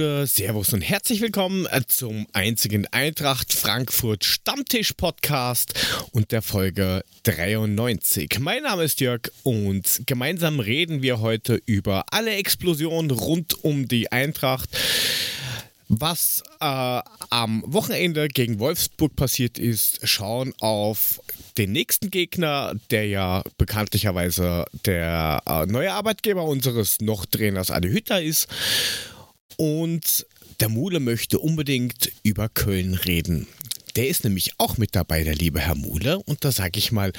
Gude, Servus und herzlich willkommen äh, zum einzigen Eintracht Frankfurt Stammtisch Podcast und der Folge 93. Mein Name ist Jörg und gemeinsam reden wir heute über alle Explosionen rund um die Eintracht. Was äh, am Wochenende gegen Wolfsburg passiert ist, schauen auf den nächsten Gegner, der ja bekanntlicherweise der äh, neue Arbeitgeber unseres Noch-Trainers Adi Hütter ist. Und der Mule möchte unbedingt über Köln reden. Der ist nämlich auch mit dabei, der liebe Herr Mule. Und da sage ich mal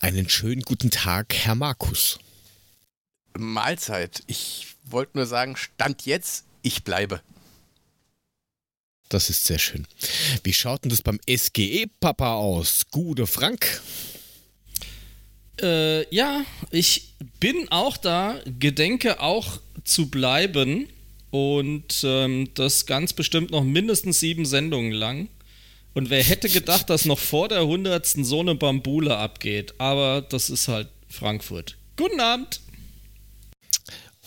einen schönen guten Tag, Herr Markus. Mahlzeit. Ich wollte nur sagen, Stand jetzt, ich bleibe. Das ist sehr schön. Wie schaut denn das beim SGE-Papa aus? Gute Frank? Äh, ja, ich bin auch da, gedenke auch zu bleiben und ähm, das ganz bestimmt noch mindestens sieben Sendungen lang. Und wer hätte gedacht, dass noch vor der hundertsten so eine Bambule abgeht? Aber das ist halt Frankfurt. Guten Abend!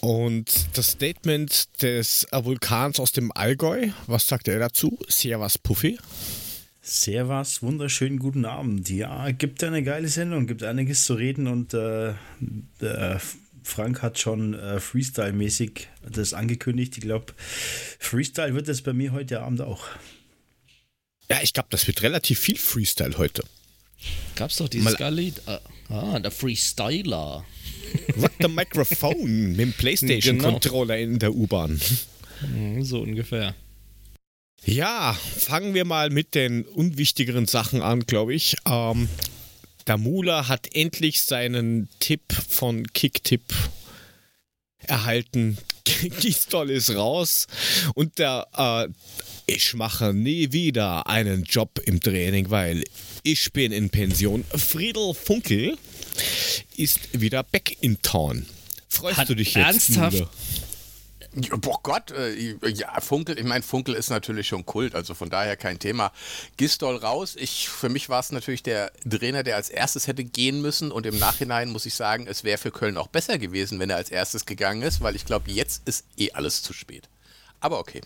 Und das Statement des Vulkans aus dem Allgäu, was sagt er dazu? Servus Puffy. Servus, wunderschönen guten Abend. Ja, gibt eine geile Sendung, gibt einiges zu reden und äh, äh, Frank hat schon äh, Freestyle-mäßig das angekündigt. Ich glaube, Freestyle wird es bei mir heute Abend auch. Ja, ich glaube, das wird relativ viel Freestyle heute. Gab's doch dieses Mal Ah, der Freestyler. Rock the Microphone mit dem PlayStation-Controller genau. in der U-Bahn. Mhm, so ungefähr. Ja, fangen wir mal mit den unwichtigeren Sachen an, glaube ich. Ähm, der Mula hat endlich seinen Tipp von Kicktipp erhalten. Gistol ist raus und der äh, ich mache nie wieder einen Job im Training, weil ich bin in Pension. Friedel Funkel ist wieder back in town. Freust Hat du dich jetzt? Ernsthaft? Boah Gott, äh, ja, Funkel, ich meine, Funkel ist natürlich schon Kult, also von daher kein Thema. Gistol raus, ich, für mich war es natürlich der Trainer, der als erstes hätte gehen müssen und im Nachhinein muss ich sagen, es wäre für Köln auch besser gewesen, wenn er als erstes gegangen ist, weil ich glaube, jetzt ist eh alles zu spät. Aber okay.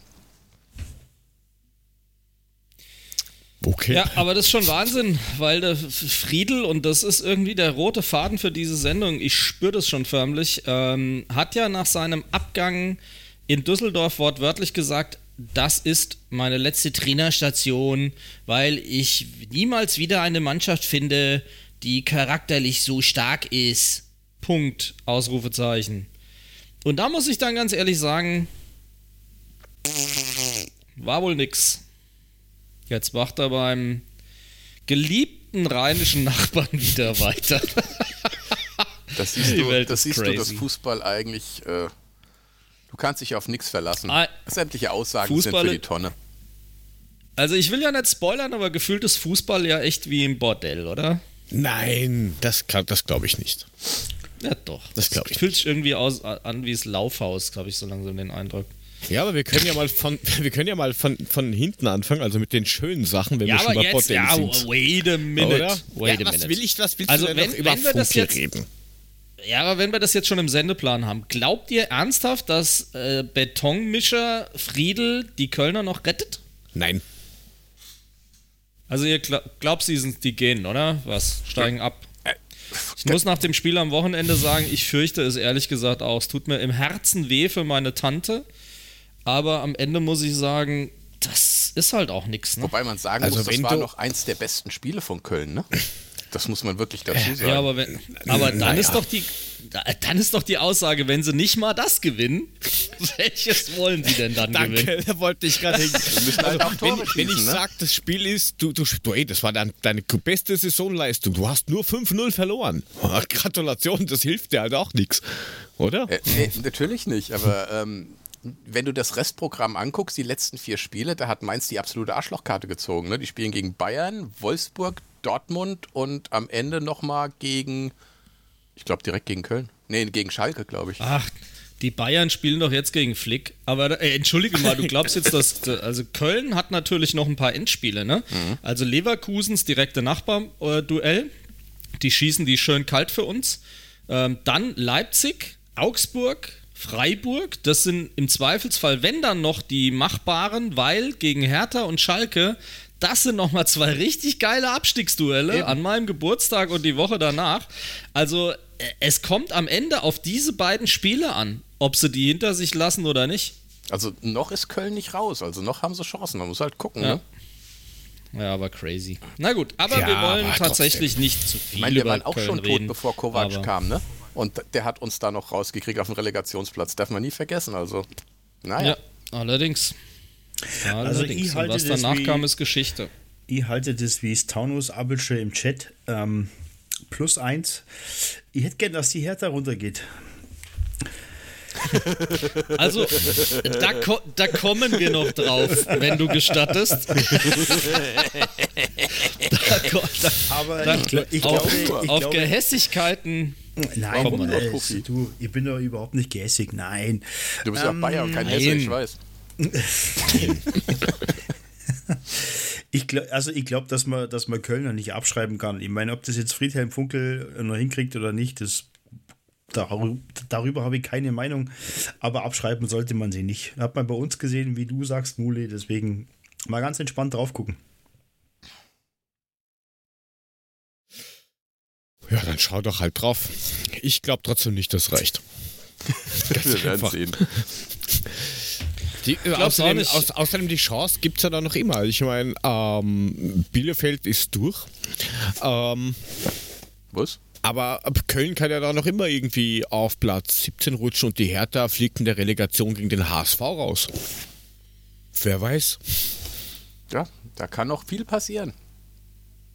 Okay. Ja, aber das ist schon Wahnsinn, weil der Friedel, und das ist irgendwie der rote Faden für diese Sendung, ich spüre das schon förmlich, ähm, hat ja nach seinem Abgang in Düsseldorf wortwörtlich gesagt, das ist meine letzte Trainerstation, weil ich niemals wieder eine Mannschaft finde, die charakterlich so stark ist. Punkt. Ausrufezeichen. Und da muss ich dann ganz ehrlich sagen, war wohl nix. Jetzt macht er beim geliebten rheinischen Nachbarn wieder weiter. Das siehst, du, das, siehst du, dass Fußball eigentlich, äh, du kannst dich auf nichts verlassen. Ah, Sämtliche Aussagen Fußball, sind für die Tonne. Also ich will ja nicht spoilern, aber gefühlt ist Fußball ja echt wie im Bordell, oder? Nein, das, das glaube ich nicht. Ja doch. Das, das fühlt sich irgendwie aus, an wie das Laufhaus, habe ich so langsam den Eindruck. Ja, aber wir können ja mal von, wir können ja mal von, von hinten anfangen, also mit den schönen Sachen, wenn ja, wir schon bei jetzt, ja, sind. Wait a minute. Oder? Wait ja, a minute. Was will ich, was willst also du wenn, noch über wenn wir das jetzt, reden? Ja, aber wenn wir das jetzt schon im Sendeplan haben, glaubt ihr ernsthaft, dass äh, Betonmischer Friedel die Kölner noch rettet? Nein. Also ihr glaubt, sie sind die gehen, oder? Was? Steigen ja. ab? Äh, ich muss nach dem Spiel am Wochenende sagen, ich fürchte es ehrlich gesagt auch. Es tut mir im Herzen weh für meine Tante. Aber am Ende muss ich sagen, das ist halt auch nichts. Ne? Wobei man sagen also muss, das war noch eins der besten Spiele von Köln, ne? Das muss man wirklich dazu sagen. Ja, aber, wenn, aber dann naja. ist doch die dann ist doch die Aussage, wenn sie nicht mal das gewinnen, welches wollen sie denn dann Danke, gewinnen? da wollte ich gerade hin. Halt also, wenn, wenn, ich ne? sage, das Spiel ist, du, du, du ey, das war dein, deine beste Saisonleistung, du hast nur 5-0 verloren. Gratulation, das hilft dir halt auch nichts, oder? Äh, nee, natürlich nicht, aber ähm, wenn du das Restprogramm anguckst, die letzten vier Spiele, da hat Mainz die absolute Arschlochkarte gezogen. Ne? Die spielen gegen Bayern, Wolfsburg, Dortmund und am Ende nochmal gegen, ich glaube direkt gegen Köln. Nee, gegen Schalke, glaube ich. Ach, die Bayern spielen doch jetzt gegen Flick. Aber äh, entschuldige mal, du glaubst jetzt, dass. Also Köln hat natürlich noch ein paar Endspiele, ne? Mhm. Also Leverkusens direkte Nachbarduell. Die schießen die schön kalt für uns. Ähm, dann Leipzig, Augsburg, Freiburg. Das sind im Zweifelsfall, wenn dann noch die machbaren, weil gegen Hertha und Schalke, das sind nochmal zwei richtig geile Abstiegsduelle Eben. an meinem Geburtstag und die Woche danach. Also es kommt am Ende auf diese beiden Spiele an, ob sie die hinter sich lassen oder nicht. Also noch ist Köln nicht raus, also noch haben sie Chancen, man muss halt gucken. Ja. Ne? Ja, aber crazy. Na gut, aber ja, wir wollen tatsächlich trotzdem. nicht zu viel ich meine, wir waren auch Köln schon reden, tot, bevor Kovac kam, ne? Und der hat uns da noch rausgekriegt auf dem Relegationsplatz. Darf man nie vergessen, also. Naja. Ja, allerdings. Also allerdings. ich halte was danach wie, kam, ist Geschichte. Ich halte das wie Staunus Abelsche im Chat. Ähm, plus eins. Ich hätte gern, dass die Hertha runtergeht. Also, da, ko da, kommen wir noch drauf, wenn du gestattest. da, da, Aber da, ich, ich auf, glaube, ich auf glaube, Gehässigkeiten. Nein, äh, du, ich bin doch überhaupt nicht gehässig, nein. Du bist ja ähm, Bayer und kein Hesse, ich weiß. ich glaub, also ich glaube, dass man, dass man Kölner nicht abschreiben kann. Ich meine, ob das jetzt Friedhelm Funkel noch hinkriegt oder nicht, das darüber, darüber habe ich keine Meinung, aber abschreiben sollte man sie nicht. Hat man bei uns gesehen, wie du sagst, Mule, deswegen mal ganz entspannt drauf gucken. Ja, dann schau doch halt drauf. Ich glaube trotzdem nicht, das reicht. Wir werden sehen. Die, äh, außerdem, aus, außerdem, die Chance gibt es ja dann noch immer. Ich meine, ähm, Bielefeld ist durch. Ähm, Was? Aber Köln kann ja da noch immer irgendwie auf Platz 17 rutschen und die Hertha fliegt in der Relegation gegen den HSV raus. Wer weiß. Ja, da kann noch viel passieren.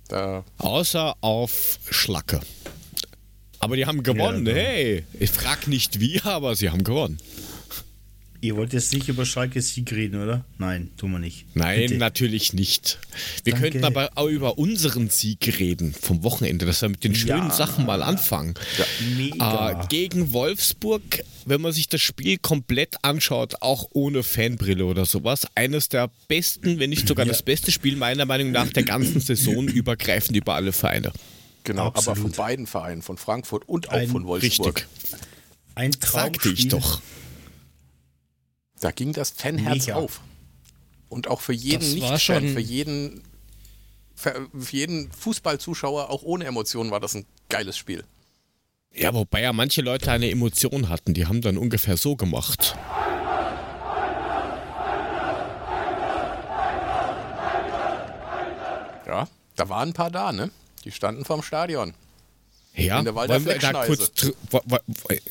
Da Außer auf Schlacke. Aber die haben gewonnen. Ja, hey, ich frag nicht wie, aber sie haben gewonnen. Ihr wollt jetzt nicht über Schalke Sieg reden, oder? Nein, tun wir nicht. Nein, Bitte. natürlich nicht. Wir Danke. könnten aber auch über unseren Sieg reden vom Wochenende, dass wir mit den schönen ja. Sachen mal anfangen. Ja. Mega. Äh, gegen Wolfsburg, wenn man sich das Spiel komplett anschaut, auch ohne Fanbrille oder sowas, eines der besten, wenn nicht sogar ja. das beste Spiel meiner Meinung nach der ganzen Saison übergreifend über alle Vereine. Genau, Absolut. aber von beiden Vereinen, von Frankfurt und auch Ein, von Wolfsburg. Richtig. Ein Traum. Sagte ich doch. Da ging das Fanherz Mega. auf. Und auch für jeden Nicht-Fan, für jeden, für, für jeden Fußballzuschauer, auch ohne Emotionen, war das ein geiles Spiel. Ja, wobei ja manche Leute eine Emotion hatten, die haben dann ungefähr so gemacht. Ja, da waren ein paar da, ne? Die standen vorm Stadion. Ja, in der Walter Fleck da kurz,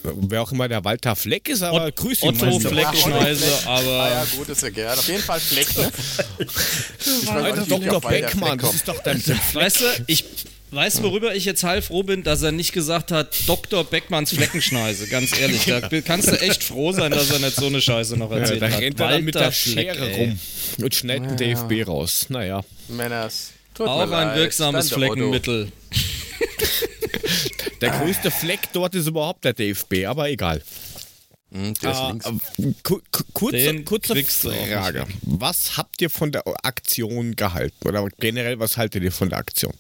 wer auch immer der Walter Fleck ist, aber Ot grüß ihn. Otto Fleckschneise, aber... Ah ja, gut, ist ja gern. Auf jeden Fall Fleck, ne? ich weiß Dr. Beckmann, das ist doch dein Weißt du, ich... Weißt du, worüber ich jetzt heilfroh bin, dass er nicht gesagt hat, Dr. Beckmanns Fleckenschneise, ganz ehrlich. Da kannst du echt froh sein, dass er nicht so eine Scheiße noch erzählt ja, da hat. rennt er mit der Schere Fleck, rum und schneidet den DFB raus. Naja. Männers. Auch ein wirksames Fleckenmittel. Der größte Fleck dort ist überhaupt der DFB, aber egal. Hm, äh, kurze, kurze Frage. Was habt ihr von der Aktion gehalten? Oder generell, was haltet ihr von der Aktion?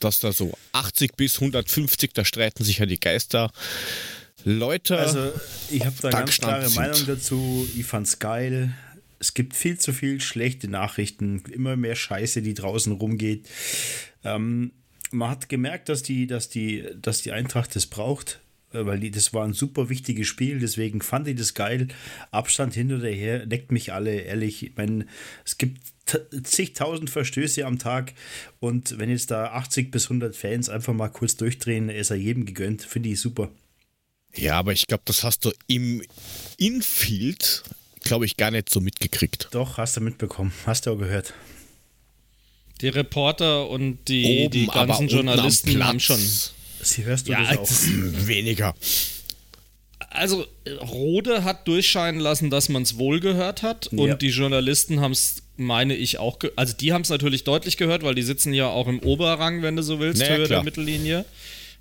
Dass da so 80 bis 150, da streiten sich ja die Geister. Leute. Also, ich habe da ganz klare sind. Meinung dazu. Ich fand's geil. Es gibt viel zu viel schlechte Nachrichten, immer mehr Scheiße, die draußen rumgeht. Ähm, man hat gemerkt, dass die, dass die, dass die Eintracht das braucht, äh, weil die, das war ein super wichtiges Spiel, deswegen fand ich das geil. Abstand hinterher deckt mich alle, ehrlich. Ich meine, es gibt zigtausend Verstöße am Tag und wenn jetzt da 80 bis 100 Fans einfach mal kurz durchdrehen, ist er jedem gegönnt, finde ich super. Ja, aber ich glaube, das hast du im Infield, glaube ich, gar nicht so mitgekriegt. Doch, hast du mitbekommen, hast du auch gehört. Die Reporter und die, Oben, die ganzen Journalisten haben schon. Sie hörst du ja, das auch? weniger. Also, Rode hat durchscheinen lassen, dass man es wohl gehört hat. Ja. Und die Journalisten haben es, meine ich, auch. Also, die haben es natürlich deutlich gehört, weil die sitzen ja auch im Oberrang, wenn du so willst, naja, Höhe klar. der Mittellinie.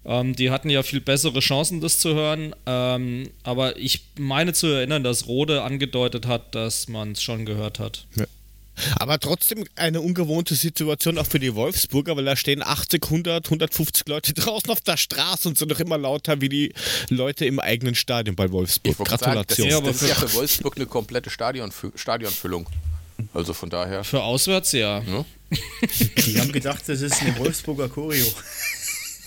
Ähm, die hatten ja viel bessere Chancen, das zu hören. Ähm, aber ich meine zu erinnern, dass Rode angedeutet hat, dass man es schon gehört hat. Ja. Aber trotzdem eine ungewohnte Situation auch für die Wolfsburger, weil da stehen 80, 100, 150 Leute draußen auf der Straße und sind noch immer lauter wie die Leute im eigenen Stadion bei Wolfsburg. Gratulation. Sagen, das, ist, das ist ja für Wolfsburg eine komplette Stadionfü Stadionfüllung. Also von daher. Für auswärts ja. ja. Die haben gedacht, das ist eine Wolfsburger Choreo.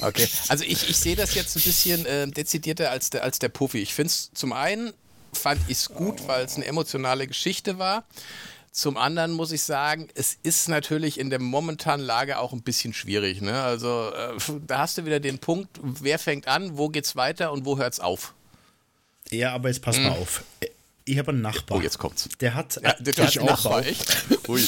Okay, also ich, ich sehe das jetzt ein bisschen äh, dezidierter als der, als der Puffy. Ich finde es zum einen, fand ich es gut, weil es eine emotionale Geschichte war. Zum anderen muss ich sagen, es ist natürlich in der momentanen Lage auch ein bisschen schwierig. Ne? Also äh, da hast du wieder den Punkt, wer fängt an, wo geht's weiter und wo hört's auf? Ja, aber jetzt pass hm. mal auf. Ich habe einen Nachbar. Oh, jetzt kommt's. Der hat, ja, der, der hat auch Nachbar, echt? Ui.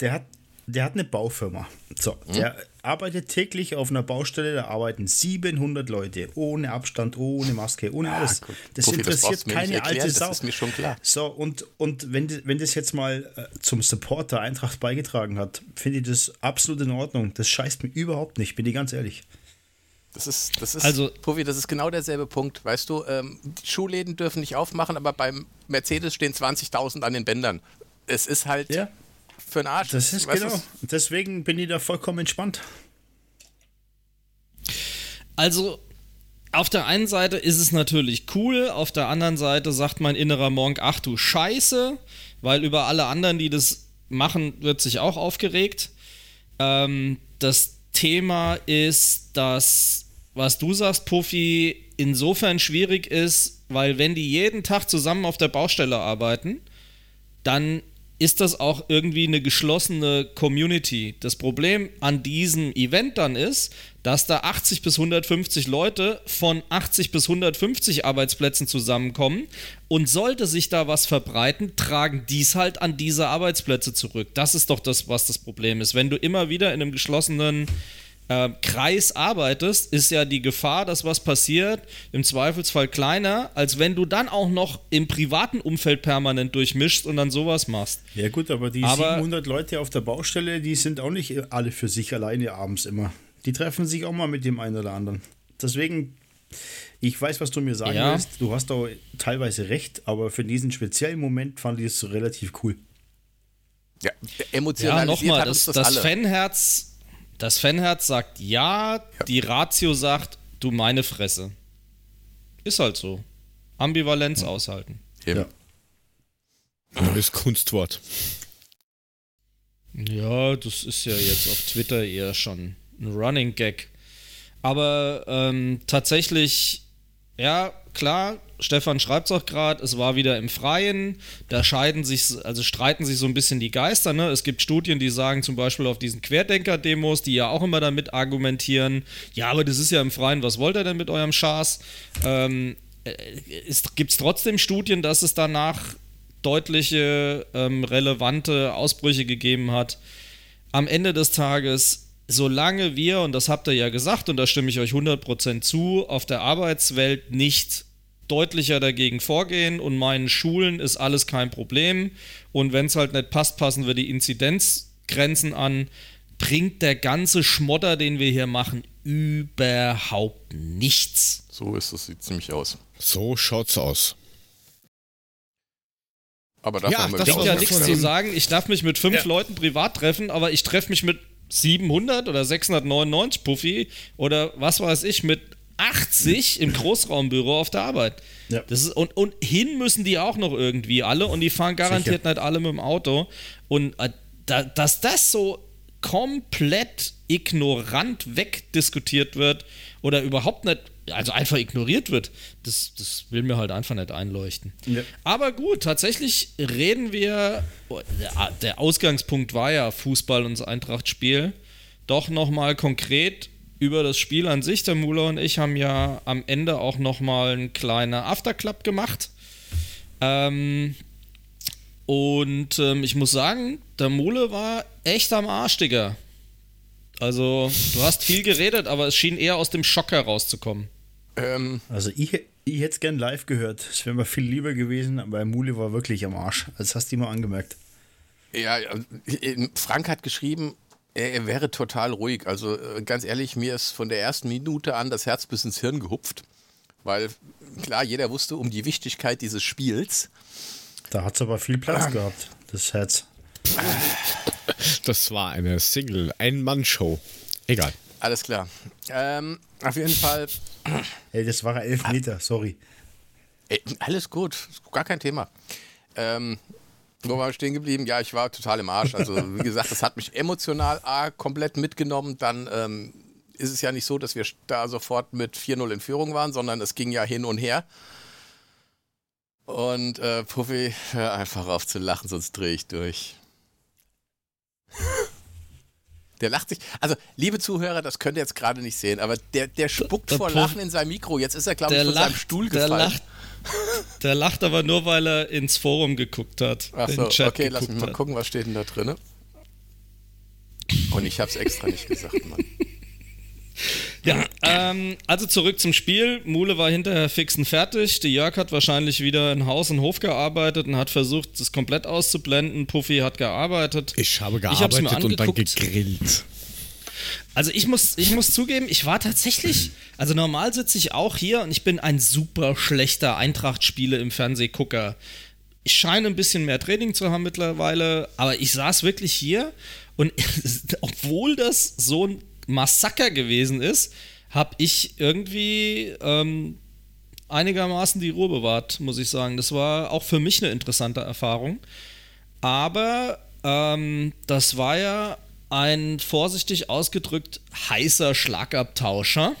Der hat der hat eine Baufirma. So, mhm. der arbeitet täglich auf einer Baustelle, da arbeiten 700 Leute, ohne Abstand, ohne Maske, ohne alles. Ja, das Profi, interessiert das keine alte Sau. Das ist mir schon klar. So, und, und wenn, wenn das jetzt mal äh, zum Support der Eintracht beigetragen hat, finde ich das absolut in Ordnung. Das scheißt mir überhaupt nicht, bin ich ganz ehrlich. Das ist, das ist, also, Puffy, das ist genau derselbe Punkt. Weißt du, ähm, die Schuhläden dürfen nicht aufmachen, aber beim Mercedes stehen 20.000 an den Bändern. Es ist halt, ja für einen Arsch. Das ist weißt genau. Was? Deswegen bin ich da vollkommen entspannt. Also, auf der einen Seite ist es natürlich cool, auf der anderen Seite sagt mein innerer Monk, ach du Scheiße, weil über alle anderen, die das machen, wird sich auch aufgeregt. Ähm, das Thema ist, dass, was du sagst, Puffy, insofern schwierig ist, weil wenn die jeden Tag zusammen auf der Baustelle arbeiten, dann ist das auch irgendwie eine geschlossene Community. Das Problem an diesem Event dann ist, dass da 80 bis 150 Leute von 80 bis 150 Arbeitsplätzen zusammenkommen und sollte sich da was verbreiten, tragen dies halt an diese Arbeitsplätze zurück. Das ist doch das, was das Problem ist. Wenn du immer wieder in einem geschlossenen äh, Kreis arbeitest, ist ja die Gefahr, dass was passiert, im Zweifelsfall kleiner, als wenn du dann auch noch im privaten Umfeld permanent durchmischst und dann sowas machst. Ja gut, aber die aber, 700 Leute auf der Baustelle, die sind auch nicht alle für sich alleine abends immer. Die treffen sich auch mal mit dem einen oder anderen. Deswegen, ich weiß, was du mir sagen ja. willst. Du hast auch teilweise recht, aber für diesen speziellen Moment fand ich es relativ cool. Ja, emotional. Ja, nochmal, das, das, das Fanherz das Fanherz sagt ja, ja, die Ratio sagt, du meine Fresse. Ist halt so. Ambivalenz ja. aushalten. Ja. Das Kunstwort. Ja, das ist ja jetzt auf Twitter eher schon ein Running Gag. Aber ähm, tatsächlich, ja, klar, Stefan schreibt es auch gerade, es war wieder im Freien. Da scheiden sich, also streiten sich so ein bisschen die Geister. Ne? Es gibt Studien, die sagen zum Beispiel auf diesen Querdenker-Demos, die ja auch immer damit argumentieren, ja, aber das ist ja im Freien, was wollt ihr denn mit eurem Schaß? Ähm, äh, Gibt es trotzdem Studien, dass es danach deutliche, ähm, relevante Ausbrüche gegeben hat? Am Ende des Tages solange wir, und das habt ihr ja gesagt, und da stimme ich euch 100% zu, auf der Arbeitswelt nicht deutlicher dagegen vorgehen und meinen Schulen ist alles kein Problem. Und wenn es halt nicht passt, passen wir die Inzidenzgrenzen an. Bringt der ganze Schmodder, den wir hier machen, überhaupt nichts. So ist es, sieht ziemlich aus. So schaut's aus. Aber dafür ja, haben wir das bringt ja nichts zu sagen. Ich darf mich mit fünf ja. Leuten privat treffen, aber ich treffe mich mit 700 oder 699 Puffy oder was weiß ich mit 80 im Großraumbüro auf der Arbeit. Ja. Das ist, und, und hin müssen die auch noch irgendwie alle und die fahren garantiert Sicher. nicht alle mit dem Auto. Und äh, da, dass das so komplett ignorant wegdiskutiert wird oder überhaupt nicht, also einfach ignoriert wird, das, das will mir halt einfach nicht einleuchten. Ja. Aber gut, tatsächlich reden wir, der Ausgangspunkt war ja Fußball und das Eintracht-Spiel, doch nochmal konkret über das Spiel an sich. Der Mule und ich haben ja am Ende auch nochmal einen kleinen Afterclub gemacht. Ähm, und ähm, ich muss sagen, der Mule war echt am Arsch, Digga. Also, du hast viel geredet, aber es schien eher aus dem Schock herauszukommen. Ähm, also, ich, ich hätte es gern live gehört. Es wäre mir viel lieber gewesen, aber Mule war wirklich am Arsch. Das hast du immer angemerkt. Ja, Frank hat geschrieben, er, er, wäre total ruhig. Also äh, ganz ehrlich, mir ist von der ersten Minute an das Herz bis ins Hirn gehupft. Weil klar, jeder wusste um die Wichtigkeit dieses Spiels. Da hat es aber viel Platz ah. gehabt, das Herz. Das war eine Single, Ein-Mann-Show. Egal. Alles klar. Ähm, auf jeden Fall. Hey, das war elf Meter, sorry. Ey, alles gut, gar kein Thema. Ähm, wo war ich stehen geblieben? Ja, ich war total im Arsch. Also, wie gesagt, das hat mich emotional A, komplett mitgenommen. Dann ähm, ist es ja nicht so, dass wir da sofort mit 4-0 in Führung waren, sondern es ging ja hin und her. Und äh, Puffy, hör einfach auf zu lachen, sonst drehe ich durch. Der lacht sich. Also, liebe Zuhörer, das könnt ihr jetzt gerade nicht sehen, aber der, der spuckt Der vor Lachen in sein Mikro. Jetzt ist er, glaube ich, Der von seinem lacht, Stuhl der gefallen. lacht, der lacht aber nur, weil er ins Forum geguckt hat. den Chat okay, lass mich mal hat. gucken, was steht denn da drin. Und ich hab's extra nicht gesagt, Mann. Ja, ähm, also zurück zum Spiel. Mule war hinterher fix und fertig. Die Jörg hat wahrscheinlich wieder in Haus und Hof gearbeitet und hat versucht, das komplett auszublenden. Puffy hat gearbeitet. Ich habe Ich gearbeitet und dann gegrillt. Also ich muss, ich muss zugeben, ich war tatsächlich, also normal sitze ich auch hier und ich bin ein super schlechter Eintracht-Spiele im Fernsehgucker. Ich scheine ein bisschen mehr Training zu haben mittlerweile, aber ich saß wirklich hier und obwohl das so ein Massaker gewesen ist, habe ich irgendwie ähm, einigermaßen die Ruhe bewahrt, muss ich sagen. Das war auch für mich eine interessante Erfahrung. Aber ähm, das war ja ein vorsichtig ausgedrückt heißer Schlagabtauscher.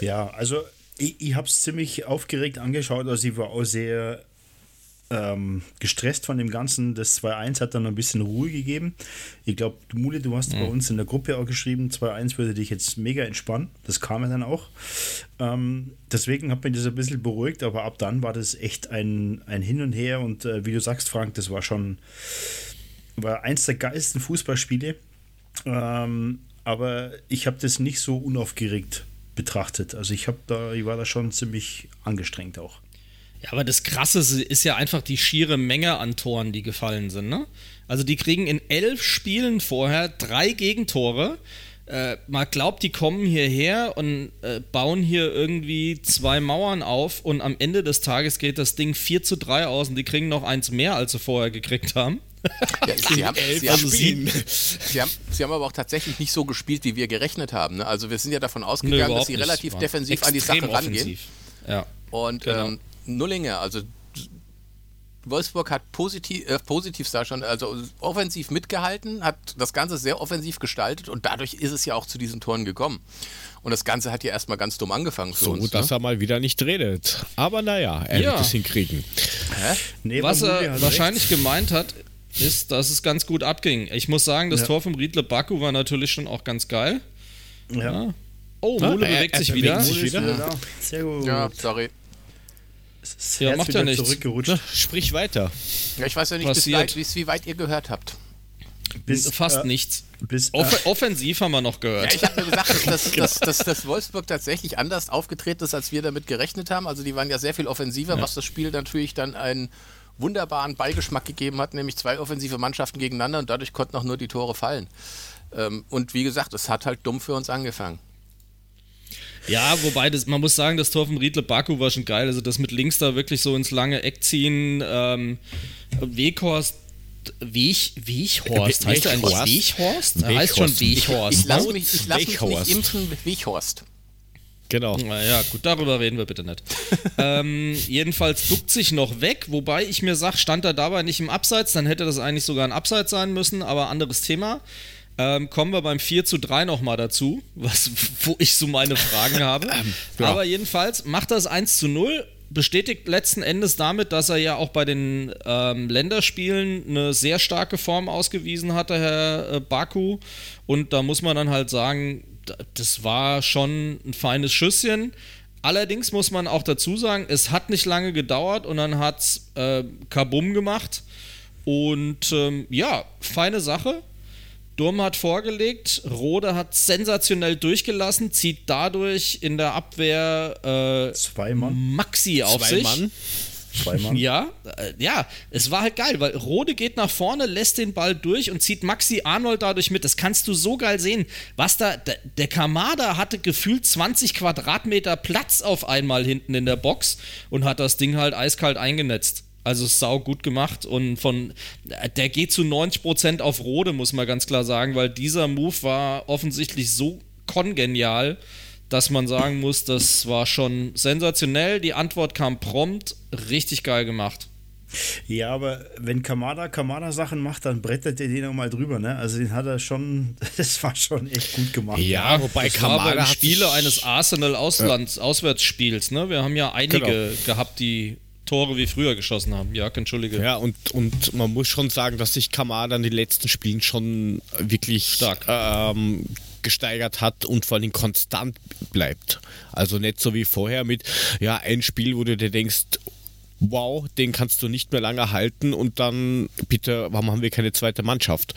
Ja, also ich, ich habe es ziemlich aufgeregt angeschaut. Also ich war auch sehr ähm, gestresst von dem Ganzen. Das 2-1 hat dann ein bisschen Ruhe gegeben. Ich glaube, Mule, du hast bei uns in der Gruppe auch geschrieben, 2-1 würde dich jetzt mega entspannen. Das kam ja dann auch. Ähm, deswegen hat mich das ein bisschen beruhigt, aber ab dann war das echt ein, ein Hin und Her. Und äh, wie du sagst, Frank, das war schon war eins der geilsten Fußballspiele. Ähm, aber ich habe das nicht so unaufgeregt betrachtet. Also ich habe da, ich war da schon ziemlich angestrengt auch. Ja, aber das Krasse ist ja einfach die schiere Menge an Toren, die gefallen sind. Ne? Also die kriegen in elf Spielen vorher drei Gegentore. Äh, man glaubt, die kommen hierher und äh, bauen hier irgendwie zwei Mauern auf und am Ende des Tages geht das Ding 4 zu 3 aus und die kriegen noch eins mehr, als sie vorher gekriegt haben. Ja, sie, haben, sie, also haben, sie- sie, haben, sie haben aber auch tatsächlich nicht so gespielt, wie wir gerechnet haben. Ne? Also wir sind ja davon ausgegangen, dass überhaupt sie nicht. relativ defensiv an die Sache rangehen. offensiv. Ja. Und Genau. ähm, Nullinger, also Wolfsburg hat positiv, äh, positiv da schon, also offensiv mitgehalten, hat das Ganze sehr offensiv gestaltet und dadurch ist es ja auch zu diesen Toren gekommen. Und das Ganze hat ja erstmal ganz dumm angefangen für So, uns. dass ne? er mal wieder nicht redet. Aber naja, er Ja. wird es hinkriegen. Nee, Was er wahrscheinlich recht. gemeint hat, ist, dass es ganz gut abging. Ich muss sagen, das Ja. Tor vom Riedle Baku war natürlich schon auch ganz geil. Ja. Oh, Ah, Mule er- bewegt er sich bewegt wieder. sich wieder. da. Sehr gut. Ja, sorry. Ist Ja, Herz macht ja wieder nichts. sprich weiter. Ja, ich weiß ja nicht, bis weit, bis, wie weit ihr gehört habt. Bis, Fast äh, nichts. Bis, äh, Off offensiv haben wir noch gehört. Ja, ich habe mir gesagt, dass, dass, Genau. dass, dass, dass Wolfsburg tatsächlich anders aufgetreten ist, als wir damit gerechnet haben. Also die waren ja sehr viel offensiver, was das Spiel natürlich dann einen wunderbaren Beigeschmack gegeben hat, nämlich zwei offensive Mannschaften gegeneinander und dadurch konnten auch nur die Tore fallen. Ähm, und wie gesagt, es hat halt dumm für uns angefangen. Ja, wobei, das, man muss sagen, das Tor vom Riedle Baku war schon geil. Also das mit links da wirklich so ins lange Eck ziehen. Ähm, Weghorst. Weg, Weghorst. We- Heißt er eigentlich Weghorst? Weghorst? Heißt schon Weghorst. Weghorst. Ich lasse mich, ich lass mich nicht Weghorst. impfen, Weghorst. Genau. Naja, gut, darüber reden wir bitte nicht. ähm, jedenfalls duckt sich noch weg, wobei ich mir sage, stand er dabei nicht im Abseits, dann hätte das eigentlich sogar ein Abseits sein müssen, aber anderes Thema. Ähm, kommen wir beim 4 zu 3 nochmal dazu, was, wo ich so meine Fragen habe. ja. Aber jedenfalls macht das 1 zu 0, bestätigt letzten Endes damit, dass er ja auch bei den ähm, Länderspielen eine sehr starke Form ausgewiesen hatte, Herr äh, Baku. Und da muss man dann halt sagen, das war schon ein feines Schüsschen. Allerdings muss man auch dazu sagen, es hat nicht lange gedauert und dann hat es äh, Kabum gemacht. Und ähm, ja, feine Sache. Durm hat vorgelegt, Rode hat sensationell durchgelassen, zieht dadurch in der Abwehr äh. Maxi auf Zwei sich. Mann. Zwei Mann. Ja, äh, ja, es war halt geil, weil Rode geht nach vorne, lässt den Ball durch und zieht Maxi Arnold dadurch mit. Das kannst du so geil sehen. Was da, der, Kamada hatte gefühlt 20 Quadratmeter Platz auf einmal hinten in der Box und hat das Ding halt eiskalt eingenetzt. Also sau gut gemacht und von der geht zu 90% auf Rode, muss man ganz klar sagen, weil dieser Move war offensichtlich so kongenial, dass man sagen muss, das war schon sensationell. Die Antwort kam prompt, richtig geil gemacht. Ja, aber wenn Kamada Kamada Sachen macht, dann brettert er den nochmal drüber, ne? Also den hat er schon, das war schon echt gut gemacht. Ja, wobei das Kamada war Spiele eines Arsenal Auslands ja. Auswärtsspiels, ne? Wir haben ja einige genau. gehabt, die Tore wie früher geschossen haben. Ja, entschuldige. Ja, und, und man muss schon sagen, dass sich Kamada in den letzten Spielen schon wirklich stark ähm, gesteigert hat und vor allem konstant bleibt. Also nicht so wie vorher mit, ja, ein Spiel, wo du dir denkst, wow, den kannst du nicht mehr lange halten und dann, bitte, warum haben wir keine zweite Mannschaft?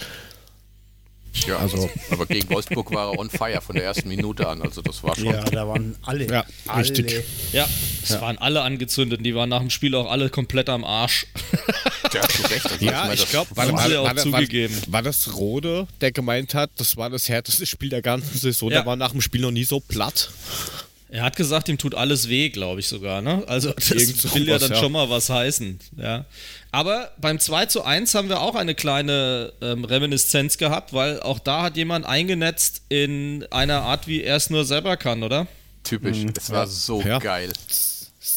Ja, also, aber gegen Wolfsburg war er on fire von der ersten Minute an. Also das war schon. Ja, da waren alle. Ja, alle. richtig. Ja, es ja. waren alle angezündet. Die waren nach dem Spiel auch alle komplett am Arsch. Ja, zu Recht. Also ja, ich glaube, war, war, war, auch zugegeben. War, war, das Rode, der gemeint hat, das war das härteste Spiel der ganzen Saison. Ja. Der war nach dem Spiel noch nie so platt. Er hat gesagt, ihm tut alles weh, glaube ich sogar. Ne? Also das Irgend will ja dann ja. schon mal was heißen. Ja. Aber beim 2 zu 1 haben wir auch eine kleine ähm, Reminiszenz gehabt, weil auch da hat jemand eingenetzt in einer Art, wie er es nur selber kann, oder? Typisch, mhm. das war so ja. geil.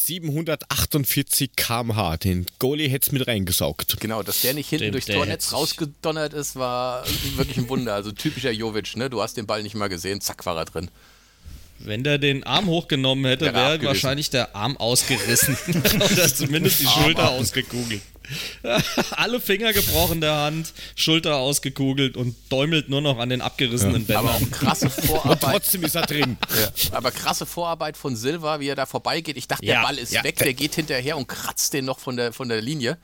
748 km/h. Den Goalie hätte es mit reingesaugt. Genau, dass der nicht hinten den, durchs Tornetz rausgedonnert ist, war wirklich ein Wunder. Also typischer Jovic, ne? Du hast den Ball nicht mal gesehen, zack, war er drin. Wenn der den Arm hochgenommen hätte, wäre wahrscheinlich der Arm ausgerissen. Oder zumindest die Schulter ausgekugelt. Alle Finger gebrochen der Hand, Schulter ausgekugelt und däumelt nur noch an den abgerissenen ja. Bändern. Aber auch krasse Vorarbeit. Und trotzdem ist er drin. Ja. Aber krasse Vorarbeit von Silva, wie er da vorbeigeht. Ich dachte, ja. der Ball ist weg, der geht hinterher und kratzt den noch von der, von der Linie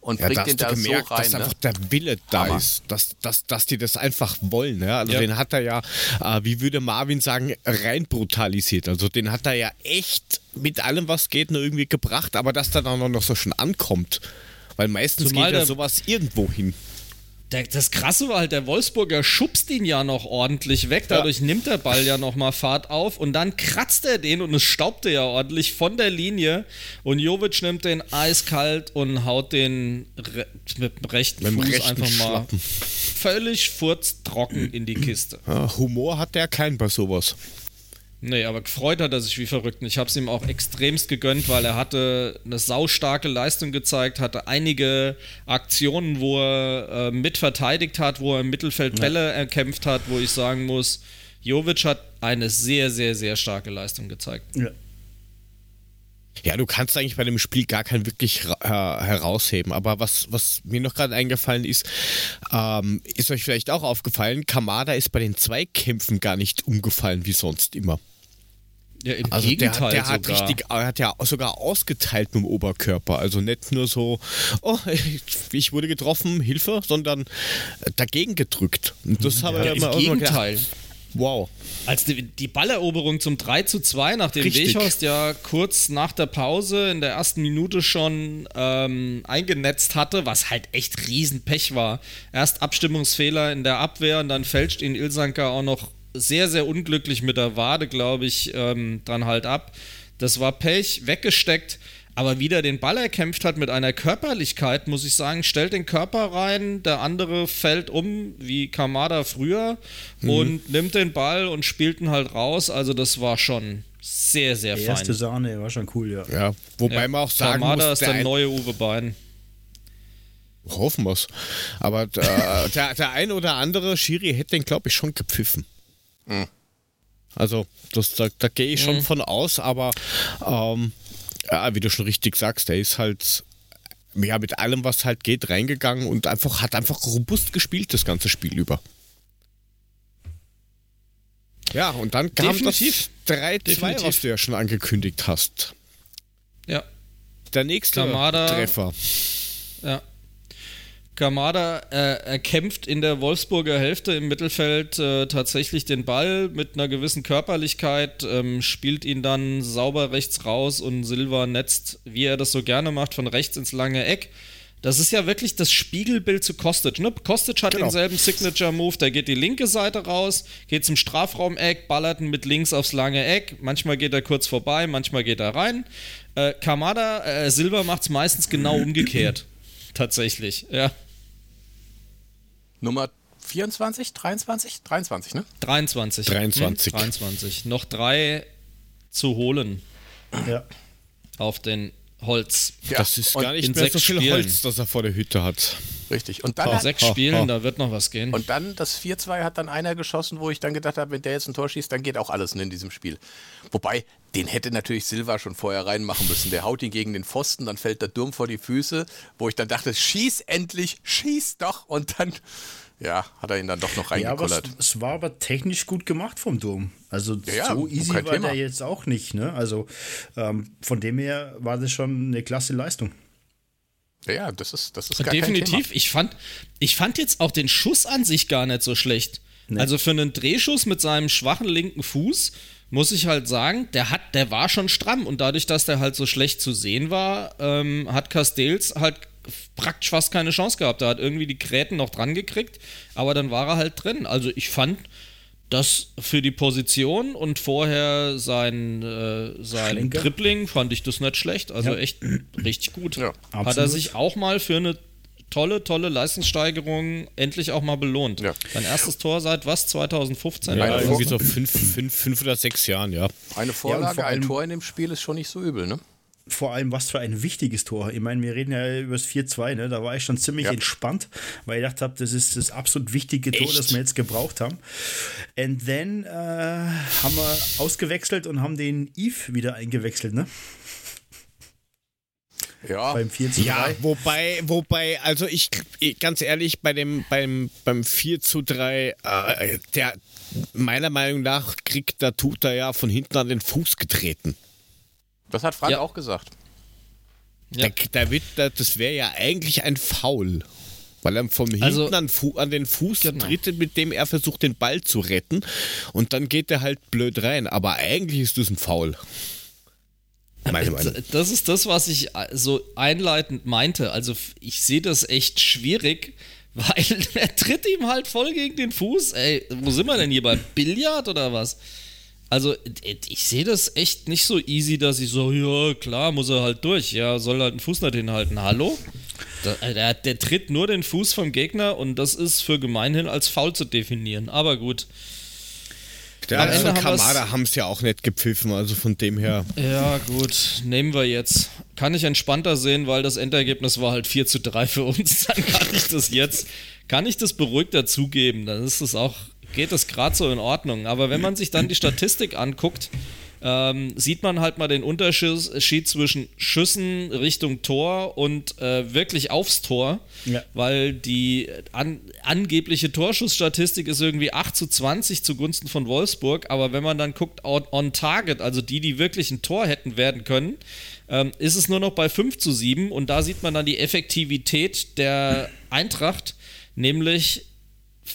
und ja, bringt den da gemerkt, so rein. Dass ne? einfach der Wille da Hammer. ist, dass, dass, dass die das einfach wollen. Ne? Also ja. den hat er ja, äh, wie würde Marvin sagen, rein brutalisiert. Also den hat er ja echt mit allem, was geht, nur irgendwie gebracht, aber dass der dann noch so schon ankommt. Weil meistens Zumal geht ja sowas irgendwo hin der, das Krasse war halt, der Wolfsburger schubst ihn ja noch ordentlich weg, dadurch ja. nimmt der Ball ja nochmal Fahrt auf und dann kratzt er den und es staubte ja ordentlich von der Linie und Jovic nimmt den eiskalt und haut den re mit dem rechten mit dem Fuß rechten einfach mal völlig furztrocken in die Kiste. Ja, Humor hat der keinen bei sowas. Nee, aber gefreut hat er sich wie verrückt. Und ich habe es ihm auch extremst gegönnt, weil er hatte eine saustarke Leistung gezeigt, hatte einige Aktionen, wo er äh, mit verteidigt hat, wo er im Mittelfeld ja. Bälle erkämpft hat, wo ich sagen muss, Jovic hat eine sehr, sehr, sehr starke Leistung gezeigt. Ja. Ja, du kannst eigentlich bei dem Spiel gar keinen wirklich äh, herausheben. Aber was, was mir noch gerade eingefallen ist, ähm, ist euch vielleicht auch aufgefallen, Kamada ist bei den Zweikämpfen gar nicht umgefallen wie sonst immer. Ja, im also Gegenteil der, der hat richtig, er hat ja sogar ausgeteilt mit dem Oberkörper. Also nicht nur so, oh, ich wurde getroffen, Hilfe, sondern dagegen gedrückt. Und das ja, habe ich ja, im Gegenteil. Gedacht, wow. Als die, die, Balleroberung zum 3 zu 2, nachdem Richtig. Weghorst ja kurz nach der Pause in der ersten Minute schon ähm, eingenetzt hatte, was halt echt Riesenpech war. Erst Abstimmungsfehler in der Abwehr und dann fälscht ihn Ilsanker auch noch sehr, sehr unglücklich mit der Wade, glaube ich, ähm, dann halt ab. Das war Pech, weggesteckt, aber wieder den Ball erkämpft hat mit einer Körperlichkeit, muss ich sagen, stellt den Körper rein, der andere fällt um, wie Kamada früher, mhm. und nimmt den Ball und spielt ihn halt raus. Also, das war schon sehr, sehr fein. Die erste Sahne war schon cool, ja. Ja, wobei ja. man auch sagen Kamada muss, ist der, der neue Uwe Bein. Hoffen wir es. Aber äh, der, der ein oder andere Schiri hätte den, glaube ich, schon gepfiffen. Mhm. Also, das, da, da gehe ich schon mhm. von aus, aber ähm, ja, wie du schon richtig sagst, der ist halt ja, mit allem, was halt geht, reingegangen und einfach hat einfach robust gespielt das ganze Spiel über. Ja, und dann kam Definitiv. das 3-2, was du ja schon angekündigt hast. Ja. Der nächste Kamada, Treffer. Ja. Kamada äh, kämpft in der Wolfsburger Hälfte im Mittelfeld äh, tatsächlich den Ball mit einer gewissen Körperlichkeit, ähm, spielt ihn dann sauber rechts raus und Silva netzt, wie er das so gerne macht, von rechts ins lange Eck. das ist ja wirklich das Spiegelbild zu Kostic. Ne? Kostic hat genau. denselben Signature-Move, der geht die linke Seite raus, geht zum Strafraumeck, ballert ihn mit links aufs lange Eck. Manchmal geht er kurz vorbei, manchmal geht er rein. Äh, Kamada, äh, Silva macht es meistens genau umgekehrt. Tatsächlich, ja. Nummer 24, 23? 23, ne? 23. 23. Hm? 23. Noch drei zu holen. Ja. Auf den Holz. Ja. Das ist gar nicht mehr so viel Spielen. Holz, das er vor der Hütte hat. Richtig. Und dann oh, hat, sechs Spielen, oh. da wird noch was gehen. Und dann das 4-2 hat dann einer geschossen, wo ich dann gedacht habe, wenn der jetzt ein Tor schießt, dann geht auch alles in diesem Spiel. Wobei, den hätte natürlich Silva schon vorher reinmachen müssen. Der haut ihn gegen den Pfosten, dann fällt der Durm vor die Füße, wo ich dann dachte, schieß endlich, schieß doch. Und dann ja, hat er ihn dann doch noch reingekullert. Ja, es, es, war aber technisch gut gemacht vom Dom. Also ja, so easy war Thema. der jetzt auch nicht. Ne? Also ähm, von dem her war das schon eine klasse Leistung. Ja, ja, das ist, das ist gar Definitiv. Ich fand, ich fand jetzt auch den Schuss an sich gar nicht so schlecht. Nee. Also für einen Drehschuss mit seinem schwachen linken Fuß muss ich halt sagen, der hat, der war schon stramm und dadurch, dass der halt so schlecht zu sehen war, ähm, hat Castells halt praktisch fast keine Chance gehabt. Er hat irgendwie die Gräten noch dran gekriegt, aber dann war er halt drin. Also ich fand das für die Position und vorher sein, äh, sein Dribbling fand ich das nicht schlecht. Also ja. echt richtig gut. Ja, hat er sich auch mal für eine tolle, tolle Leistungssteigerung endlich auch mal belohnt. Ja. Sein erstes Tor seit was? 2015? Ja, irgendwie so fünf, fünf, fünf oder sechs Jahren, ja. Eine Vorlage, ein Tor in dem Spiel ist schon nicht so übel, ne? Vor allem, was für ein wichtiges Tor. Ich meine, wir reden ja über das 4-2, ne? da war ich schon ziemlich ja. entspannt, weil ich dachte, das ist das absolut wichtige Tor, Echt? das wir jetzt gebraucht haben. And then äh, haben wir ausgewechselt und haben den Eve wieder eingewechselt, ne? Ja. Beim 4 zu 3. Ja, wobei, wobei, also ich, ganz ehrlich, bei dem, beim, beim 4 zu 3, äh, der, meiner Meinung nach kriegt, da tut er ja von hinten an den Fuß getreten. Das hat Frank ja. auch gesagt. Ja. Da, da das wäre ja eigentlich ein Foul. Weil er vom Hinten also, an, an, den Fuß genau. tritt, mit dem er versucht, den Ball zu retten. Und dann geht er halt blöd rein. Aber eigentlich ist das ein Foul. Meine Meinung. Das ist das, was ich äh, so einleitend meinte. Also ich sehe das echt schwierig, weil er tritt ihm halt voll gegen den Fuß. Ey, wo sind wir denn hier? Bei Billard oder was? Also, ich sehe das echt nicht so easy, dass ich so, ja, klar, muss er halt durch. Ja, soll halt einen Fuß nicht hinhalten. Hallo? Der, äh, der, der, tritt nur den Fuß vom Gegner und das ist für gemeinhin als faul zu definieren. Aber gut. Der Am Ende Kamada haben es ja auch nicht gepfiffen, also von dem her. Ja, gut, nehmen wir jetzt. Kann ich entspannter sehen, weil das Endergebnis war halt 4 zu 3 für uns. Dann kann ich das jetzt, kann ich das beruhigter zugeben. Dann ist es auch geht es gerade so in Ordnung. Aber wenn man sich dann die Statistik anguckt, ähm, sieht man halt mal den Unterschied zwischen Schüssen Richtung Tor und äh, wirklich aufs Tor, ja. weil die an, angebliche Torschussstatistik ist irgendwie 8 zu 20 zugunsten von Wolfsburg, aber wenn man dann guckt on, on Target, also die, die wirklich ein Tor hätten werden können, ähm, ist es nur noch bei 5 zu 7 und da sieht man dann die Effektivität der Eintracht, nämlich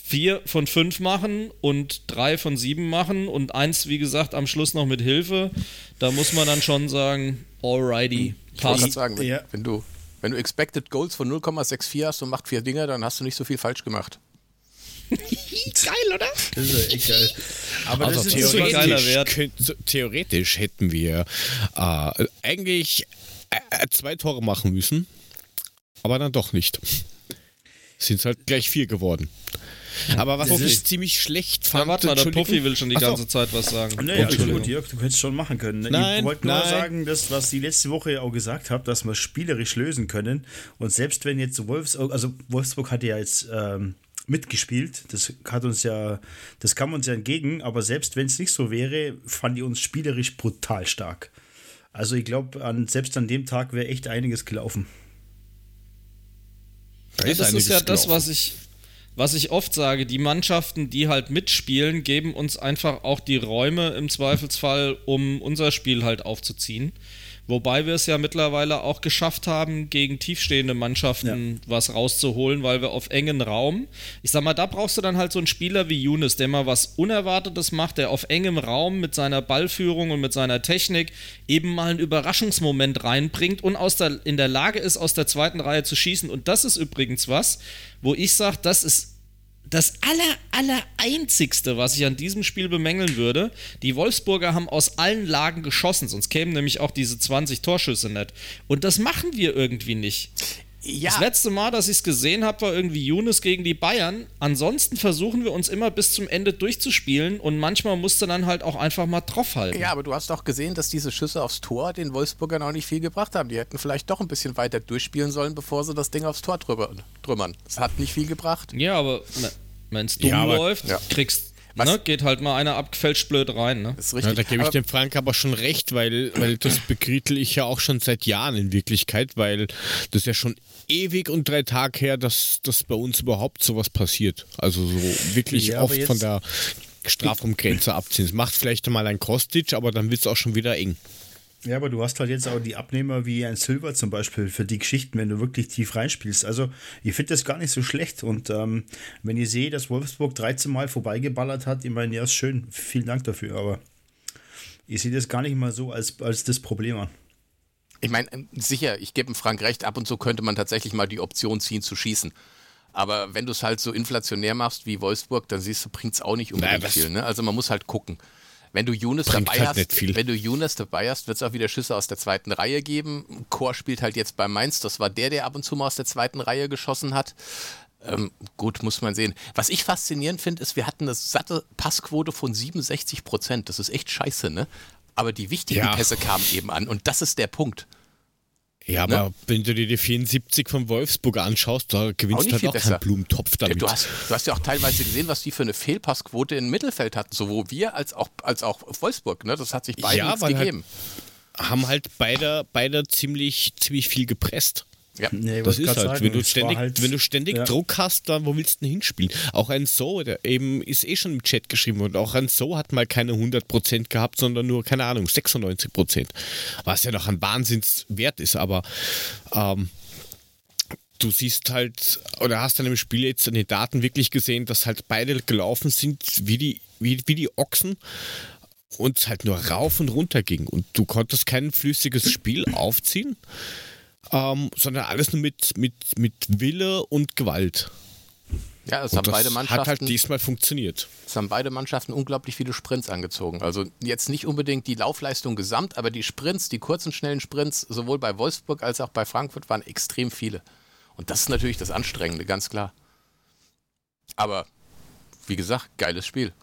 vier von fünf machen und drei von sieben machen und eins, wie gesagt, am Schluss noch mit Hilfe, da muss man dann schon sagen, alrighty. Ich wollte sagen, wenn, ja. wenn, du, wenn du Expected Goals von 0,64 hast und macht vier Dinger, dann hast du nicht so viel falsch gemacht. geil, oder? Das ist echt geil. Aber also das ist theoretisch, ein geiler Wert. Könnt, theoretisch hätten wir äh, eigentlich äh, zwei Tore machen müssen, aber dann doch nicht. Sind es halt gleich vier geworden. Aber was ich ziemlich schlecht fand. Ja, warte mal, der Puffy will schon die ganze so. Zeit was sagen. Nee, also gut, Jörg, du hättest schon machen können. Nein, ich wollte nur nein. sagen, das, was die letzte Woche auch gesagt habt, dass wir spielerisch lösen können. Und selbst wenn jetzt Wolfsburg, also Wolfsburg hat ja jetzt ähm, mitgespielt, das hat uns ja, das kam uns ja entgegen, aber selbst wenn es nicht so wäre, fand ich uns spielerisch brutal stark. Also ich glaube, an, selbst an dem Tag wäre echt einiges gelaufen. Ja, das ist ja das, was ich, was ich oft sage, die Mannschaften, die halt mitspielen, geben uns einfach auch die Räume im Zweifelsfall, um unser Spiel halt aufzuziehen. Wobei wir es ja mittlerweile auch geschafft haben, gegen tiefstehende Mannschaften ja. was rauszuholen, weil wir auf engen Raum, ich sag mal, da brauchst du dann halt so einen Spieler wie Younes, der mal was Unerwartetes macht, der auf engem Raum mit seiner Ballführung und mit seiner Technik eben mal einen Überraschungsmoment reinbringt und aus der, in der Lage ist, aus der zweiten Reihe zu schießen. Und das ist übrigens was, wo ich sage, das ist das aller, aller einzigste, was ich an diesem Spiel bemängeln würde, die Wolfsburger haben aus allen Lagen geschossen, sonst kämen nämlich auch diese 20 Torschüsse nicht. Und das machen wir irgendwie nicht. Ja. Das letzte Mal, dass ich es gesehen habe, war irgendwie Younes gegen die Bayern. Ansonsten versuchen wir uns immer bis zum Ende durchzuspielen und manchmal musste dann halt auch einfach mal draufhalten. Ja, aber du hast doch gesehen, dass diese Schüsse aufs Tor den Wolfsburgern auch nicht viel gebracht haben. Die hätten vielleicht doch ein bisschen weiter durchspielen sollen, bevor sie das Ding aufs Tor trümmern. Das hat nicht viel gebracht. Ja, aber wenn es dumm ja, läuft, ja. kriegst Ne, geht halt mal einer abgefälscht blöd rein. Ne? ist richtig. Ja, da gebe ich dem Frank aber schon recht, weil, weil das begritel ich ja auch schon seit Jahren in Wirklichkeit, weil das ja schon ewig und drei Tage her, dass, dass bei uns überhaupt sowas passiert. Also so wirklich ja, oft von der Strafraumgrenze abziehen. Es macht vielleicht mal ein Kostic, aber dann wird es auch schon wieder eng. Ja, aber du hast halt jetzt auch die Abnehmer wie ein Silver zum Beispiel für die Geschichten, wenn du wirklich tief reinspielst. Also, ich finde das gar nicht so schlecht. Und ähm, wenn ihr seht, dass Wolfsburg 13 Mal vorbeigeballert hat, ich meine, ja, ist schön. Vielen Dank dafür. Aber ich sehe das gar nicht mal so als, als das Problem an. Ich meine, ähm, sicher, ich gebe Frank recht, ab und zu könnte man tatsächlich mal die Option ziehen zu schießen. Aber wenn du es halt so inflationär machst wie Wolfsburg, dann siehst du, bringt es auch nicht unbedingt naja, viel. Ne? Also man muss halt gucken. Wenn du Younes dabei halt hast, wenn du Younes dabei hast, wird es auch wieder Schüsse aus der zweiten Reihe geben. Chor spielt halt jetzt bei Mainz. Das war der, der ab und zu mal aus der zweiten Reihe geschossen hat. Ähm, gut, muss man sehen. Was ich faszinierend finde, ist, wir hatten eine satte Passquote von 67 Prozent. Das ist echt scheiße, ne? Aber die wichtigen ja. Pässe kamen eben an und das ist der Punkt. Ja, aber ne? wenn du dir die 74 von Wolfsburg anschaust, da gewinnst du halt auch besser. keinen Blumentopf damit. Du hast, du hast ja auch teilweise gesehen, was die für eine Fehlpassquote im Mittelfeld hatten, sowohl wir als auch, als auch Wolfsburg. Ne? Das hat sich beide ja, gegeben. Halt, haben halt beide, beide ziemlich, ziemlich viel gepresst. Ja, nee, das ist halt, sagen, wenn du ständig, halt, wenn du ständig ja. Druck hast, dann wo willst du denn hinspielen? Auch ein So, der eben ist eh schon im Chat geschrieben worden, auch ein So hat mal keine 100% gehabt, sondern nur, keine Ahnung, 96%. Was ja noch ein Wahnsinnswert ist, aber ähm, du siehst halt, oder hast dann im Spiel jetzt in den Daten wirklich gesehen, dass halt beide gelaufen sind wie die, wie, wie die Ochsen und halt nur rauf und runter ging und du konntest kein flüssiges Spiel aufziehen ähm, sondern alles nur mit, mit, mit Wille und Gewalt. Ja, es haben beide Mannschaften. Hat halt diesmal funktioniert. Es haben beide Mannschaften unglaublich viele Sprints angezogen. Also jetzt nicht unbedingt die Laufleistung gesamt, aber die Sprints, die kurzen, schnellen Sprints, sowohl bei Wolfsburg als auch bei Frankfurt, waren extrem viele. Und das ist natürlich das Anstrengende, ganz klar. Aber wie gesagt, geiles Spiel.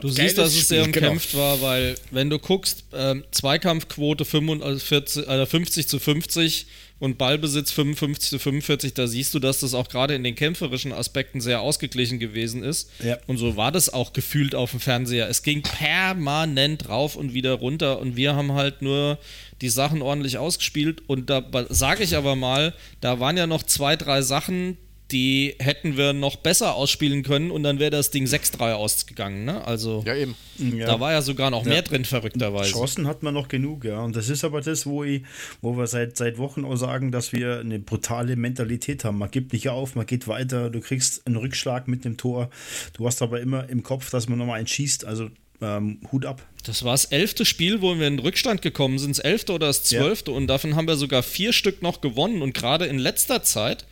Du siehst, dass es sehr genau. umkämpft genau. war, weil wenn du guckst, äh, Zweikampfquote 45, äh, 50 zu 50 und Ballbesitz 55 zu 45, da siehst du, dass das auch gerade in den kämpferischen Aspekten sehr ausgeglichen gewesen ist. Ja. Und so war das auch gefühlt auf dem Fernseher. Es ging permanent rauf und wieder runter und wir haben halt nur die Sachen ordentlich ausgespielt. Und da sage ich aber mal, da waren ja noch zwei, drei Sachen, die hätten wir noch besser ausspielen können und dann wäre das Ding 6-3 ausgegangen. Ne? Also ja, eben. Ja. da war ja sogar noch mehr ja. drin, verrückterweise. Chancen hat man noch genug, ja. Und das ist aber das, wo, ich, wo wir seit, seit Wochen auch sagen, dass wir eine brutale Mentalität haben. Man gibt nicht auf, man geht weiter, du kriegst einen Rückschlag mit dem Tor. Du hast aber immer im Kopf, dass man nochmal einen schießt. Also ähm, Hut ab. Das war das elfte Spiel, wo wir in Rückstand gekommen sind, das elfte oder das zwölfte. Ja. Und davon haben wir sogar vier Stück noch gewonnen. Und gerade in letzter Zeit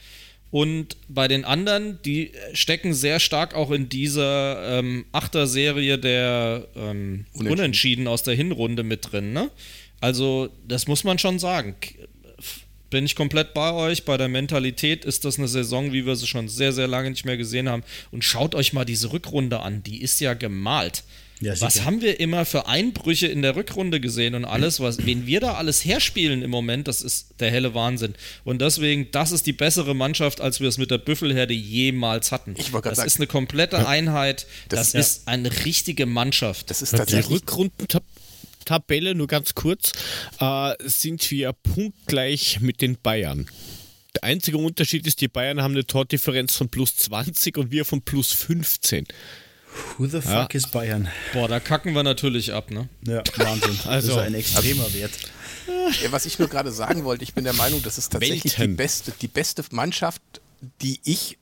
und bei den anderen, die stecken sehr stark auch in dieser ähm, Achter-Serie der ähm, Unentschieden. Unentschieden aus der Hinrunde mit drin. Ne? Also, das muss man schon sagen. Bin ich komplett bei euch. Bei der Mentalität ist das eine Saison, wie wir sie schon sehr, sehr lange nicht mehr gesehen haben. Und schaut euch mal diese Rückrunde an. Die ist ja gemalt. Ja, was haben wir immer für Einbrüche in der Rückrunde gesehen und alles, was, wen wir da alles herspielen im Moment, das ist der helle Wahnsinn. Und deswegen, das ist die bessere Mannschaft, als wir es mit der Büffelherde jemals hatten. Ich das sagen, ist eine komplette Einheit, das, das ja. ist eine richtige Mannschaft. Das ist tatsächlich. Die Rückrundentabelle, nur ganz kurz, äh, sind wir punktgleich mit den Bayern. Der einzige Unterschied ist, die Bayern haben eine Tordifferenz von plus 20 und wir von plus 15. Who the fuck ja. ist Bayern? Boah, da kacken wir natürlich ab, ne? Ja, Wahnsinn. also, das ist ein extremer also, Wert. Ja, was ich nur gerade sagen wollte, ich bin der Meinung, das ist tatsächlich die beste, die beste Mannschaft, die ich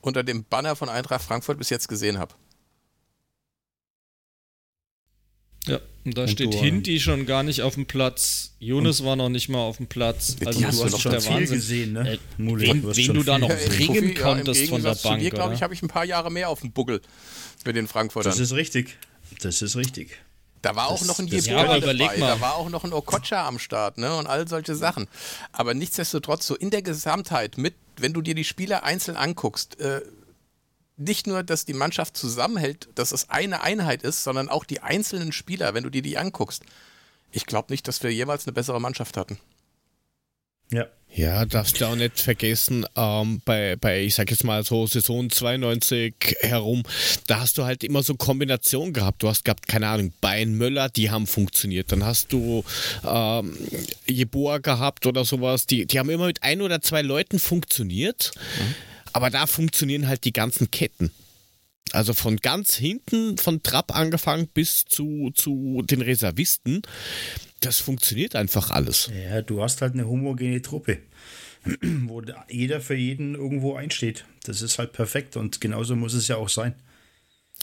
unter dem Banner von Eintracht Frankfurt bis jetzt gesehen habe. Ja, und da und steht Hinti schon gar nicht auf dem Platz. Jonas war noch nicht mal auf dem Platz. Also die hast du hast schon der Wahnsinn. gesehen, ne? Äh, wen, wen du da noch bringen ja, konntest ja, von der Bank. Zu dir, glaube ich, habe ich ein paar Jahre mehr auf dem Buckel mit den Frankfurtern. Das ist richtig. Das ist richtig. Da war auch noch ein Jeboa ja, dabei, da war auch noch ein Okocha am Start, ne? Und all solche Sachen. Aber nichtsdestotrotz, so in der Gesamtheit, mit, wenn du dir die Spieler einzeln anguckst, äh, nicht nur, dass die Mannschaft zusammenhält, dass es eine Einheit ist, sondern auch die einzelnen Spieler, wenn du dir die anguckst. Ich glaube nicht, dass wir jeweils eine bessere Mannschaft hatten. Ja. Ja, darfst du auch nicht vergessen, ähm, bei, bei, ich sag jetzt mal so Saison 92 herum, da hast du halt immer so Kombinationen gehabt. Du hast gehabt, keine Ahnung, Bein Möller, die haben funktioniert. Dann hast du ähm, Jeboa gehabt oder sowas, die, die haben immer mit ein oder zwei Leuten funktioniert. Mhm. Aber da funktionieren halt die ganzen Ketten. Also von ganz hinten, von Trapp angefangen bis zu, zu den Reservisten. Das funktioniert einfach alles. Ja, du hast halt eine homogene Truppe, wo jeder für jeden irgendwo einsteht. Das ist halt perfekt und genauso muss es ja auch sein.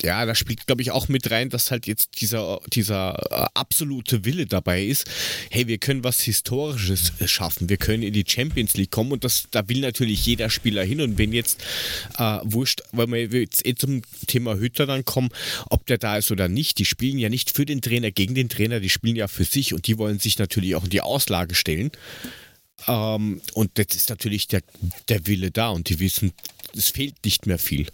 Ja, da spielt, glaube ich, auch mit rein, dass halt jetzt dieser, dieser äh, absolute Wille dabei ist. Hey, wir können was Historisches schaffen. Wir können in die Champions League kommen und das, da will natürlich jeder Spieler hin. Und wenn jetzt, äh, wurscht, weil wir jetzt eh zum Thema Hütter dann kommen, ob der da ist oder nicht, die spielen ja nicht für den Trainer, gegen den Trainer, die spielen ja für sich und die wollen sich natürlich auch in die Auslage stellen. Ähm, und jetzt ist natürlich der, der Wille da und die wissen, es fehlt nicht mehr viel.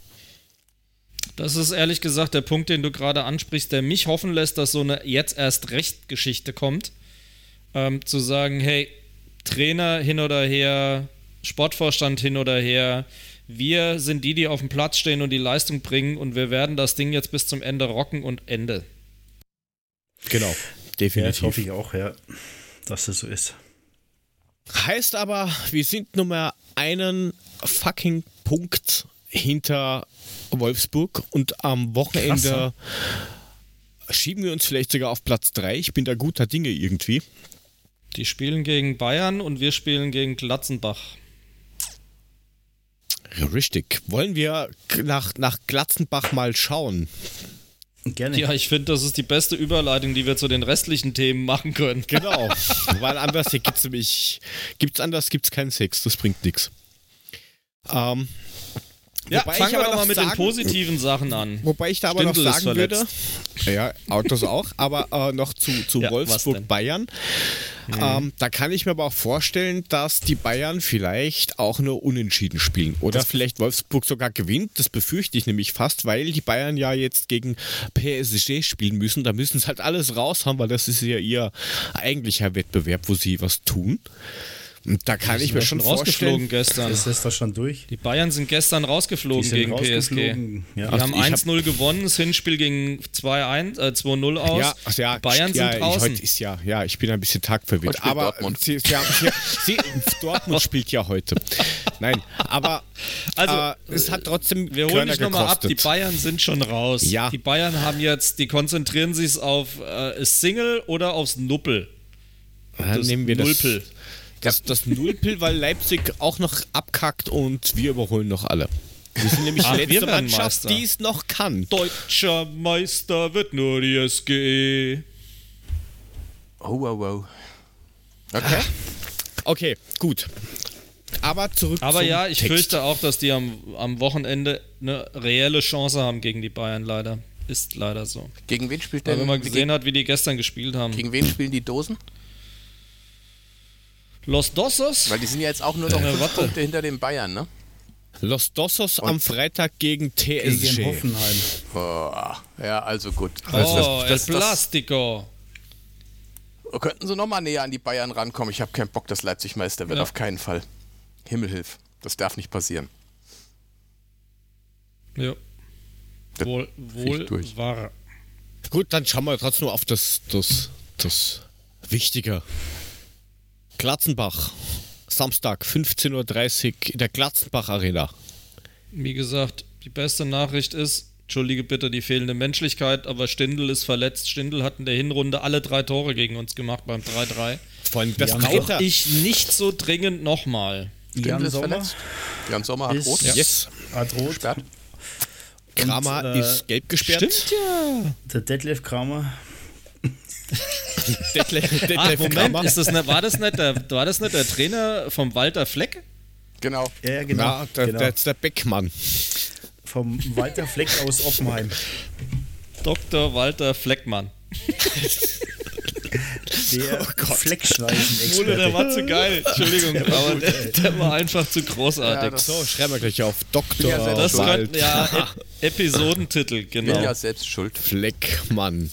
Das ist ehrlich gesagt der Punkt, den du gerade ansprichst, der mich hoffen lässt, dass so eine jetzt erst recht Geschichte kommt. Ähm, zu sagen, hey, Trainer hin oder her, Sportvorstand hin oder her, wir sind die, die auf dem Platz stehen und die Leistung bringen und wir werden das Ding jetzt bis zum Ende rocken und Ende. Genau, definitiv. Ja, das hoffe ich auch, ja, dass das so ist. Heißt aber, wir sind Nummer einen fucking Punkt hinter Wolfsburg und am Wochenende Krass. schieben wir uns vielleicht sogar auf Platz 3. Ich bin da guter Dinge irgendwie. Die spielen gegen Bayern und wir spielen gegen Glatzenbach. richtig. Wollen wir nach, nach Glatzenbach mal schauen? Gerne. Ja, ich finde, das ist die beste Überleitung, die wir zu den restlichen Themen machen können. Genau. Weil anders gibt es nämlich, gibt's anders gibt es keinen Sex, das bringt nichts. Ähm, ja, wobei fangen wir doch mal mit sagen, den positiven Sachen an. Wobei ich da aber Stindl noch sagen würde, ja, Autos auch, aber äh, noch zu, zu ja, Wolfsburg-Bayern. Mhm. Ähm, da kann ich mir aber auch vorstellen, dass die Bayern vielleicht auch nur unentschieden spielen. Oder das vielleicht Wolfsburg sogar gewinnt. Das befürchte ich nämlich fast, weil die Bayern ja jetzt gegen PSG spielen müssen. Da müssen sie halt alles raus haben, weil das ist ja ihr eigentlicher Wettbewerb, wo sie was tun. Da kann ich mir schon rausgeflogen gestern. Ist das doch schon durch? Die Bayern sind gestern rausgeflogen gegen PSG. Ja. Die haben 1-0 gewonnen, das Hinspiel ging 2-1, äh, 2-0 aus. Ja, ach ja, Bayern ja, sind draußen. Heute ist ja, ja, ich bin ein bisschen tagverwirrt. Aber Dortmund. Sie, sie haben, sie, Dortmund spielt ja heute. Nein, aber also, äh, es hat trotzdem Wir holen dich nochmal ab, die Bayern sind schon raus. Ja. Die Bayern haben jetzt, die konzentrieren sich auf äh, Single oder aufs Nuppel. Dann nehmen wir Nullpel. das das, das Nullpill, weil Leipzig auch noch abkackt und wir überholen noch alle. Wir sind nämlich die letzte Mannschaft, die es noch kann. Deutscher Meister wird nur die SGE. Oh, wow, wow. Okay. Okay, gut. Aber zurück Aber ja, ich Text. fürchte auch, dass die am, am Wochenende eine reelle Chance haben gegen die Bayern, leider. Ist leider so. Gegen wen spielt der? Weil wenn man gesehen hat, wie die gestern gespielt haben. Gegen wen spielen die Dosen? Los Dosos? Weil die sind ja jetzt auch nur noch äh, Punkte hinter den Bayern, ne? Los Dosos am Freitag gegen TSG. Gegen Hoffenheim. Oh, ja, also gut. Oh, das, das, El Plastico. Könnten sie nochmal näher an die Bayern rankommen? Ich habe keinen Bock, dass Leipzig Meister wird. Ja. Auf keinen Fall. Himmelhilf. Das darf nicht passieren. Ja. Das wohl wohl war. Gut, dann schauen wir trotzdem auf das, das, das Wichtige. Glatzenbach, Samstag 15.30 Uhr in der Glatzenbach Arena. Wie gesagt, die beste Nachricht ist, Entschuldige bitte die fehlende Menschlichkeit, aber Stindl ist verletzt. Stindl hat in der Hinrunde alle drei Tore gegen uns gemacht beim 3-3. Vor allem, das brauche ich nicht so dringend nochmal. Jan ist Sommer verletzt. Jan Sommer hat rot. Ja. Yes. Hat rot. Gesperrt. Kramer Und, äh, ist gelb gesperrt. Stimmt ja. Der Detlef Kramer. Detlef, Detlef Ach, Moment. Ist das nicht, war, das nicht der, war das nicht der Trainer vom Walter Fleck? Genau. Ja, ja genau. Ja, der, genau. der ist der Beckmann. Vom Walter Fleck aus Oppenheim. Dr. Walter Fleckmann. Der oh Fleckschneisen-Experte. der war zu geil. Entschuldigung, aber der, der, war einfach zu großartig. Ja, so, schreiben wir gleich auf. Dr. Ja das könnte, ja, e Episodentitel, genau. Bin ja selbst schuld. Fleckmann.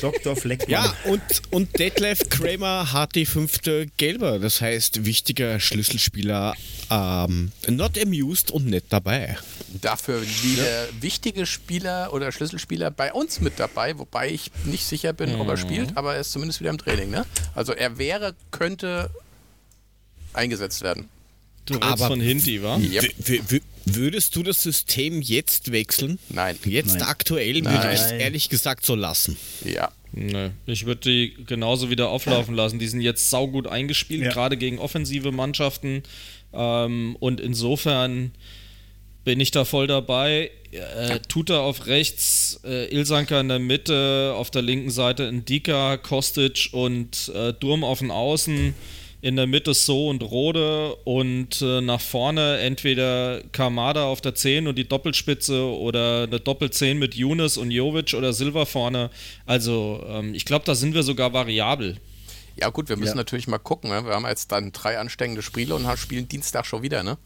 Dr. Fleckmann. Ja, und, und Detlef Kramer hat die fünfte Gelbe. Das heißt, wichtiger Schlüsselspieler ähm, not amused und nicht dabei. Dafür wieder ja. wichtige Spieler oder Schlüsselspieler bei uns mit dabei, wobei ich nicht sicher bin, mhm. ob er mhm. spielt, aber er ist zumindest wieder im Training. Ne? Also er wäre, könnte eingesetzt werden. Du redest aber von Hinti, wa? Yep. Würdest du das System jetzt wechseln? Nein. Jetzt Nein. aktuell Nein. würde ich es ehrlich gesagt so lassen. Ja. Nee. Ich würde die genauso wieder auflaufen lassen. Die sind jetzt saugut eingespielt, ja. gerade gegen offensive Mannschaften. Ähm, und insofern bin ich da voll dabei. Äh, Tuta auf rechts, äh, Ilsanker in der Mitte, auf der linken Seite Ndika, Kostic und äh, Durm auf den Außen. In der Mitte So und Rode und äh, nach vorne entweder Kamada auf der 10 und die Doppelspitze oder eine Doppel-10 mit Younes und Jovic oder Silva vorne. Also ähm, ich glaube, da sind wir sogar variabel. Ja, gut, wir müssen ja. natürlich mal gucken. Ne? Wir haben jetzt dann drei ansteigende Spiele und spielen Dienstag schon wieder, ne?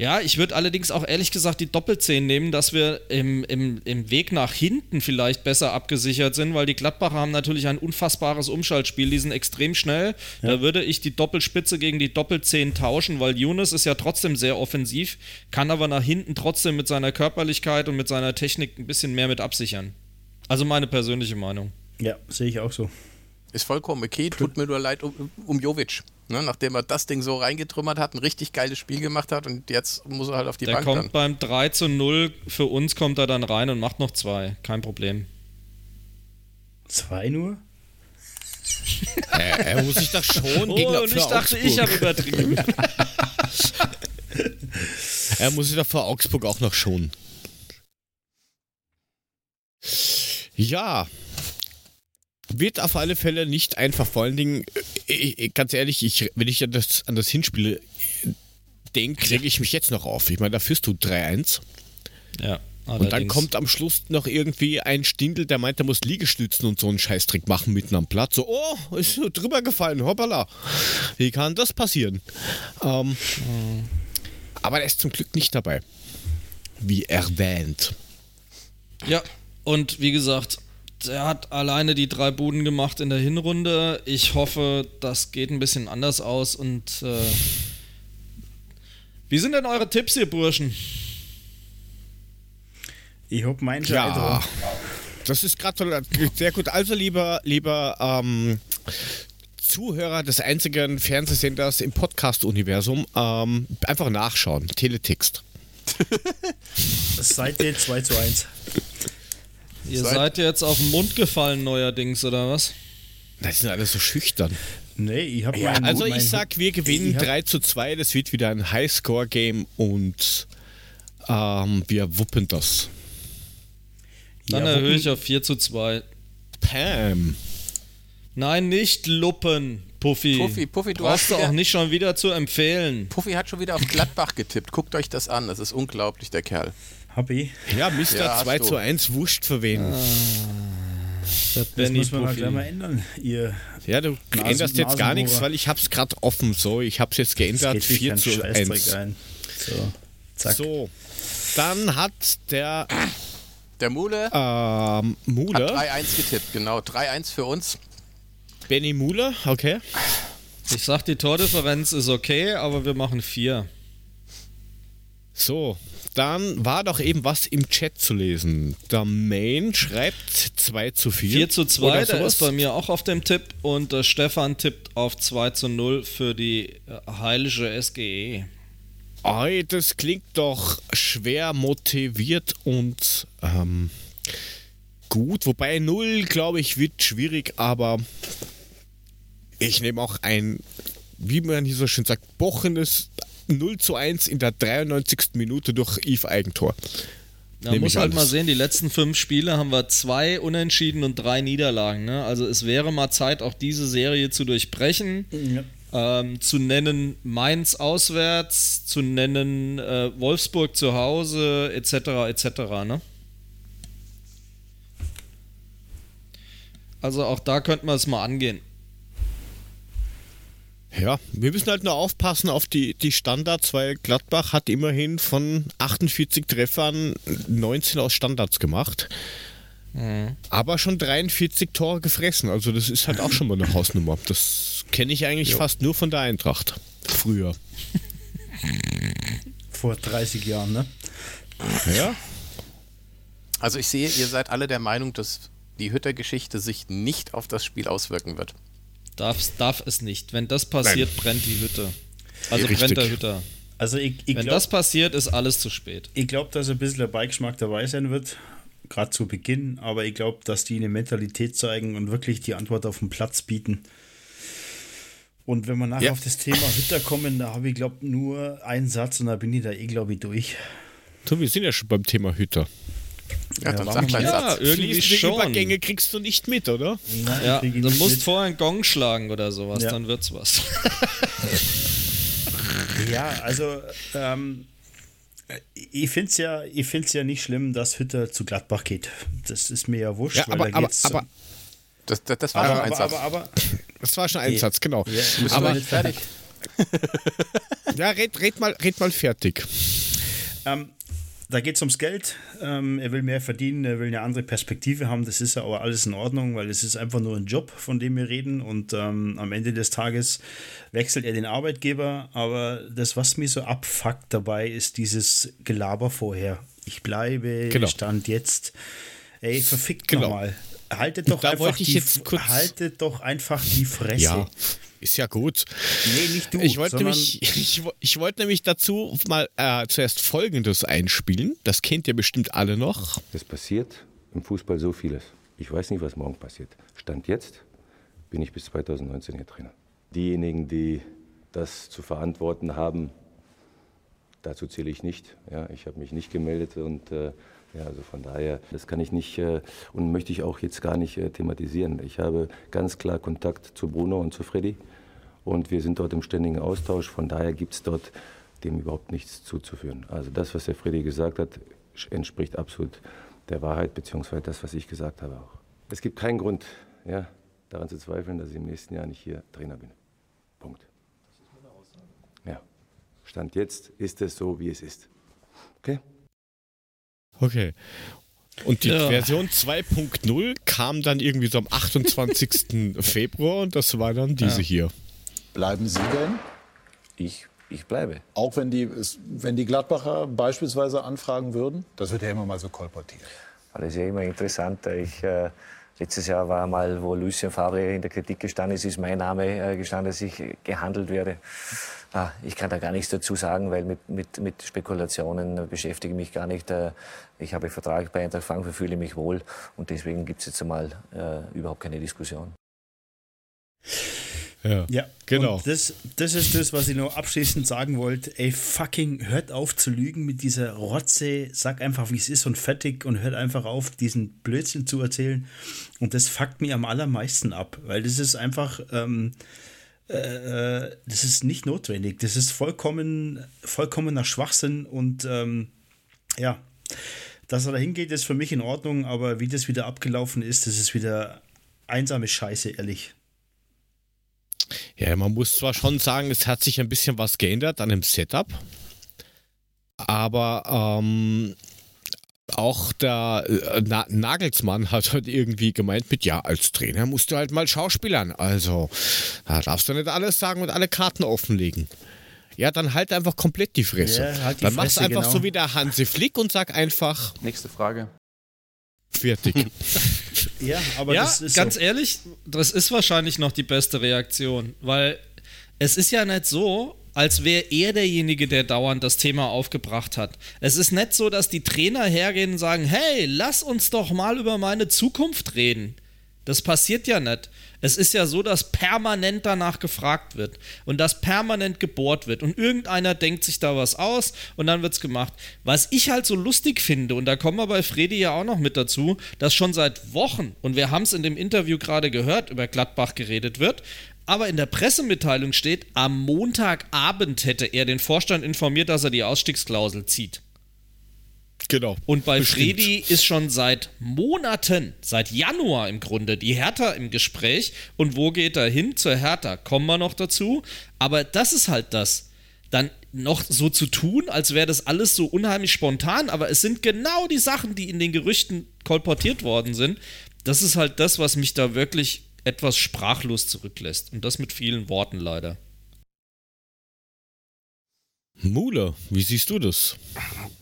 Ja, ich würde allerdings auch ehrlich gesagt die Doppelzehn nehmen, dass wir im, im, im Weg nach hinten vielleicht besser abgesichert sind, weil die Gladbacher haben natürlich ein unfassbares Umschaltspiel, die sind extrem schnell. Ja. Da würde ich die Doppelspitze gegen die Doppelzehn tauschen, weil Younes ist ja trotzdem sehr offensiv, kann aber nach hinten trotzdem mit seiner Körperlichkeit und mit seiner Technik ein bisschen mehr mit absichern. Also meine persönliche Meinung. Ja, sehe ich auch so. Ist vollkommen okay, tut mir nur leid um, um Jovic. Ne, nachdem er das Ding so reingetrümmert hat, ein richtig geiles Spiel gemacht hat und jetzt muss er halt auf die Der Bank. Der kommt dann. beim 3 zu 0, für uns kommt er dann rein und macht noch zwei. Kein Problem. Zwei nur? er, er muss sich doch schon oh, gegen und ich dachte, Augsburg. ich habe übertrieben. er muss sich doch vor Augsburg auch noch schonen. Ja, wird auf alle Fälle nicht einfach. Vor allen Dingen, ich, äh, äh, ganz ehrlich, ich, wenn ich an das, an das Hinspiel äh, denke, kriege ich mich jetzt noch auf. Ich meine, da führst du 3-1. Ja. Allerdings. Und dann kommt am Schluss noch irgendwie ein Stindel, der meint, er muss Liegestützen und so einen Scheißtrick machen mitten am Platz. So, oh, ist so drüber gefallen, hoppala. Wie kann das passieren? Ähm, mhm. Aber er ist zum Glück nicht dabei. Wie erwähnt. Ja, und wie gesagt, er hat alleine die drei Buden gemacht in der Hinrunde. Ich hoffe, das geht ein bisschen anders aus. Und äh, wie sind denn eure Tipps, ihr Burschen? Ich hab mein Ja, das ist gerade sehr gut. Also, lieber, lieber ähm, Zuhörer des einzigen Fernsehsenders im Podcast-Universum, ähm, einfach nachschauen. Teletext. Seite 2 zu 1. Ihr seid, seid jetzt auf den Mund gefallen neuerdings, oder was? Das sind alle so schüchtern. Nee, ich habe ja, Also ich sag, wir gewinnen 3 zu 2, das wird wieder ein Highscore-Game und ähm, wir wuppen das. Dann ja, erhöhe ich auf 4 zu 2. Pam. Nein, nicht Luppen, Puffy. Puffy, Puffy du Brauchst hast du auch nicht schon wieder zu empfehlen. Puffy hat schon wieder auf Gladbach getippt. Guckt euch das an, das ist unglaublich, der Kerl. Hab ich. Ja, Mr. Ja, 2 zu 1 wurscht für wen. Ah, das, das muss man gleich mal ändern. Ihr ja, du Nasen, änderst jetzt gar nichts, weil ich hab's gerade offen so. Ich hab's jetzt geändert. 4 zu 1. Ein. So, zack. So, dann hat der... Der Mule, ähm, Mule. hat 3-1 getippt, genau. 3-1 für uns. Benny Mule, okay. Ich sag, die Tordifferenz ist okay, aber wir machen 4. So, dann war doch eben was im Chat zu lesen. Der Main schreibt 2 zu 4. 4 zu 2, der ist bei mir auch auf dem Tipp und der Stefan tippt auf 2 zu 0 für die äh, heilige SGE. Ei, das klingt doch schwer motiviert und ähm, gut. Wobei 0, glaube ich, wird schwierig, aber ich nehme auch ein, wie man hier so schön sagt, bochenes 0 zu 1 in der 93. Minute durch Yves Eigentor. Man muss halt alles. mal sehen, die letzten fünf Spiele haben wir zwei Unentschieden und drei Niederlagen. Ne? Also es wäre mal Zeit, auch diese Serie zu durchbrechen. Ja. Ähm, zu nennen Mainz auswärts, zu nennen äh, Wolfsburg zu Hause, etc. etc. Ne? Also auch da könnten wir es mal angehen. Ja, wir müssen halt nur aufpassen auf die, die Standards, weil Gladbach hat immerhin von 48 Treffern 19 aus Standards gemacht. Mhm. Aber schon 43 Tore gefressen. Also das ist halt auch schon mal eine Hausnummer. Das kenne ich eigentlich jo. fast nur von der Eintracht. Früher. Vor 30 Jahren, ne? Ja. Also ich sehe, ihr seid alle der Meinung, dass die Hütter-Geschichte sich nicht auf das Spiel auswirken wird. Darf, darf es nicht. Wenn das passiert, Nein. brennt die Hütte. Also Richtig. brennt der Hütter. Also ich, ich Wenn glaub, das passiert, ist alles zu spät. Ich glaube, dass ein bisschen der Beigeschmack dabei sein wird, gerade zu Beginn, aber ich glaube, dass die eine Mentalität zeigen und wirklich die Antwort auf den Platz bieten. Und wenn wir nachher ja. auf das Thema Hütter kommen, da habe ich, glaube nur einen Satz und da bin ich da eh, glaube ich, durch. So, wir sind ja schon beim Thema Hütter. Ja, dann sag gleich ja, Satz. irgendwie schon. Übergänge kriegst du nicht mit, oder? Nein, ja, du musst mit. vorher einen Gong schlagen oder sowas, ja. dann wird's was. ja, also ähm, ich finde es ja, ja nicht schlimm, dass Hütter zu Gladbach geht. Das ist mir ja wurscht, ja, aber, aber, aber das, das, das, war aber, schon ein Satz. Aber, das war schon ein Satz, genau. Ja, aber nicht fertig. ja, red, red, mal, red mal fertig. Ähm, da geht es ums Geld. Ähm, er will mehr verdienen, er will eine andere Perspektive haben. Das ist ja aber alles in Ordnung, weil es ist einfach nur ein Job, von dem wir reden. Und ähm, am Ende des Tages wechselt er den Arbeitgeber. Aber das, was mir so abfuckt dabei, ist dieses Gelaber vorher. Ich bleibe, genau. Stand jetzt. Ey, verfickt genau. nochmal. Haltet doch, einfach die, haltet doch einfach die Fresse. Ja. Ist ja gut. Nee, nicht du. Ich wollte nämlich, ich, ich wollte nämlich dazu mal äh, zuerst Folgendes einspielen. Das kennt ihr bestimmt alle noch. Es passiert im Fußball so vieles. Ich weiß nicht, was morgen passiert. Stand jetzt bin ich bis 2019 hier Trainer. Diejenigen, die das zu verantworten haben, dazu zähle ich nicht. Ja, ich habe mich nicht gemeldet und äh, ja, also von daher, das kann ich nicht äh, und möchte ich auch jetzt gar nicht äh, thematisieren. Ich habe ganz klar Kontakt zu Bruno und zu Freddy und wir sind dort im ständigen Austausch. Von daher gibt es dort dem überhaupt nichts zuzuführen. Also das, was der Freddy gesagt hat, entspricht absolut der Wahrheit, beziehungsweise das, was ich gesagt habe auch. Es gibt keinen Grund, ja, daran zu zweifeln, dass ich im nächsten Jahr nicht hier Trainer bin. Punkt. Ja. Stand jetzt ist es so, wie es ist. Okay? Okay. Und die ja. Version 2.0 kam dann irgendwie so am 28. Februar und das war dann diese ja. hier. Bleiben Sie denn? Ich, ich bleibe. Auch wenn die, wenn die Gladbacher beispielsweise anfragen würden? Das wird ja immer mal so kolportiert. Das ist ja immer interessant. Ich, äh, letztes Jahr war mal, wo Lucien Favre in der Kritik gestanden ist, ist mein Name äh, gestanden, dass ich gehandelt werde. Ah, ich kann da gar nichts dazu sagen, weil mit, mit, mit Spekulationen beschäftige ich mich gar nicht. Äh, ich habe Vertrag bei Eintracht Frankfurt, fühle mich wohl und deswegen gibt es jetzt einmal äh, überhaupt keine Diskussion. Ja, ja genau. Und das, das ist das, was ich noch abschließend sagen wollte. Ey, fucking hört auf zu lügen mit dieser Rotze. Sag einfach, wie es ist und fertig und hört einfach auf, diesen Blödsinn zu erzählen. Und das fuckt mir am allermeisten ab, weil das ist einfach. Ähm, äh, das ist nicht notwendig. Das ist vollkommen, vollkommener Schwachsinn und ähm, ja, dass er da hingeht, ist für mich in Ordnung, aber wie das wieder abgelaufen ist, das ist wieder einsame Scheiße, ehrlich. Ja, man muss zwar schon sagen, es hat sich ein bisschen was geändert an dem Setup, aber ähm, auch der äh, Na Nagelsmann hat halt irgendwie gemeint mit, ja, als Trainer musst du halt mal Schauspielern. Also, da darfst du nicht alles sagen und alle Karten offenlegen. Ja, dann halt einfach komplett die Fresse. Ja, halt die dann machst du einfach genau. so wie der Hansi Flick und sag einfach. Nächste Frage. Fertig. ja, aber ja, das ist ganz so. ehrlich, das ist wahrscheinlich noch die beste Reaktion, weil es ist ja nicht so, als wäre er derjenige, der dauernd das Thema aufgebracht hat. Es ist nicht so, dass die Trainer hergehen und sagen, hey, lass uns doch mal über meine Zukunft reden. Das passiert ja nicht. Es ist ja so, dass permanent danach gefragt wird und dass permanent gebohrt wird und irgendeiner denkt sich da was aus und dann wird es gemacht. Was ich halt so lustig finde, und da kommen wir bei Fredi ja auch noch mit dazu, dass schon seit Wochen, und wir haben es in dem Interview gerade gehört, über Gladbach geredet wird, aber in der Pressemitteilung steht, am Montagabend hätte er den Vorstand informiert, dass er die Ausstiegsklausel zieht. Genau. Und bei bestimmt. Fredi ist schon seit Monaten, seit Januar im Grunde, die Hertha im Gespräch. Und wo geht er hin? Zur Hertha. Kommen wir noch dazu. Aber das ist halt das. Dann noch so zu tun, als wäre das alles so unheimlich spontan, aber es sind genau die Sachen, die in den Gerüchten kolportiert worden sind. Das ist halt das, was mich da wirklich etwas sprachlos zurücklässt. Und das mit vielen Worten leider. Mule, wie siehst du das?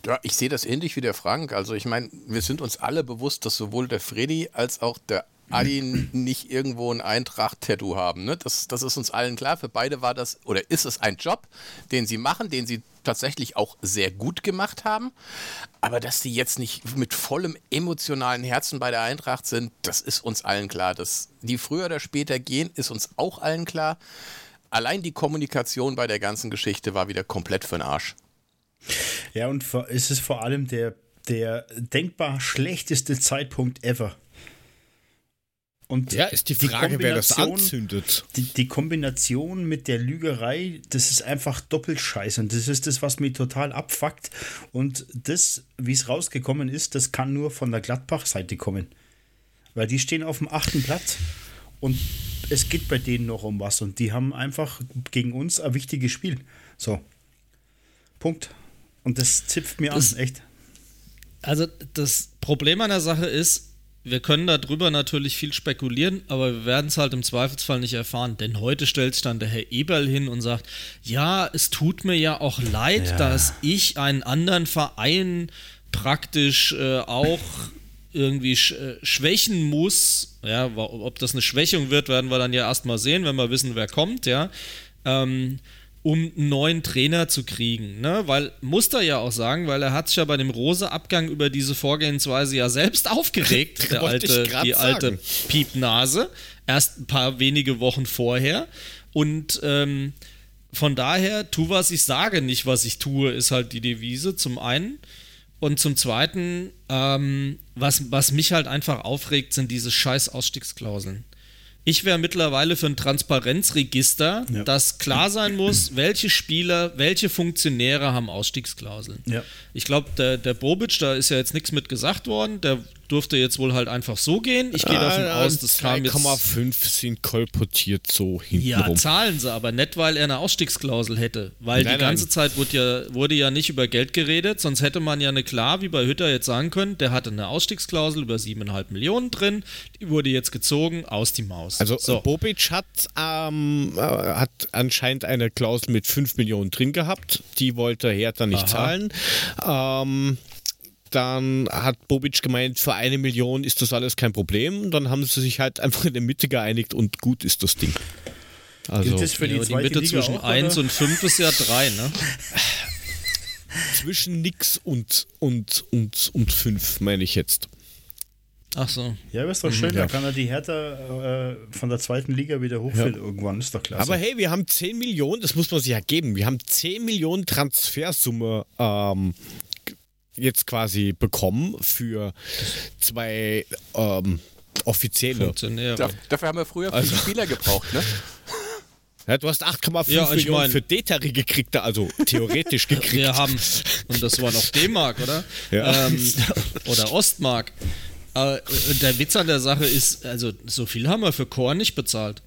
Ja, ich sehe das ähnlich wie der Frank. Also ich meine, wir sind uns alle bewusst, dass sowohl der Freddy als auch der Adi nicht irgendwo ein Eintracht-Tattoo haben. Ne? Das, das ist uns allen klar. Für beide war das oder ist es ein Job, den sie machen, den sie tatsächlich auch sehr gut gemacht haben. Aber dass sie jetzt nicht mit vollem emotionalen Herzen bei der Eintracht sind, das ist uns allen klar. Dass die früher oder später gehen, ist uns auch allen klar allein die Kommunikation bei der ganzen Geschichte war wieder komplett für den Arsch. Ja, und es ist vor allem der, der denkbar schlechteste Zeitpunkt ever. Und ja, ist die Frage, die wer das anzündet. Die, die, Kombination mit der Lügerei, das ist einfach doppelt scheiße. Und das ist das, was mich total abfuckt. Und das, wie es rausgekommen ist, das kann nur von der Gladbach-Seite kommen. Weil die stehen auf dem achten Platz und es geht bei denen noch um was und die haben einfach gegen uns ein wichtiges Spiel. So. Punkt. Und das zipft mir das, an, echt. Also das Problem an der Sache ist, wir können darüber natürlich viel spekulieren, aber wir werden es halt im Zweifelsfall nicht erfahren. Denn heute stellt sich dann der Herr Eberl hin und sagt, ja, es tut mir ja auch leid, ja. dass ich einen anderen Verein praktisch äh, auch irgendwie äh, schwächen muss, ja, ob das eine Schwächung wird, werden wir dann ja erstmal sehen, wenn wir wissen, wer kommt, ja, ähm, um einen neuen Trainer zu kriegen, ne, weil, muss er ja auch sagen, weil er hat sich ja bei dem Rose-Abgang über diese Vorgehensweise ja selbst aufgeregt, der alte, die alte Piepnase, erst ein paar wenige Wochen vorher. Und, ähm, von daher, tu was ich sage, nicht was ich tue, ist halt die Devise. Zum einen. Und zum Zweiten, ähm, was, was mich halt einfach aufregt, sind diese scheiß Ausstiegsklauseln. Ich wäre mittlerweile für ein Transparenzregister, ja. das klar sein muss, welche Spieler, welche Funktionäre haben Ausstiegsklauseln. Ja. Ich glaube, der, der Bobic, da ist ja jetzt nichts mit gesagt worden, der durfte jetzt wohl halt einfach so gehen. Ich gehe davon ah, aus, das kam jetzt. 2,5 sind kolportiert so hinten. Ja, zahlen sie, aber nicht, weil er eine Ausstiegsklausel hätte. Weil nein, die ganze nein. Zeit wurde ja, wurde ja nicht über Geld geredet, sonst hätte man ja eine klar, wie bei Hütter jetzt sagen können, der hatte eine Ausstiegsklausel über 7,5 Millionen drin, die wurde jetzt gezogen, aus die Maus. Also so. Bobic hat, ähm, äh, hat anscheinend eine Klausel mit 5 Millionen drin gehabt, die wollte Hertha nicht Aha. zahlen. Ähm, dann hat Bobic gemeint, für eine Million ist das alles kein Problem. Und dann haben sie sich halt einfach in der Mitte geeinigt und gut ist das Ding. Also, Gilt das für die, ja, die Mitte Liga zwischen 1 und 5 ist ja 3, ne? zwischen nix und, und, und, und 5, meine ich jetzt. Ach so. Ja, aber ist doch schön, mhm, ja. da kann er die Hertha äh, von der zweiten Liga wieder hochführen ja. irgendwann, ist doch klasse. Aber hey, wir haben 10 Millionen, das muss man sich ja geben, wir haben 10 Millionen Transfersumme ähm, jetzt quasi bekommen für zwei ähm, offizielle Funktionäre. Da, dafür haben wir früher also, Spieler gebraucht, ne? Ja, du hast 8,5 ja, Millionen mein, für Detari gekriegt, also theoretisch gekriegt. Wir haben, und das war noch D-Mark, oder? Ja. Ähm, oder Ostmark. Aber der Witz an der Sache ist, also so viel haben wir für Chor nicht bezahlt.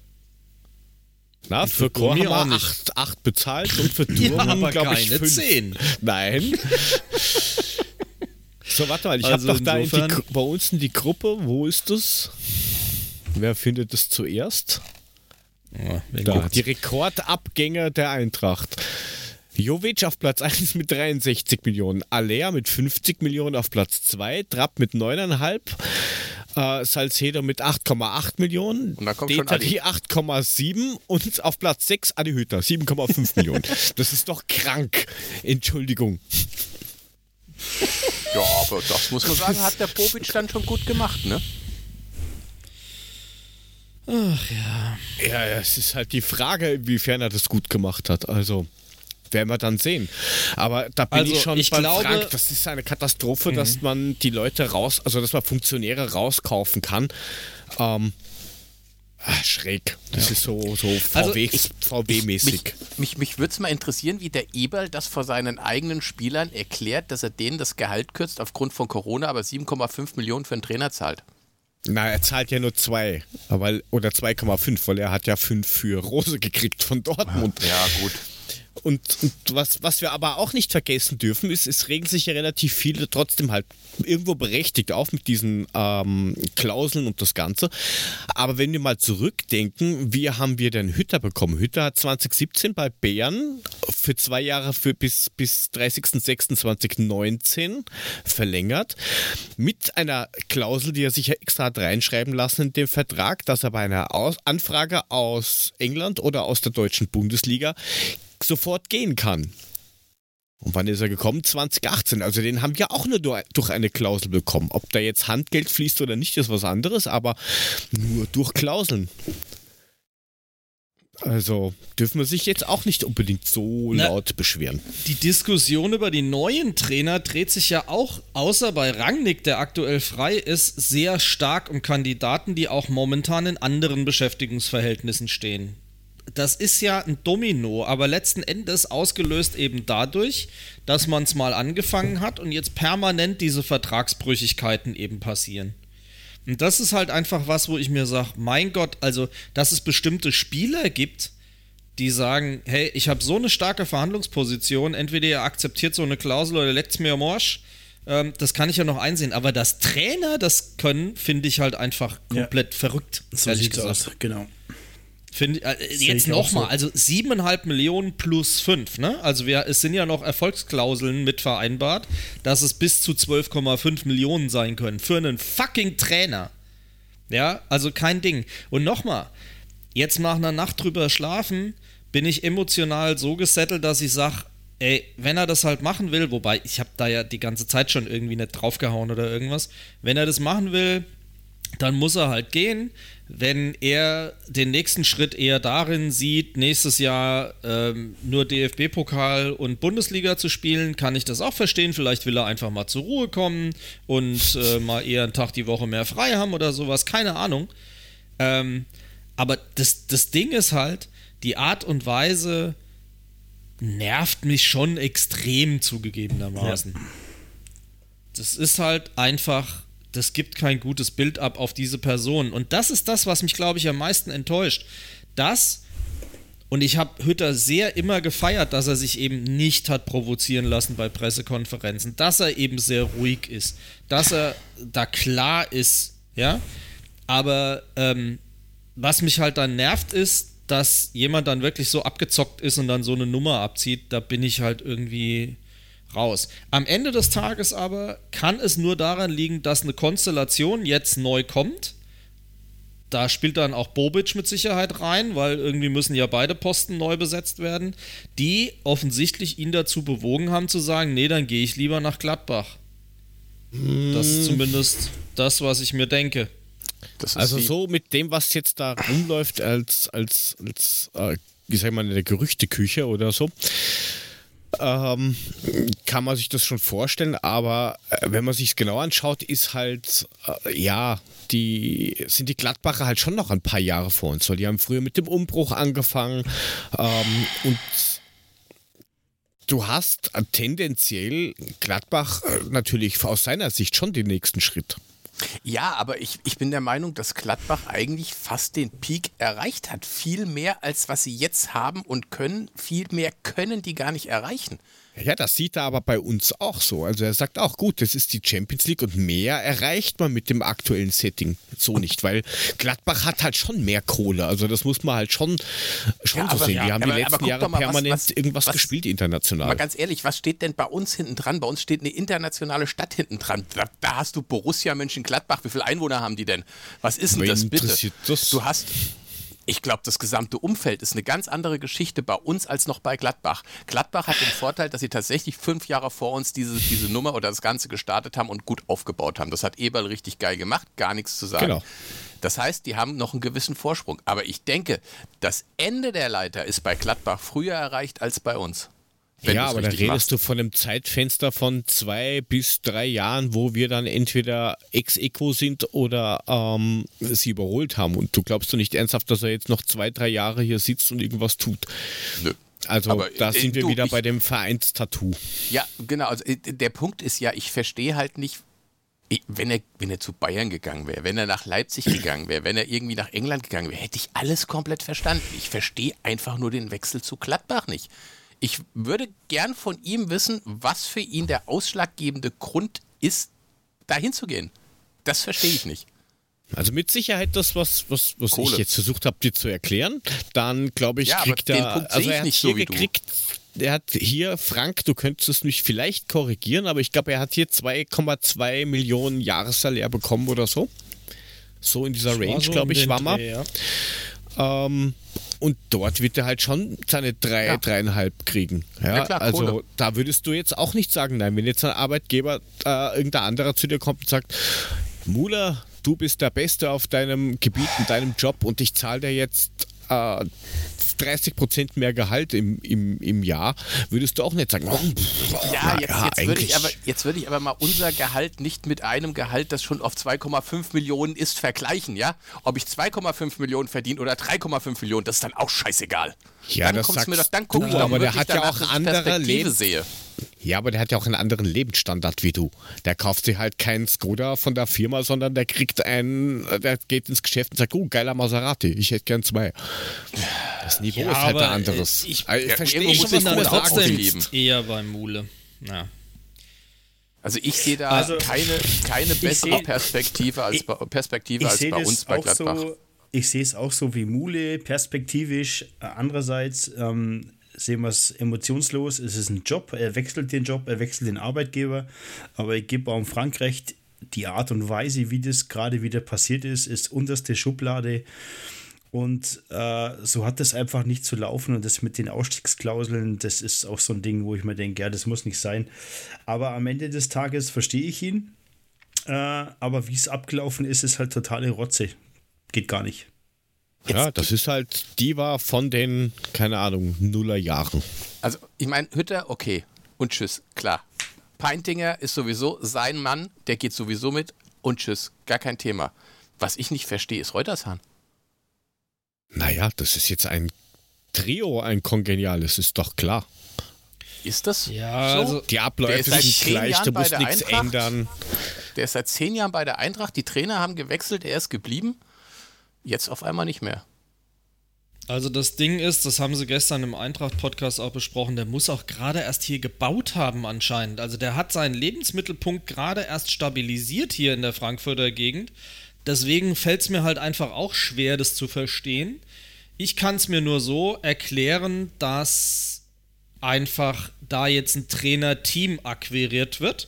Na, für, für Chor haben wir 8, 8 bezahlt und für Turm, ja, glaube ich, 5. 10. Nein. So, warte mal, ich also habe doch da die, bei uns in die Gruppe, wo ist das? Wer findet das zuerst? Ja, da, die Rekordabgänger der Eintracht. Jovic auf Platz 1 mit 63 Millionen, Alea mit 50 Millionen auf Platz 2, Trapp mit 9,5, äh, Salcedo mit 8,8 Millionen, und dann kommt Deta die 8,7 und auf Platz 6 Adi Hütter 7,5 Millionen. Das ist doch krank. Entschuldigung. Ja, aber das muss man sagen, hat der Bobic dann schon gut gemacht, ne? Ach ja. Ja, es ist halt die Frage, inwiefern er das gut gemacht hat. Also werden wir dann sehen. Aber da bin Also, ich schon ich glaube- Frank. Das ist eine Katastrophe, dass man die Leute raus, also dass man Funktionäre rauskaufen kann. Ähm, ah, schräg. Das ist so, so Also, VW, ich- VW-mäßig. Mich, mich, mich würde es mal interessieren, wie der Eberl das vor seinen eigenen Spielern erklärt, dass er denen das Gehalt kürzt aufgrund von Corona, aber 7,5 Millionen für einen Trainer zahlt. Na, er zahlt ja nur zwei, weil, oder 2,5, weil er hat ja fünf für Rose gekriegt von Dortmund. Ja, gut. Und, und was, was wir aber auch nicht vergessen dürfen, ist, es regen sich ja relativ viele trotzdem halt irgendwo berechtigt auf mit diesen ähm, Klauseln und das Ganze. Aber wenn wir mal zurückdenken, wie haben wir denn Hütter bekommen? Hütter hat 2017 bei Bayern für zwei Jahre für bis, bis 30.06.2019 verlängert. Mit einer Klausel, die er sich ja extra hat reinschreiben lassen in dem Vertrag, dass er bei einer aus Anfrage aus England oder aus der deutschen Bundesliga sofort gehen kann. Und wann ist er gekommen? 2018. Also den haben wir auch nur durch eine Klausel bekommen. Ob da jetzt Handgeld fließt oder nicht, ist was anderes, aber nur durch Klauseln. Also dürfen wir sich jetzt auch nicht unbedingt so Na, laut beschweren. Die Diskussion über die neuen Trainer dreht sich ja auch, außer bei Rangnick, der aktuell frei ist, sehr stark um Kandidaten, die auch momentan in anderen Beschäftigungsverhältnissen stehen. Das ist ja ein Domino, aber letzten Endes ausgelöst eben dadurch, dass man es mal angefangen hat und jetzt permanent diese Vertragsbrüchigkeiten eben passieren. Und das ist halt einfach was, wo ich mir sage, mein Gott, also, dass es bestimmte Spieler gibt, die sagen, hey, ich habe so eine starke Verhandlungsposition, entweder ihr akzeptiert so eine Klausel oder leckt's mir am Arsch. Ähm, das kann ich ja noch einsehen. Aber dass Trainer das können, finde ich halt einfach Ja. komplett verrückt. So ehrlich gesagt. aus, genau. Finde ich, äh, jetzt nochmal, so. also siebeneinhalb Millionen plus fünf, ne? Also wir, es sind ja noch Erfolgsklauseln mit vereinbart, dass es bis zu 12,5 Millionen sein können für einen fucking Trainer. Ja, also kein Ding. Und nochmal, jetzt nach einer Nacht drüber schlafen, bin ich emotional so gesettelt, dass ich sage, ey, wenn er das halt machen will, wobei ich habe da ja die ganze Zeit schon irgendwie nicht draufgehauen oder irgendwas, wenn er das machen will, dann muss er halt gehen. Wenn er den nächsten Schritt eher darin sieht, nächstes Jahr ähm, nur DFB-Pokal und Bundesliga zu spielen, kann ich das auch verstehen. Vielleicht will er einfach mal zur Ruhe kommen und äh, mal eher einen Tag die Woche mehr frei haben oder sowas. Keine Ahnung. Ähm, aber das, das Ding ist halt, die Art und Weise nervt mich schon extrem zugegebenermaßen. Das ist halt einfach, das gibt kein gutes Bild ab auf diese Person. Und das ist das, was mich, glaube ich, am meisten enttäuscht. Das, und ich habe Hütter sehr immer gefeiert, dass er sich eben nicht hat provozieren lassen bei Pressekonferenzen, dass er eben sehr ruhig ist, dass er da klar ist, ja. Aber ähm, was mich halt dann nervt, ist, dass jemand dann wirklich so abgezockt ist und dann so eine Nummer abzieht, da bin ich halt irgendwie raus. Am Ende des Tages aber kann es nur daran liegen, dass eine Konstellation jetzt neu kommt. Da spielt dann auch Bobic mit Sicherheit rein, weil irgendwie müssen ja beide Posten neu besetzt werden, die offensichtlich ihn dazu bewogen haben zu sagen, nee, dann gehe ich lieber nach Gladbach. Das ist zumindest das, was ich mir denke. Das ist Also wie- so mit dem, was jetzt da rumläuft als, als, als äh, ich sag mal, in der Gerüchteküche oder so, ähm, kann man sich das schon vorstellen, aber äh, wenn man sich es genau anschaut, ist halt, äh, ja, die sind die Gladbacher halt schon noch ein paar Jahre vor uns, weil die haben früher mit dem Umbruch angefangen ähm, und du hast tendenziell Gladbach äh, natürlich aus seiner Sicht schon den nächsten Schritt. Ja, aber ich, ich bin der Meinung, dass Gladbach eigentlich fast den Peak erreicht hat. Viel mehr, als was sie jetzt haben und können. Viel mehr können die gar nicht erreichen. Ja, das sieht er aber bei uns auch so. Also er sagt auch, gut, das ist die Champions League und mehr erreicht man mit dem aktuellen Setting so nicht, weil Gladbach hat halt schon mehr Kohle. Also das muss man halt schon, schon Ja, so aber- sehen. ja, die haben aber- die letzten Jahre mal, was- permanent was- irgendwas was- gespielt Mal international. ganz ehrlich, was steht denn bei uns hinten dran? Bei uns steht eine internationale Stadt hinten dran. Da, da hast du Borussia Mönchengladbach. Wie viele Einwohner haben die denn? Was ist denn das bitte? das? Du hast. Ich glaube, das gesamte Umfeld ist eine ganz andere Geschichte bei uns als noch bei Gladbach. Gladbach hat den Vorteil, dass sie tatsächlich fünf Jahre vor uns diese, diese Nummer oder das Ganze gestartet haben und gut aufgebaut haben. Das hat Eberl richtig geil gemacht, gar nichts zu sagen. Genau. Das heißt, die haben noch einen gewissen Vorsprung. Aber ich denke, das Ende der Leiter ist bei Gladbach früher erreicht als bei uns. Ja, aber da redest du von einem Zeitfenster von zwei bis drei Jahren, wo wir dann entweder ex-equo sind oder ähm, sie überholt haben. Und du glaubst du nicht ernsthaft, dass er jetzt noch zwei, drei Jahre hier sitzt und irgendwas tut? Nö. Also Aber, da äh, sind wir du, wieder ich- bei dem Vereinstattoo. Ja, genau. Also äh, der Punkt ist ja, ich verstehe halt nicht, ich- wenn er, wenn er zu Bayern gegangen wäre, wenn er nach Leipzig gegangen wäre, wenn er irgendwie nach England gegangen wäre, hätte ich alles komplett verstanden. Ich verstehe einfach nur den Wechsel zu Gladbach nicht. Ich würde gern von ihm wissen, was für ihn der ausschlaggebende Grund ist, dahin zu gehen. Das verstehe ich nicht. Also mit Sicherheit das, was, was, was Kohle. ich jetzt versucht habe, dir zu erklären. Dann glaube ich, Ja, kriegt den er. Also er hat nicht hier so du. gekriegt. Er hat hier, Frank, du könntest mich vielleicht korrigieren, aber ich glaube, er hat hier 2,2 Millionen Jahressalär bekommen oder so. So in dieser Range, so glaube ich, war mal. Ja. Ähm, und dort wird er halt schon seine drei, Ja. dreieinhalb kriegen. Ja, Ja, klar, also Kohle. da würdest du jetzt auch nicht sagen, nein, wenn jetzt ein Arbeitgeber, äh, irgendein anderer zu dir kommt und sagt, Mula, du bist der Beste auf deinem Gebiet, in deinem Job und ich zahle dir jetzt äh, 30 Prozent mehr Gehalt im, im, im Jahr, würdest du auch nicht sagen, oh, pff, Ja, jetzt, ja, jetzt würde ich, aber- jetzt würde ich aber mal unser Gehalt nicht mit einem Gehalt, das schon auf 2,5 Millionen ist, vergleichen, ja? Ob ich 2,5 Millionen verdiene oder 3,5 Millionen, das ist dann auch scheißegal. Ja, dann das kommt's mir sagst doch, dann gucke du, ich doch aber der hat ja auch andere Perspektive Lebens- sehe. Ja, aber der hat ja auch einen anderen Lebensstandard wie du. Der kauft sich halt keinen Skoda von der Firma, sondern der kriegt einen, der geht ins Geschäft und sagt, oh, geiler Maserati, ich hätte gern zwei. Das Niveau Ja, ist halt ein anderes. äh, ich- Also, Ja, verstehe ich muss schon, ich was bin du dann trotzdem ausgeben. eher beim Mule. Ja. Also ich sehe da Also, keine, keine bessere seh- Perspektive als ich- bei, Perspektive Ich als sehe bei uns bei auch Gladbach. so. Ich sehe es auch so wie Mule, perspektivisch. Äh, Andererseits ähm, sehen wir es emotionslos. Es ist ein Job. Er wechselt den Job, er wechselt den Arbeitgeber. Aber ich gebe auch Frank recht, die Art und Weise, wie das gerade wieder passiert ist, ist unterste Schublade. Und äh, so hat das einfach nicht zu laufen. Und das mit den Ausstiegsklauseln, das ist auch so ein Ding, wo ich mir denke, ja, das muss nicht sein. Aber am Ende des Tages verstehe ich ihn. Äh, aber wie es abgelaufen ist, ist halt totale Rotze. Geht gar nicht. Ja, das ist halt, die war von den, keine Ahnung, Nullerjahren. Also, ich meine, Hütter, okay. Und tschüss, klar. Peintinger ist sowieso sein Mann, der geht sowieso mit. Und tschüss, gar kein Thema. Was ich nicht verstehe, ist Reutershahn. Naja, das ist jetzt ein Trio, ein kongeniales, ist doch klar. Ist das Ja, so? also- Die Abläufe sind gleich, Jahren du musst nichts Eintracht. ändern. Der ist seit zehn Jahren bei der Eintracht. Die Trainer haben gewechselt, er ist geblieben. Jetzt auf einmal nicht mehr. Also das Ding ist, das haben sie gestern im Eintracht-Podcast auch besprochen, der muss auch gerade erst hier gebaut haben anscheinend. Also der hat seinen Lebensmittelpunkt gerade erst stabilisiert hier in der Frankfurter Gegend. Deswegen fällt es mir halt einfach auch schwer, das zu verstehen. Ich kann es mir nur so erklären, dass einfach da jetzt ein Trainer-Team akquiriert wird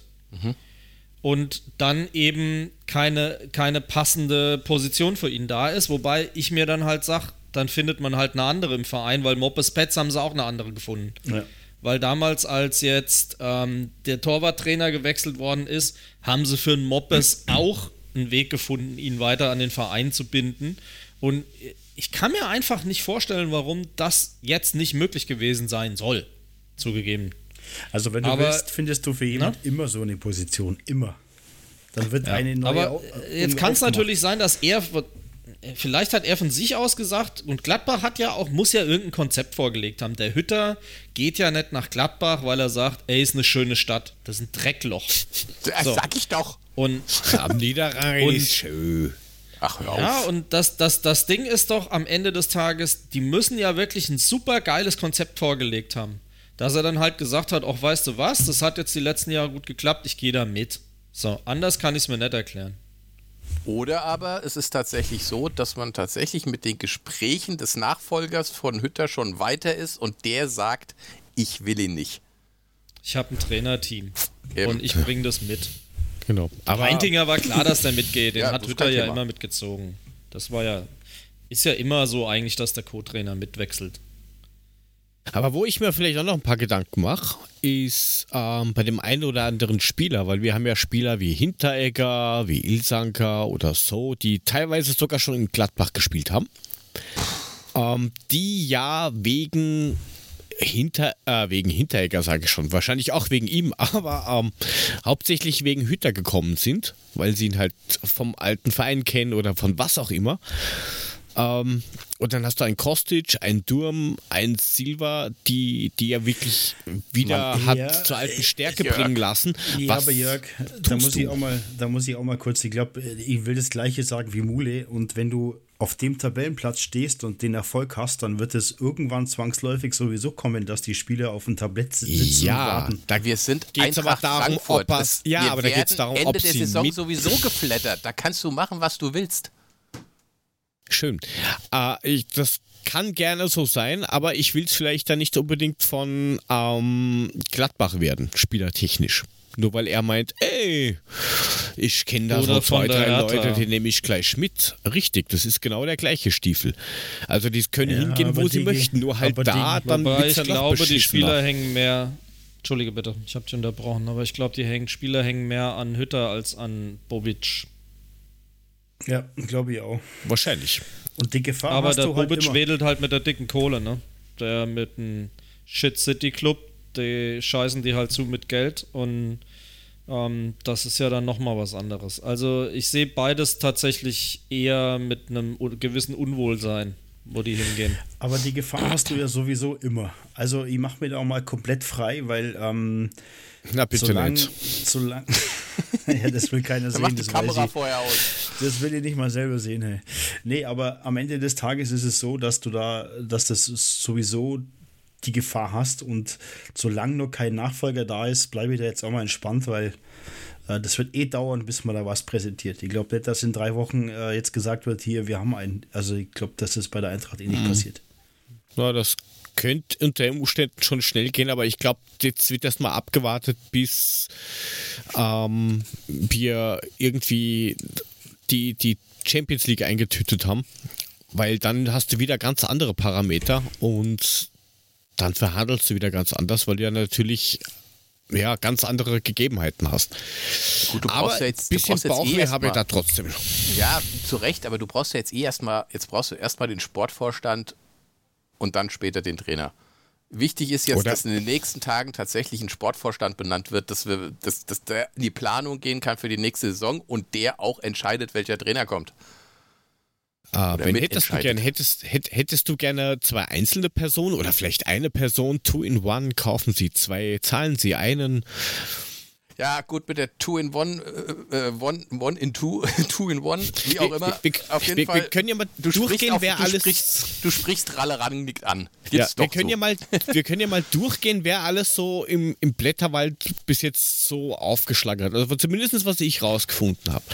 und dann eben keine, keine passende Position für ihn da ist. Wobei ich mir dann halt sage, dann findet man halt eine andere im Verein, weil Moppes Pets haben sie auch eine andere gefunden. Ja. Weil damals, als jetzt ähm, der Torwarttrainer gewechselt worden ist, haben sie für einen Moppes auch einen Weg gefunden, ihn weiter an den Verein zu binden. Und ich kann mir einfach nicht vorstellen, warum das jetzt nicht möglich gewesen sein soll. Zugegeben. Also wenn du Aber- willst, findest du für jemand immer so eine Position. Immer. Dann wird eine neue Aber äh, jetzt kann es natürlich sein, dass er, vielleicht hat er von sich aus gesagt, und Gladbach hat ja auch, muss ja irgendein Konzept vorgelegt haben. Der Hütter geht ja nicht nach Gladbach, weil er sagt, ey, ist eine schöne Stadt. Das ist ein Dreckloch. Das So. sag ich doch. Und Am Niederrhein Und- ist schön. Ach, hör auf. ja, und das, das, das Ding ist doch am Ende des Tages, die müssen ja wirklich ein super geiles Konzept vorgelegt haben. Dass er dann halt gesagt hat, auch weißt du was, das hat jetzt die letzten Jahre gut geklappt, ich gehe da mit. So, anders kann ich es mir nicht erklären. Oder aber es ist tatsächlich so, dass man tatsächlich mit den Gesprächen des Nachfolgers von Hütter schon weiter ist und der sagt, ich will ihn nicht. Ich habe ein Trainerteam Eben. und ich bringe das mit. Genau. Aber Reintinger war klar, dass der mitgeht. Den ja, hat Hütter ja immer mitgezogen. Das war ja, ist ja immer so eigentlich, dass der Co-Trainer mitwechselt. Aber wo ich mir vielleicht auch noch ein paar Gedanken mache, ist ähm, bei dem einen oder anderen Spieler, weil wir haben ja Spieler wie Hinteregger, wie Ilsanker oder so, die teilweise sogar schon in Gladbach gespielt haben, ähm, die ja wegen hinter, äh, wegen Hinteregger, sage ich schon, wahrscheinlich auch wegen ihm, aber ähm, hauptsächlich wegen Hütter gekommen sind, weil sie ihn halt vom alten Verein kennen oder von was auch immer. Ähm, und dann hast du einen Kostic, einen Durm, einen Silva, die, die ja wirklich wieder Man, hat ja, zur alten Stärke Jörg. bringen lassen. Ja, aber Jörg, da muss, ich auch mal, da muss ich auch mal kurz, ich glaube, ich will das gleiche sagen wie Mule und wenn du auf dem Tabellenplatz stehst und den Erfolg hast, dann wird es irgendwann zwangsläufig sowieso kommen, dass die Spieler auf dem Tablett sitzen ja, und warten. Da wir sind geht's aber darum, Frankfurt. Ob es, ja, aber da geht es darum, Ende ob der Saison sowieso geflattert. Da kannst du machen, was du willst. Schön. Äh, ich, das kann gerne so sein, aber ich will es vielleicht dann nicht unbedingt von ähm, Gladbach werden, spielertechnisch. Nur weil er meint, ey, ich kenne da Oder so zwei, drei Hertha. Leute, die nehme ich gleich mit. Richtig, das ist genau der gleiche Stiefel. Also die können ja, hingehen, wo die, sie möchten, nur halt da die, dann Wobei ich glaube, die Spieler hängen mehr Entschuldige bitte, ich habe dich unterbrochen, aber ich glaube, die hängen, Spieler hängen mehr an Hütter als an Bobic. Ja, glaube ich auch. Wahrscheinlich. Und die Gefahr Aber der halt Bobic halt wedelt halt mit der dicken Kohle, ne? Der mit dem Shit City Club, die scheißen die halt zu mit Geld und ähm, das ist ja dann nochmal was anderes. Also ich sehe beides tatsächlich eher mit einem gewissen Unwohlsein, wo die hingehen. Aber die Gefahr hast du ja sowieso immer. Also ich mache mir da auch mal komplett frei, weil ähm, Na bitte solang, nicht. Solang, ja, das will keiner sehen. Macht die das Kamera vorher aus. Das will ich nicht mal selber sehen. Hey. Nee, aber am Ende des Tages ist es so, dass du da, dass das sowieso die Gefahr hast und solange noch kein Nachfolger da ist, bleibe ich da jetzt auch mal entspannt, weil äh, das wird eh dauern, bis man da was präsentiert. Ich glaube nicht, dass in drei Wochen äh, jetzt gesagt wird, hier, wir haben einen. Also ich glaube, dass das bei der Eintracht eh nicht mhm. passiert. Na, das könnte unter den Umständen schon schnell gehen, aber ich glaube, jetzt wird erstmal abgewartet, bis ähm, wir irgendwie die, die Champions League eingetütet haben. Weil dann hast du wieder ganz andere Parameter und dann verhandelst du wieder ganz anders, weil du ja natürlich ja, ganz andere Gegebenheiten hast. Gut, du aber ja jetzt, ein bisschen Bauchweh eh habe ich da trotzdem. Ja, zu Recht, aber du brauchst ja jetzt eh erstmal, jetzt brauchst du erstmal den Sportvorstand und dann später den Trainer. Wichtig ist jetzt, Oder? dass in den nächsten Tagen tatsächlich ein Sportvorstand benannt wird, dass, wir, dass, dass der in die Planung gehen kann für die nächste Saison und der auch entscheidet, welcher Trainer kommt. Ah, ben, hättest, du gern, hättest, hättest du gerne zwei einzelne Personen oder vielleicht eine Person, two in one, kaufen Sie zwei, zahlen Sie einen ja, gut, mit der Two-in-One, äh, äh, one, one in Two, Two-in-One, wie auch immer. Wir, auf jeden wir, Fall. Wir können ja mal du durchgehen, auf, wer du alles. Sprichst, du sprichst Ralle nicht an. ja, wir, können so. ja mal, wir können ja mal durchgehen, wer alles so im, im Blätterwald bis jetzt so aufgeschlagen hat. Also zumindest, was ich rausgefunden habe.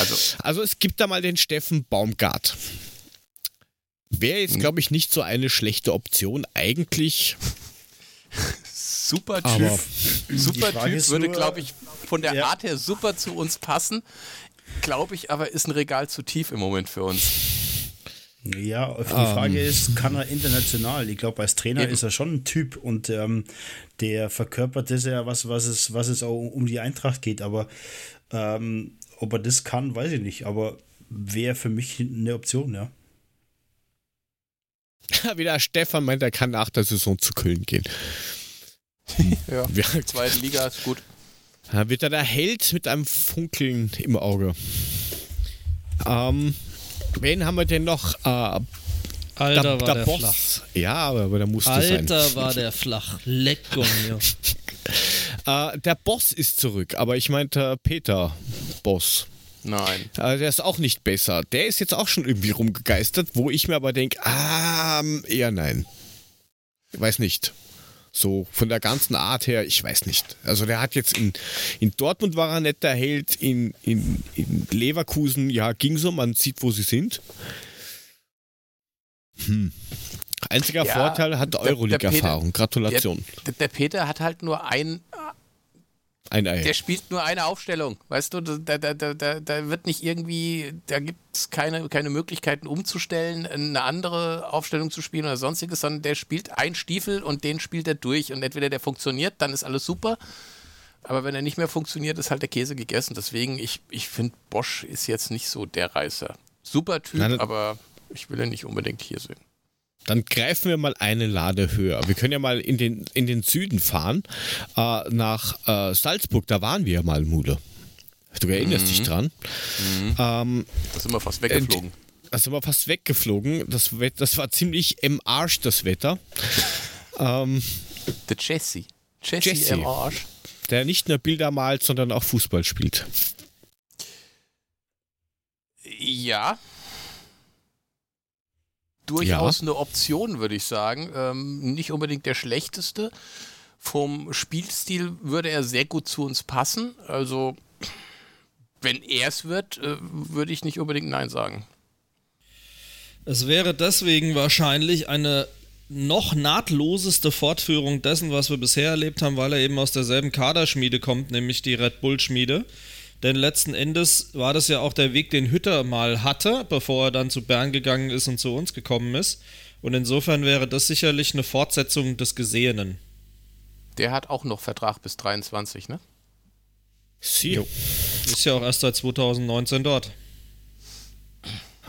Also, also es gibt da mal den Steffen Baumgart. Wäre jetzt, hm. glaube ich, nicht so eine schlechte Option. Eigentlich super Typ. super Typ würde, glaube ich, von der ja. Art her super zu uns passen. Glaube ich, aber ist ein Regal zu tief im Moment für uns. Ja, die Frage um. Ähm. ist, kann er international? Ich glaube, als Trainer Eben. ist er schon ein Typ und ähm, der verkörpert das ja, was, was, es, was es auch um die Eintracht geht. Aber ähm, ob er das kann, weiß ich nicht. Aber wäre für mich eine Option, ja. Wieder Stefan meint, er kann nach der Saison zu Köln gehen. ja, zweite Liga ist gut. Da wird er der Held mit einem Funkeln im Auge. Ähm, wen haben wir denn noch? Äh, Alter, da, war der Boss. flach. Ja, aber, aber da musste Alter, sein. Alter, war der flach. Lecker mir. äh, der Boss ist zurück, aber ich meinte Peter Boss. Nein. Äh, der ist auch nicht besser. Der ist jetzt auch schon irgendwie rumgegeistert, wo ich mir aber denke, ah, eher nein. Ich weiß nicht. So von der ganzen Art her, ich weiß nicht. Also der hat jetzt in, in Dortmund war er nicht der Held, in, in, in Leverkusen, ja, ging so, man sieht, wo sie sind. Hm. Einziger ja, Vorteil hat Euroleague-Erfahrung. Gratulation. Der, der, Peter hat halt nur ein. Ein Ei. Der spielt nur eine Aufstellung. Weißt du, da, da, da, da wird nicht irgendwie, da gibt es keine, keine Möglichkeiten umzustellen, eine andere Aufstellung zu spielen oder sonstiges, sondern der spielt einen Stiefel und den spielt er durch. Und entweder der funktioniert, dann ist alles super. Aber wenn er nicht mehr funktioniert, ist halt der Käse gegessen. Deswegen, ich, ich finde, Bosch ist jetzt nicht so der Reißer. Super Typ, Nein, aber ich will ihn nicht unbedingt hier sehen. Dann greifen wir mal eine Lade höher. Wir können ja mal in den, in den Süden fahren, äh, nach äh, Salzburg. Da waren wir ja mal, Mude. Du erinnerst mhm. dich dran. Mhm. Ähm, da sind wir fast weggeflogen. Da sind wir fast weggeflogen. Das, das war ziemlich im Arsch, das Wetter. ähm, Der Jesse. Jesse, Jesse im Arsch. Der nicht nur Bilder malt, sondern auch Fußball spielt. Ja, durchaus ja. eine Option, würde ich sagen. Ähm, nicht unbedingt der schlechteste. Vom Spielstil würde er sehr gut zu uns passen. Also, wenn er es wird, äh, würde ich nicht unbedingt Nein sagen. Es wäre deswegen wahrscheinlich eine noch nahtloseste Fortführung dessen, was wir bisher erlebt haben, weil er eben aus derselben Kaderschmiede kommt, nämlich die Red Bull Schmiede. Denn letzten Endes war das ja auch der Weg, den Hütter mal hatte, bevor er dann zu Bern gegangen ist und zu uns gekommen ist. Und insofern wäre das sicherlich eine Fortsetzung des Gesehenen. Der hat auch noch Vertrag bis 23, ne? Sie. Ist ja auch erst seit 2019 dort.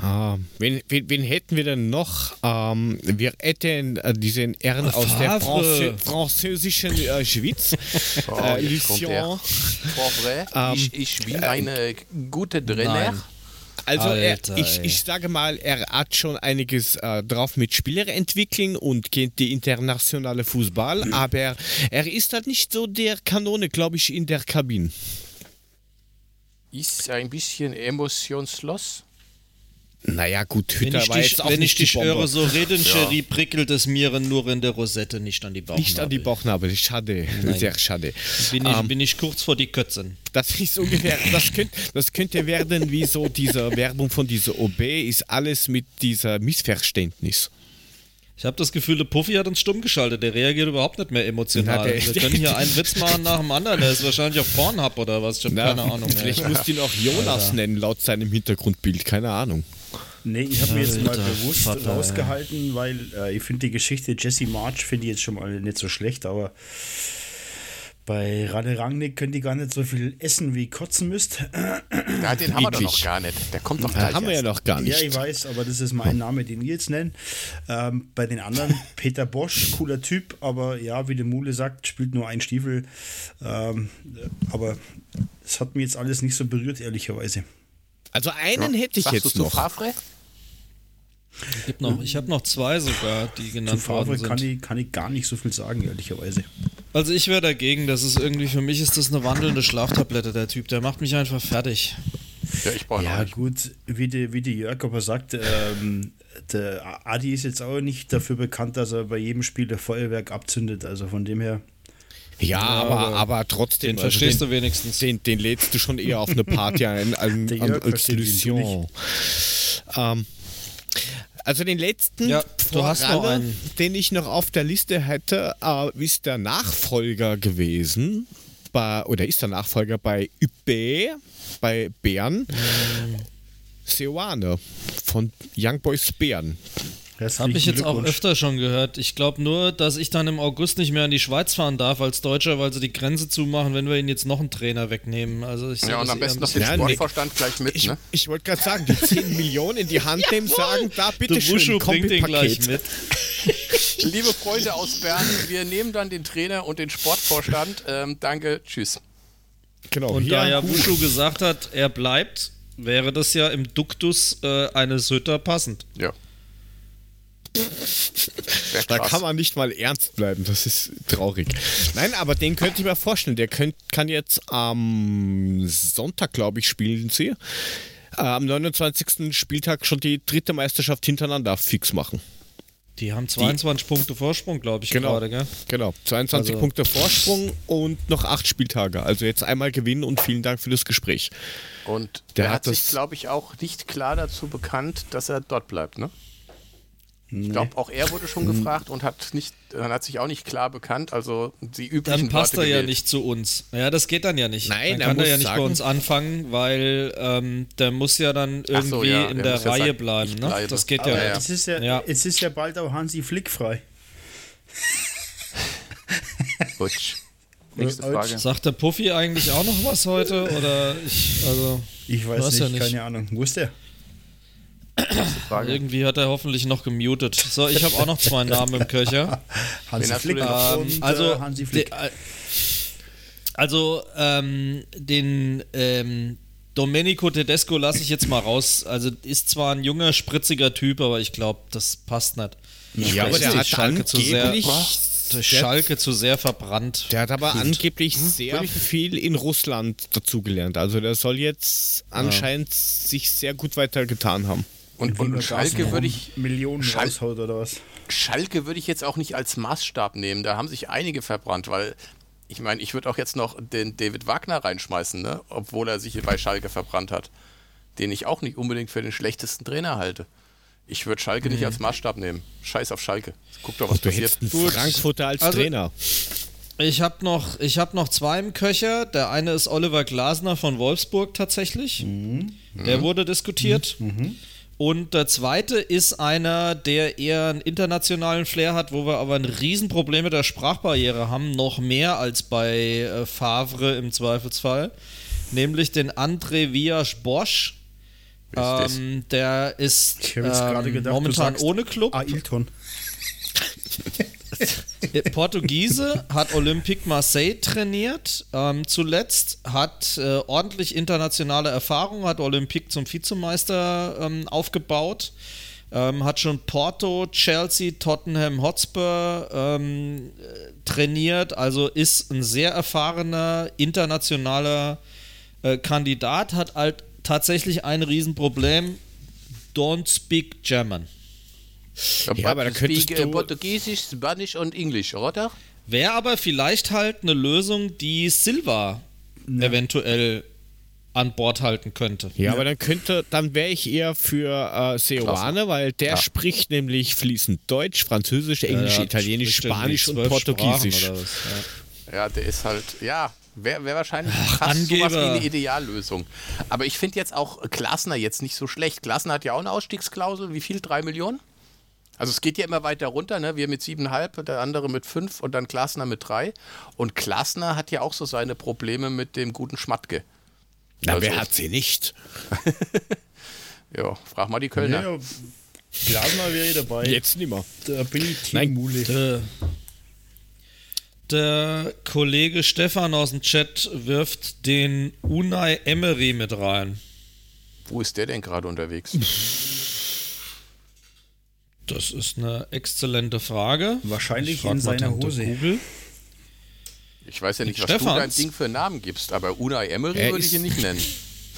Ah, wen, wen, wen, hätten wir denn noch? Ähm, wir hätten äh, diesen Herrn aus der Franzö französischen äh, Schweiz. Oh, äh, Lucien. Ähm, ich, ich bin eine gute Trainer. Also er, ich, ich sage mal, er hat schon einiges äh, drauf mit Spieler entwickeln und kennt die internationale Fußball, aber er ist halt nicht so der Kanone, glaube ich, in der Kabine. Ist ein bisschen emotionslos. Naja, gut, Hütter wenn ich war dich, jetzt auch Wenn ich dich höre, so reden, ja. prickelt es mir nur in der Rosette, nicht an die Bauchnabel. Nicht an die Bauchnabel, schade, Nein. sehr schade. Bin ich, ähm, bin ich kurz vor die Kötzen. Das ist ungefähr, das, könnt, das könnte werden wie so diese Werbung von dieser OB, ist alles mit dieser Missverständnis. Ich habe das Gefühl, der Puffy hat uns stumm geschaltet. Der reagiert überhaupt nicht mehr emotional. Na, Wir können hier einen Witz machen nach dem anderen. Der ist wahrscheinlich auf Pornhub oder was. Ich habe keine Ahnung. Vielleicht muss ihn auch Jonas Alter. nennen, laut seinem Hintergrundbild. Keine Ahnung. Nee, ich habe mir jetzt mal bewusst Vater, rausgehalten, ja. weil äh, ich finde die Geschichte Jesse March finde ich jetzt schon mal nicht so schlecht, aber bei Rade Rangnick könnt ihr gar nicht so viel essen, wie kotzen müsst. Ja, den haben wir doch noch gar nicht. Der kommt doch gleich. haben wir ja noch gar nicht. Ja, ich weiß, aber das ist mein Name, den ihr jetzt nennt. Ähm, bei den anderen, Peter Bosch, cooler Typ, aber ja, wie der Mule sagt, spielt nur ein Stiefel. Ähm, aber es hat mir jetzt alles nicht so berührt, ehrlicherweise. Also einen ja. hätte ich Sagst jetzt noch. Favre? noch, ich habe noch zwei sogar, die genannt Zu Favre worden sind. Kann ich, kann ich gar nicht so viel sagen, ehrlicherweise. Also ich wäre dagegen, das ist irgendwie, für mich ist das eine wandelnde Schlaftablette, der Typ, der macht mich einfach fertig. Ja, ich brauche Ja gut, wie die, wie die Jörg aber sagt, ähm, der Adi ist jetzt auch nicht dafür bekannt, dass er bei jedem Spiel der Feuerwerk abzündet, also von dem her... Ja, aber, aber trotzdem. Den also verstehst den, du wenigstens. Den, den lädst du schon eher auf eine Party ein, ein, ein als Illusion. Ähm, also den letzten, ja, einen. den ich noch auf der Liste hätte, äh, ist der Nachfolger gewesen. Bei, oder ist der Nachfolger bei UB, bei Bern. Mhm. Seoane von Young Boys Bern. Habe ich jetzt auch öfter schon gehört. Ich glaube nur, dass ich dann im August nicht mehr in die Schweiz fahren darf als Deutscher, weil sie die Grenze zumachen, wenn wir ihn jetzt noch einen Trainer wegnehmen. Also ich ja, und am besten noch den Sportvorstand gleich mit. Ich, ne? ich wollte gerade sagen, die 10 Millionen in die Hand nehmen, sagen, da bitte du schön, bringt den gleich mit. Liebe Freunde aus Bern, wir nehmen dann den Trainer und den Sportvorstand. Ähm, danke, tschüss. Genau. Und da ja Wushu gesagt hat, er bleibt, wäre das ja im Duktus äh, eines Hütter passend. Ja. Da kann man nicht mal ernst bleiben, das ist traurig. Nein, aber den könnte ich mir vorstellen. Der könnt, kann jetzt am Sonntag, glaube ich, spielen sie. Äh, am 29. Spieltag schon die dritte Meisterschaft hintereinander fix machen. Die haben 22 die, Punkte Vorsprung, glaube ich, genau, gerade, gell? Genau, 22 also. Punkte Vorsprung und noch acht Spieltage. Also jetzt einmal gewinnen und vielen Dank für das Gespräch. Und der hat, hat sich, glaube ich, auch nicht klar dazu bekannt, dass er dort bleibt, ne? Nee. Ich glaube, auch er wurde schon gefragt und hat nicht, hat sich auch nicht klar bekannt. Also die üblichen Dann passt Worte er gewählt. ja nicht zu uns. Ja, das geht dann ja nicht. Nein, dann kann er, er ja nicht sagen, bei uns anfangen, weil ähm, der muss ja dann irgendwie so, ja, in der Reihe sagen, bleiben. Ne? Das geht Aber ja. ja. Es, ist ja, ja. es ist ja bald auch Hansi Flick frei. Butsch. Nächste Frage. Sagt der Puffy eigentlich auch noch was heute? Oder ich, also, ich weiß nicht, ja nicht, keine Ahnung. Wo ist der? Irgendwie hat er hoffentlich noch gemutet. So, ich habe auch noch zwei Namen im Köcher. Hansi Flick ähm, und also, äh, Hansi Flick. De, also ähm, den ähm, Domenico Tedesco lasse ich jetzt mal raus. Also ist zwar ein junger, spritziger Typ, aber ich glaube, das passt nicht. Ja, aber der hat Schalke zu sehr, durch Schalke zu sehr verbrannt. Der hat aber Gut. angeblich hm, sehr viel in Russland dazugelernt. Also der soll jetzt anscheinend ja. sich sehr gut weitergetan haben. Und, und, und Schalke würde ich. Millionen Schal raushaut oder was? Schalke würde ich jetzt auch nicht als Maßstab nehmen. Da haben sich einige verbrannt, weil ich meine, ich würde auch jetzt noch den David Wagner reinschmeißen, ne? obwohl er sich bei Schalke verbrannt hat. Den ich auch nicht unbedingt für den schlechtesten Trainer halte. Ich würde Schalke mhm. nicht als Maßstab nehmen. Scheiß auf Schalke. Guck doch, was du passiert. Einen Frankfurter als also, Trainer. Ich habe noch, hab noch zwei im Köcher. Der eine ist Oliver Glasner von Wolfsburg tatsächlich. Mhm. Der mhm. wurde diskutiert. Mhm. Und der zweite ist einer, der eher einen internationalen Flair hat, wo wir aber ein Riesenproblem mit der Sprachbarriere haben, noch mehr als bei äh, Favre im Zweifelsfall, nämlich den André Vias Bosch. Ähm, der ist ähm, gedacht, momentan ohne Club. Ailton. Portugiese, hat Olympique Marseille trainiert, ähm, zuletzt hat äh, ordentlich internationale Erfahrung, hat Olympique zum Vizemeister ähm, aufgebaut, ähm, hat schon Porto, Chelsea, Tottenham Hotspur ähm, trainiert, also ist ein sehr erfahrener internationaler äh, Kandidat, hat halt tatsächlich ein Riesenproblem, don't speak German. Ja, aber da könntest du... Portugiesisch, Spanisch und Englisch, oder? Wäre aber vielleicht halt eine Lösung, die Silva ja. eventuell an Bord halten könnte. Ja, ja. aber dann könnte, dann wäre ich eher für äh, Seoane, weil der ja. spricht nämlich fließend Deutsch, Französisch, Englisch, Italienisch, Spanisch und Portugiesisch. Ja. der ist halt, ja, wäre wär wahrscheinlich Ach, fast sowas wie eine Ideallösung. Aber ich finde jetzt auch Glasner jetzt nicht so schlecht. Glasner hat ja auch eine Ausstiegsklausel. Wie viel? Drei Millionen? Also es geht ja immer weiter runter, ne? Wir mit siebeneinhalb, der andere mit fünf und dann Klasner mit drei. Und Klasner hat ja auch so seine Probleme mit dem guten Schmatke. Na, also, wer hat sie nicht? ja, frag mal die Kölner. Ja, Glasner wäre dabei. Jetzt nicht mehr. Da bin ich Team Nein, Mule. Der, der Kollege Stefan aus dem Chat wirft den Unai Emery mit rein. Wo ist der denn gerade unterwegs? Das ist eine exzellente Frage. Wahrscheinlich in seiner Hose. Google. Ich weiß ja nicht, was Stefans. du dein Ding für einen Namen gibst, aber Unai Emery er würde ich ihn nicht nennen.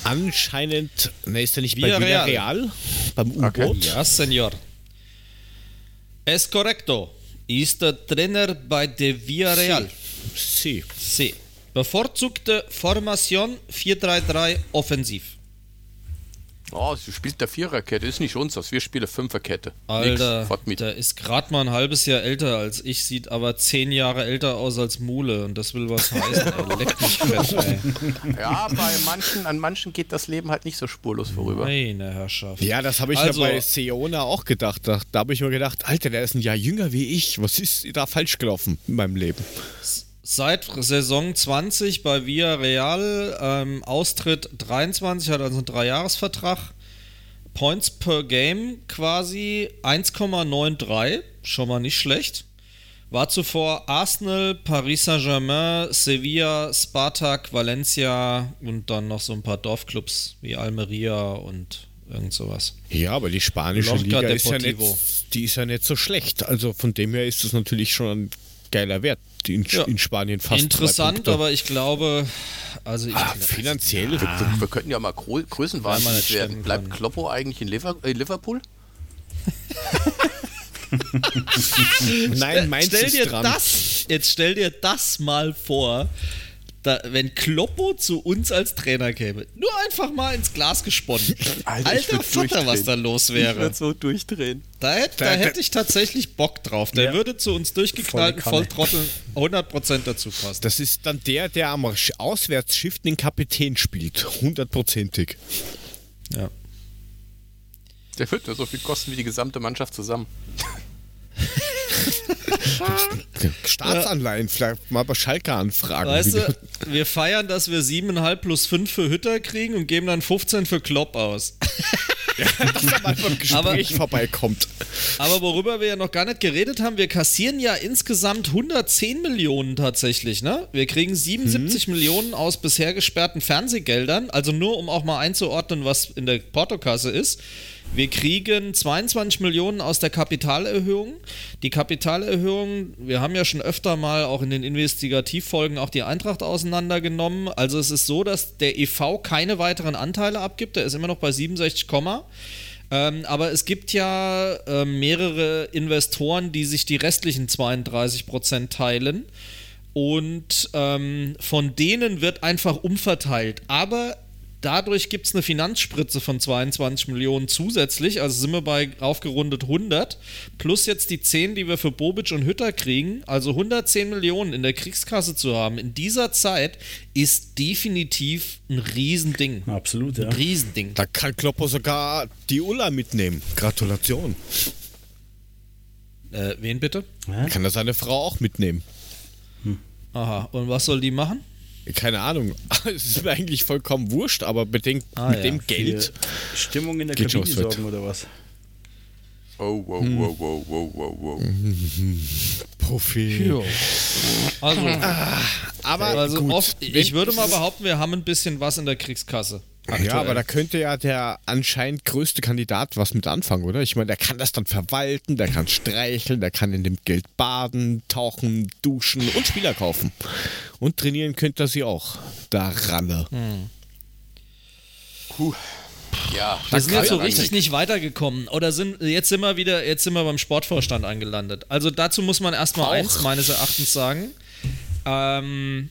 Anscheinend, ne, ist er nicht bei Villarreal? Beim U-Boot? Okay. Ja, Senor. Es correcto. Ist der Trainer bei de Villarreal. Sí. Sí. Bevorzugte Formation 4-3-3 offensiv. Oh, sie spielt der Viererkette, ist nicht uns, wir spielen Fünferkette. Alter, der ist gerade mal ein halbes Jahr älter als ich, sieht aber zehn Jahre älter aus als Mule und das will was heißen. ey. Leck mich fett, ey. Ja, bei manchen, an manchen geht das Leben halt nicht so spurlos vorüber. Meine Herrschaft. Ja, das habe ich also, ja bei Seona auch gedacht. Da, da habe ich mir gedacht, Alter, der ist ein Jahr jünger wie ich. Was ist da falsch gelaufen in meinem Leben? Seit Saison 20 bei Villarreal, ähm, Austritt 23, hat also einen Dreijahresvertrag. Points per Game quasi 1,93, schon mal nicht schlecht. War zuvor Arsenal, Paris Saint-Germain, Sevilla, Spartak, Valencia und dann noch so ein paar Dorfclubs wie Almeria und irgend sowas. Ja, aber die spanische Lorca Liga ist ja, nicht, die ist ja nicht so schlecht. Also von dem her ist es natürlich schon geiler Wert in, ja. in Spanien fast. Interessant, aber ich glaube, also ich ah, finanziell. Wir, wir, wir, könnten ja mal Größenwahnsinnig werden. Bleibt Kloppo eigentlich in äh, Liverpool? Nein, stell dir dran. Das, jetzt stell dir das mal vor, da, wenn Kloppo zu uns als Trainer käme. Nur einfach mal ins Glas gesponnen. Alter, Alter Vater, was da los wäre. Ich würde so durchdrehen. Da, hätte, da hätte ich tatsächlich Bock drauf. Der ja. würde zu uns durchgeknallten Volltrotteln 100% dazu passen. Das ist dann der, der am Auswärtsschiff den Kapitän spielt. Hundertprozentig. Ja. Der wird nur so viel kosten wie die gesamte Mannschaft zusammen. Staatsanleihen, vielleicht mal bei Schalke anfragen. Weißt du, wir feiern, dass wir 7,5 plus 5 für Hütter kriegen und geben dann 15 für Klopp aus. ja, dass er mal beim Gespräch aber, vorbeikommt. Aber worüber wir ja noch gar nicht geredet haben, wir kassieren ja insgesamt 110 Millionen tatsächlich, ne? Wir kriegen 77 mhm. Millionen aus bisher gesperrten Fernsehgeldern, also nur um auch mal einzuordnen, was in der Portokasse ist. Wir kriegen 22 Millionen aus der Kapitalerhöhung. Die Kapitalerhöhung, wir haben ja schon öfter mal auch in den Investigativfolgen auch die Eintracht auseinandergenommen. Also es ist so, dass der EV keine weiteren Anteile abgibt. Der ist immer noch bei 67, ähm, aber es gibt ja äh, mehrere Investoren, die sich die restlichen 32 Prozent teilen. Und ähm, von denen wird einfach umverteilt. Aber Dadurch gibt es eine Finanzspritze von 22 Millionen zusätzlich, also sind wir bei aufgerundet 100, plus jetzt die 10, die wir für Bobic und Hütter kriegen, also 110 Millionen in der Kriegskasse zu haben in dieser Zeit ist definitiv ein Riesending. Absolut, ja. Ein Riesending. Da kann Kloppo sogar die Ulla mitnehmen. Gratulation. Äh, wen bitte? Kann er seine Frau auch mitnehmen. Hm. Aha, und was soll die machen? Keine Ahnung, es ist mir eigentlich vollkommen wurscht, aber bedenkt ah, mit ja. dem Geld. Stimmung in der Kabine sorgen oder was? Oh, wow, hm. wow, wow, wow, wow, wow. Profi. Also, ah, aber also oft, ich würde mal behaupten, wir haben ein bisschen was in der Kriegskasse. Aktuell. Ja, aber da könnte ja der anscheinend größte Kandidat was mit anfangen, oder? Ich meine, der kann das dann verwalten, der kann streicheln, der kann in dem Geld baden, tauchen, duschen und Spieler kaufen. Und trainieren könnte er sie auch. Da Ralle. Hm. Puh. Ja, wir sind jetzt so richtig nicht weitergekommen. Oder sind jetzt sind wir wieder, jetzt sind wir beim Sportvorstand angelandet. Also dazu muss man erstmal eins meines Erachtens sagen. Ähm,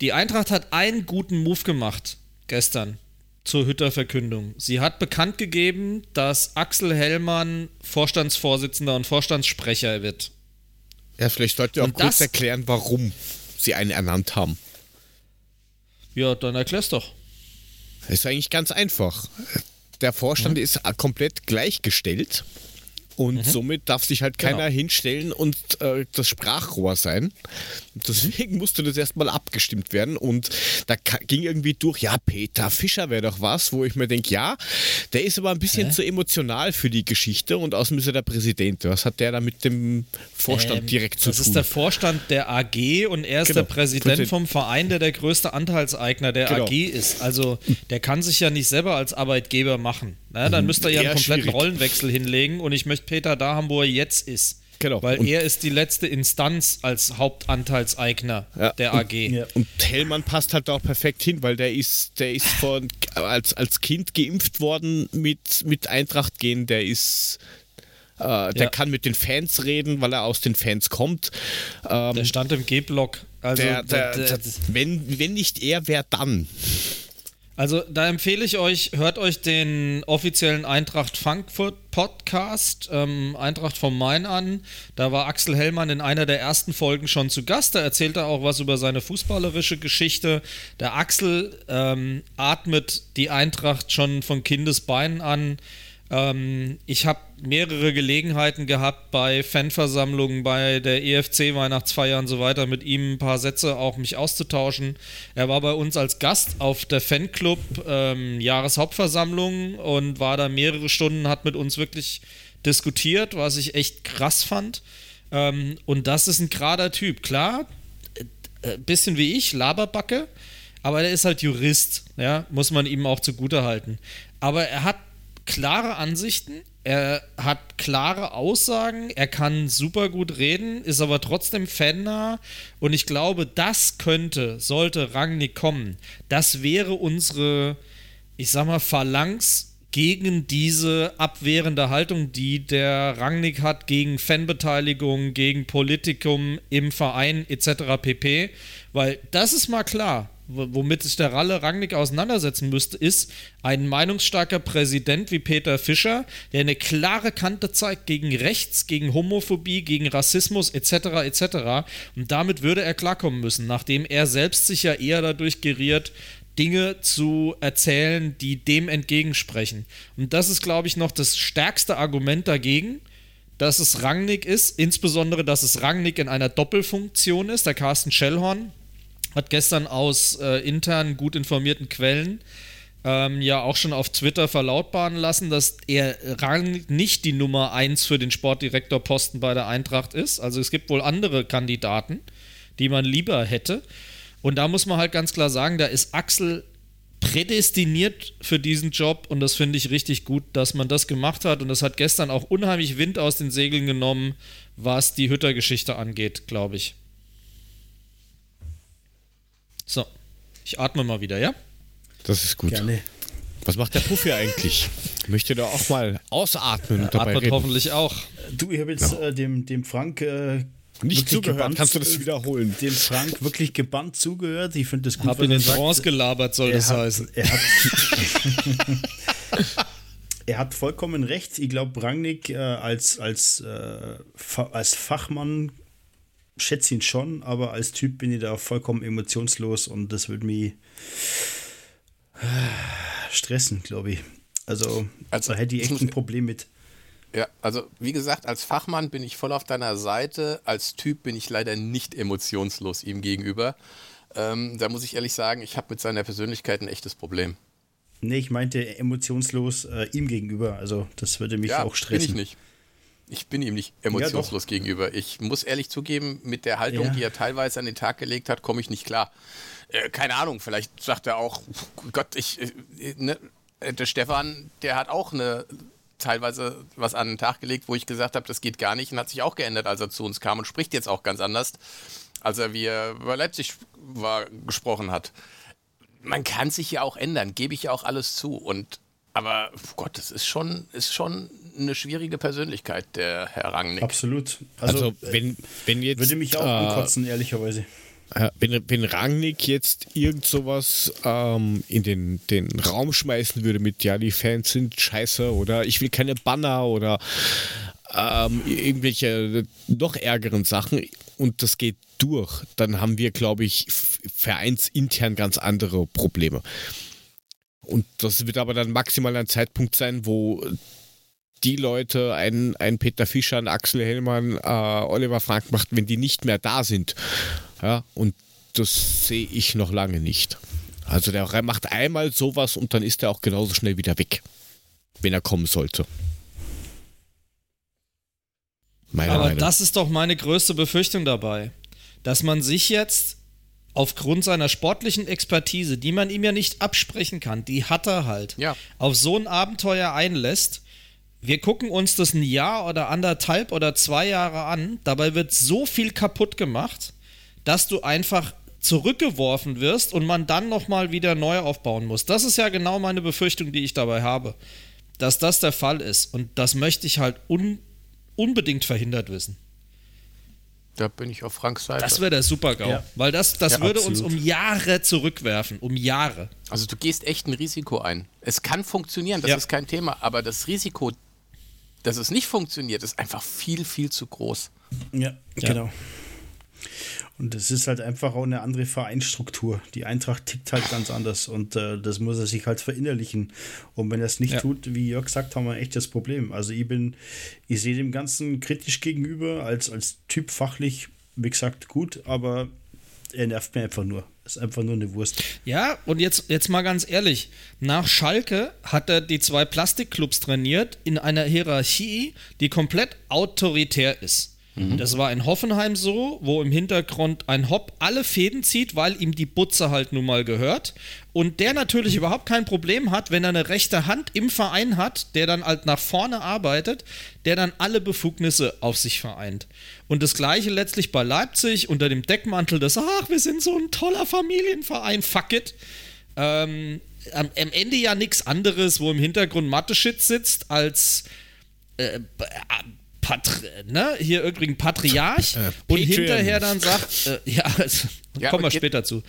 die Eintracht hat einen guten Move gemacht gestern zur Hütter-Verkündung. Sie hat bekannt gegeben, dass Axel Hellmann Vorstandsvorsitzender und Vorstandssprecher wird. Ja, vielleicht sollt ihr auch und kurz erklären, warum sie einen ernannt haben. Ja, dann erklär's doch. Das ist eigentlich ganz einfach. Der Vorstand mhm. ist komplett gleichgestellt und mhm. somit darf sich halt keiner genau. hinstellen und äh, das Sprachrohr sein. Deswegen musste das erstmal abgestimmt werden. Und da ging irgendwie durch, ja, Peter Fischer wäre doch was, wo ich mir denke, ja, der ist aber ein bisschen Hä? zu emotional für die Geschichte und außerdem ist er der Präsident. Was hat der da mit dem Vorstand ähm, direkt zu tun? Das ist der Vorstand der AG und er ist genau. der Präsident vom Verein, der der größte Anteilseigner der genau. AG ist. Also der kann sich ja nicht selber als Arbeitgeber machen. Na, dann mhm. müsste er ja einen kompletten schwierig. Rollenwechsel hinlegen und ich möchte Peter da haben, wo er jetzt ist. Genau. Weil und er ist die letzte Instanz als Hauptanteilseigner ja. der AG. Und, ja. und Hellmann passt halt auch perfekt hin, weil der ist, der ist von, als, als Kind geimpft worden mit, mit Eintracht gehen, der ist. Äh, der ja. kann mit den Fans reden, weil er aus den Fans kommt. Ähm, der stand im G-Block. Also, der, der, der, wenn, wenn nicht er, wer dann? Also da empfehle ich euch, hört euch den offiziellen Eintracht Frankfurt Podcast, ähm, Eintracht vom Main an. Da war Axel Hellmann in einer der ersten Folgen schon zu Gast. Da erzählt er auch was über seine fußballerische Geschichte. Der Axel ähm, atmet die Eintracht schon von Kindesbeinen an. Ähm, ich habe mehrere Gelegenheiten gehabt bei Fanversammlungen, bei der EFC-Weihnachtsfeier und so weiter, mit ihm ein paar Sätze auch mich auszutauschen. Er war bei uns als Gast auf der Fanclub ähm, und war da mehrere Stunden, hat mit uns wirklich diskutiert, was ich echt krass fand. Ähm, und das ist ein gerader Typ. Klar, äh, bisschen wie ich, Laberbacke, aber er ist halt Jurist, ja, muss man ihm auch zugute halten. Aber er hat klare Ansichten, er hat klare Aussagen, er kann super gut reden, ist aber trotzdem fannah und ich glaube, das könnte, sollte Rangnick kommen, das wäre unsere, ich sag mal, Phalanx gegen diese abwehrende Haltung, die der Rangnick hat, gegen Fanbeteiligung, gegen Politikum im Verein etc. pp. Weil das ist mal klar, womit sich der Ralle Rangnick auseinandersetzen müsste, ist ein meinungsstarker Präsident wie Peter Fischer, der eine klare Kante zeigt gegen Rechts, gegen Homophobie, gegen Rassismus etc. etc. Und damit würde er klarkommen müssen, nachdem er selbst sich ja eher dadurch geriert, Dinge zu erzählen, die dem entgegensprechen. Und das ist, glaube ich, noch das stärkste Argument dagegen, dass es Rangnick ist, insbesondere, dass es Rangnick in einer Doppelfunktion ist. Der Carsten Schellhorn hat gestern aus äh, intern gut informierten Quellen ähm, ja auch schon auf Twitter verlautbaren lassen, dass er Rangnick nicht die Nummer 1 für den Sportdirektorposten bei der Eintracht ist. Also es gibt wohl andere Kandidaten, die man lieber hätte. Und da muss man halt ganz klar sagen, da ist Axel prädestiniert für diesen Job und das finde ich richtig gut, dass man das gemacht hat und das hat gestern auch unheimlich Wind aus den Segeln genommen, was die Hütter-Geschichte angeht, glaube ich. So, ich atme mal wieder, ja? Das ist gut. Gerne. Was macht der Puff eigentlich? Möchte da auch mal ausatmen und dabei Atmet reden? hoffentlich auch. Du, ich habe jetzt ja. äh, dem, dem Frank äh, nicht zugehört. Gebannt, Kannst du das wiederholen? Dem Frank wirklich gebannt zugehört. Ich finde das gut. Hab in den Trance gelabert, soll er das hat, heißen. Er hat, er hat vollkommen recht. Ich glaube, Rangnick äh, als, als, äh, als Fachmann schätze ihn schon, aber als Typ bin ich da vollkommen emotionslos und das würde mich äh, stressen, glaube ich. Also, also da hätte ich echt ein Problem mit. Ja, also wie gesagt, als Fachmann bin ich voll auf deiner Seite. Als Typ bin ich leider nicht emotionslos ihm gegenüber. Ähm, da muss ich ehrlich sagen, ich habe mit seiner Persönlichkeit ein echtes Problem. Nee, ich meinte emotionslos äh, ihm gegenüber. Also das würde mich ja, auch stressen. Bin ich nicht. Ich bin ihm nicht emotionslos ja, gegenüber. Ich muss ehrlich zugeben, mit der Haltung, ja. die er teilweise an den Tag gelegt hat, komme ich nicht klar. Äh, keine Ahnung, vielleicht sagt er auch, Gott, ich, äh, ne, der Stefan, der hat auch eine teilweise was an den Tag gelegt, wo ich gesagt habe, das geht gar nicht und hat sich auch geändert, als er zu uns kam und spricht jetzt auch ganz anders, als er wie er über Leipzig war, gesprochen hat. Man kann sich ja auch ändern, gebe ich ja auch alles zu. Und aber Gott, das ist schon, ist schon eine schwierige Persönlichkeit, der Herr Rangnick. Absolut. Also, also wenn, wenn jetzt. Würde mich auch äh, ankotzen, ehrlicherweise. Wenn, wenn Rangnick jetzt irgend sowas ähm, in den, den Raum schmeißen würde mit, ja, die Fans sind scheiße oder ich will keine Banner oder ähm, irgendwelche noch ärgeren Sachen und das geht durch, dann haben wir, glaube ich, vereinsintern ganz andere Probleme. Und das wird aber dann maximal ein Zeitpunkt sein, wo die Leute, ein, ein Peter Fischer, ein Axel Hellmann, äh, Oliver Frank macht, wenn die nicht mehr da sind. Ja, und das sehe ich noch lange nicht. Also der macht einmal sowas und dann ist er auch genauso schnell wieder weg, wenn er kommen sollte. Meine Aber Meinung. das ist doch meine größte Befürchtung dabei, dass man sich jetzt aufgrund seiner sportlichen Expertise, die man ihm ja nicht absprechen kann, die hat er halt, ja. auf so ein Abenteuer einlässt wir gucken uns das ein Jahr oder anderthalb oder zwei Jahre an. Dabei wird so viel kaputt gemacht, dass du einfach zurückgeworfen wirst und man dann nochmal wieder neu aufbauen muss. Das ist ja genau meine Befürchtung, die ich dabei habe. Dass das der Fall ist. Und das möchte ich halt un unbedingt verhindert wissen. Da bin ich auf Franks Seite. Das wäre der Super-GAU. Ja. Weil das, das ja, würde absolut. uns um Jahre zurückwerfen. Um Jahre. Also du gehst echt ein Risiko ein. Es kann funktionieren, das ja. ist kein Thema. Aber das Risiko, dass es nicht funktioniert, ist einfach viel, viel zu groß. Ja, ja. genau. Und es ist halt einfach auch eine andere Vereinsstruktur. Die Eintracht tickt halt ganz anders und äh, das muss er sich halt verinnerlichen. Und wenn er es nicht ja. tut, wie Jörg sagt, haben wir echt das Problem. Also ich bin, ich sehe dem Ganzen kritisch gegenüber, als, als Typ fachlich, wie gesagt, gut, aber er nervt mir einfach nur. Ist einfach nur eine Wurst. Ja, und jetzt, jetzt mal ganz ehrlich: Nach Schalke hat er die zwei Plastikclubs trainiert in einer Hierarchie, die komplett autoritär ist. Mhm. Das war in Hoffenheim so, wo im Hintergrund ein Hopp alle Fäden zieht, weil ihm die Butze halt nun mal gehört. Und der natürlich überhaupt kein Problem hat, wenn er eine rechte Hand im Verein hat, der dann halt nach vorne arbeitet, der dann alle Befugnisse auf sich vereint. Und das gleiche letztlich bei Leipzig unter dem Deckmantel des, ach, wir sind so ein toller Familienverein, fuck it. Ähm, am, am Ende ja nichts anderes, wo im Hintergrund Mathe-Shit sitzt, als äh, Patri ne? hier irgendwie Patriarch äh, und hinterher dann sagt, äh, ja, also, ja, kommen wir später zu.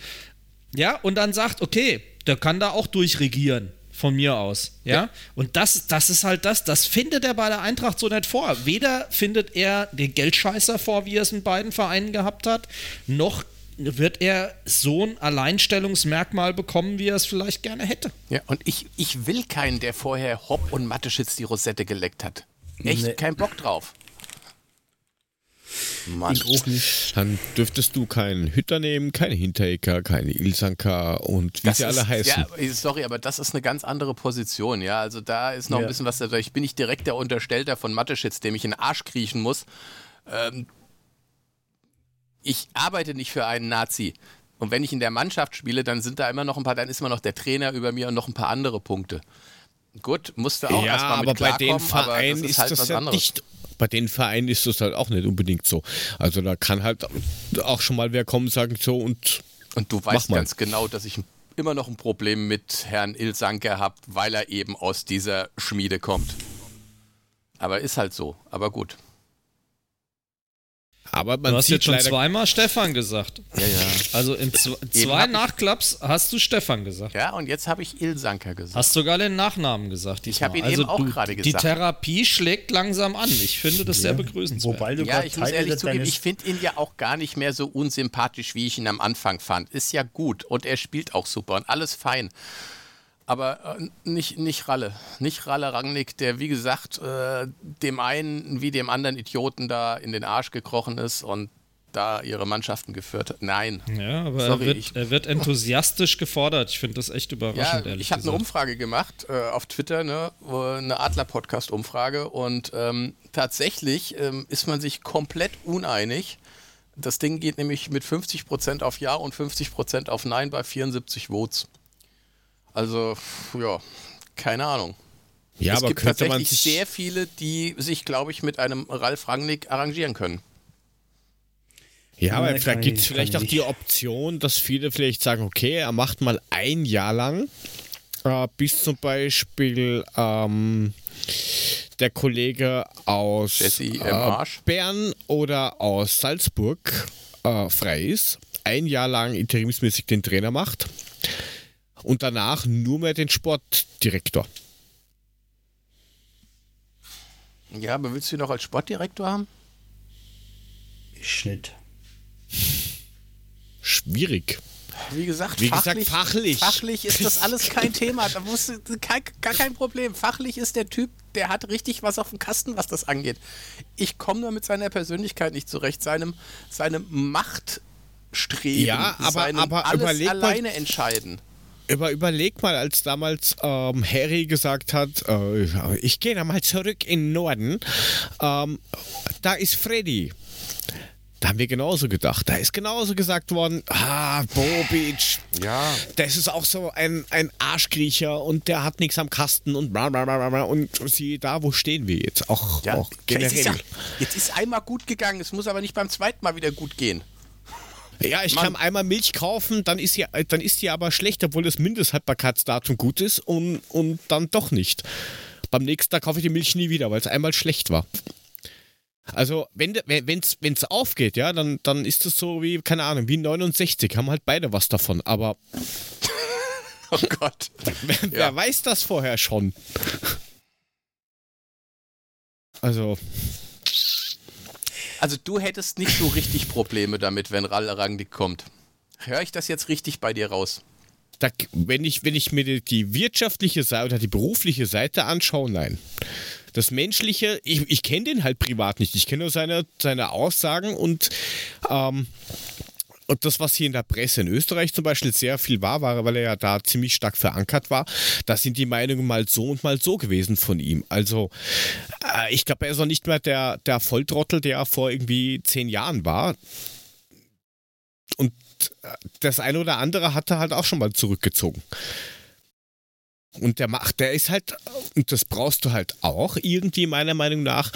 Ja, und dann sagt, okay, der kann da auch durchregieren von mir aus. Ja? ja? Und das, das ist halt das, das findet er bei der Eintracht so nicht vor. Weder findet er den Geldscheißer vor, wie er es in beiden Vereinen gehabt hat, noch wird er so ein Alleinstellungsmerkmal bekommen, wie er es vielleicht gerne hätte. Ja, und ich, ich will keinen, der vorher Hopp und Matteschitz die Rosette geleckt hat. Echt nee. kein Bock drauf. Mann. Ich auch nicht. Dann dürftest du keinen Hütter nehmen, keine Hinterecker, keine Ilsanka und wie das sie ist, alle heißen. Ja, sorry, aber das ist eine ganz andere Position, ja. Also da ist noch ja. ein bisschen was da. Ich bin nicht direkt der Unterstellter von Matteschitz, dem ich in den Arsch kriechen muss. Ähm, ich arbeite nicht für einen Nazi. Und wenn ich in der Mannschaft spiele, dann sind da immer noch ein paar, dann ist immer noch der Trainer über mir und noch ein paar andere Punkte. Gut, musste auch ja, erstmal mit aber bei den Vereinen ist, ist halt das ja nicht bei den Vereinen ist das halt auch nicht unbedingt so. Also da kann halt auch schon mal wer kommen und sagen so und. Und du weißt ganz genau, dass ich immer noch ein Problem mit Herrn Ilsanker habe, weil er eben aus dieser Schmiede kommt. Aber ist halt so. Aber gut. Aber man du hast jetzt schon zweimal Stefan gesagt. Ja, ja. Also in zwei Nachklaps hast du Stefan gesagt. Ja, und jetzt habe ich Ilsanker gesagt. Hast sogar den Nachnamen gesagt. Ich habe ihn also eben auch gerade gesagt. Die Therapie schlägt langsam an. Ich finde das ja. sehr begrüßenswert. Wobei du ja, ich muss ehrlich zugeben, ich finde ihn ja auch gar nicht mehr so unsympathisch, wie ich ihn am Anfang fand. Ist ja gut und er spielt auch super und alles fein. Aber äh, nicht, nicht Ralle. Nicht Ralle Rangnick, der, wie gesagt, äh, dem einen wie dem anderen Idioten da in den Arsch gekrochen ist und da ihre Mannschaften geführt hat. Nein. Ja, aber Sorry, er, wird, er, wird, enthusiastisch gefordert. Ich finde das echt überraschend, ja, ehrlich Ich habe eine Umfrage gemacht äh, auf Twitter, ne, eine Adler-Podcast-Umfrage und ähm, tatsächlich ähm, ist man sich komplett uneinig. Das Ding geht nämlich mit 50% auf Ja und 50% auf Nein bei 74 Votes. Also, ja, keine Ahnung. Ja, es aber gibt tatsächlich sehr viele, die sich, glaube ich, mit einem Ralf Rangnick arrangieren können. Ja, aber vielleicht gibt es vielleicht auch die Option, dass viele vielleicht sagen, okay, er macht mal ein Jahr lang, äh, bis zum Beispiel ähm, der Kollege aus äh, Bern oder aus Salzburg äh, frei ist, ein Jahr lang interimsmäßig den Trainer macht und danach nur mehr den Sportdirektor. Ja, aber willst du ihn noch als Sportdirektor haben? Schnitt. Schwierig. Wie gesagt, Wie fachlich, gesagt, fachlich. Fachlich ist das alles kein Thema. Da musst du, kein, gar kein Problem. Fachlich ist der Typ, der hat richtig was auf dem Kasten, was das angeht. Ich komme nur mit seiner Persönlichkeit nicht zurecht, seinem, seinem Machtstreben, ja, aber, seinem aber alles alleine entscheiden. Aber überleg mal, als damals ähm, Harry gesagt hat, äh, ich gehe mal zurück in den Norden, ähm, da ist Freddy. Da haben wir genauso gedacht. Da ist genauso gesagt worden, ah, Bobic, ja. das ist auch so ein, ein Arschkriecher und der hat nichts am Kasten und bla bla bla bla. Und sieh da, wo stehen wir jetzt? Auch, ja, auch generell. Ist, ja, jetzt ist einmal gut gegangen, es muss aber nicht beim zweiten Mal wieder gut gehen. Ja, ich Mann. kann einmal Milch kaufen, dann ist, sie, dann ist die aber schlecht, obwohl das Mindesthaltbarkeitsdatum gut ist und, und dann doch nicht. Beim nächsten Tag kaufe ich die Milch nie wieder, weil es einmal schlecht war. Also, wenn es wenn's aufgeht, ja, dann, dann ist es so wie, keine Ahnung, wie 69, haben halt beide was davon, aber. oh Gott. wer, ja. wer weiß das vorher schon? Also. Also du hättest nicht so richtig Probleme damit, wenn Ral Rangnick kommt. Höre ich das jetzt richtig bei dir raus? Da, wenn, ich, wenn ich mir die wirtschaftliche Seite oder die berufliche Seite anschaue, nein. Das Menschliche, ich, ich kenne den halt privat nicht. Ich kenne nur seine, seine Aussagen und ähm, und das, was hier in der Presse in Österreich zum Beispiel sehr viel war, war, weil er ja da ziemlich stark verankert war, da sind die Meinungen mal so und mal so gewesen von ihm. Also äh, ich glaube, er ist auch nicht mehr der, der Volltrottel, der er vor irgendwie zehn Jahren war. Und äh, das eine oder andere hat er halt auch schon mal zurückgezogen. Und der macht, der ist halt, und das brauchst du halt auch irgendwie meiner Meinung nach,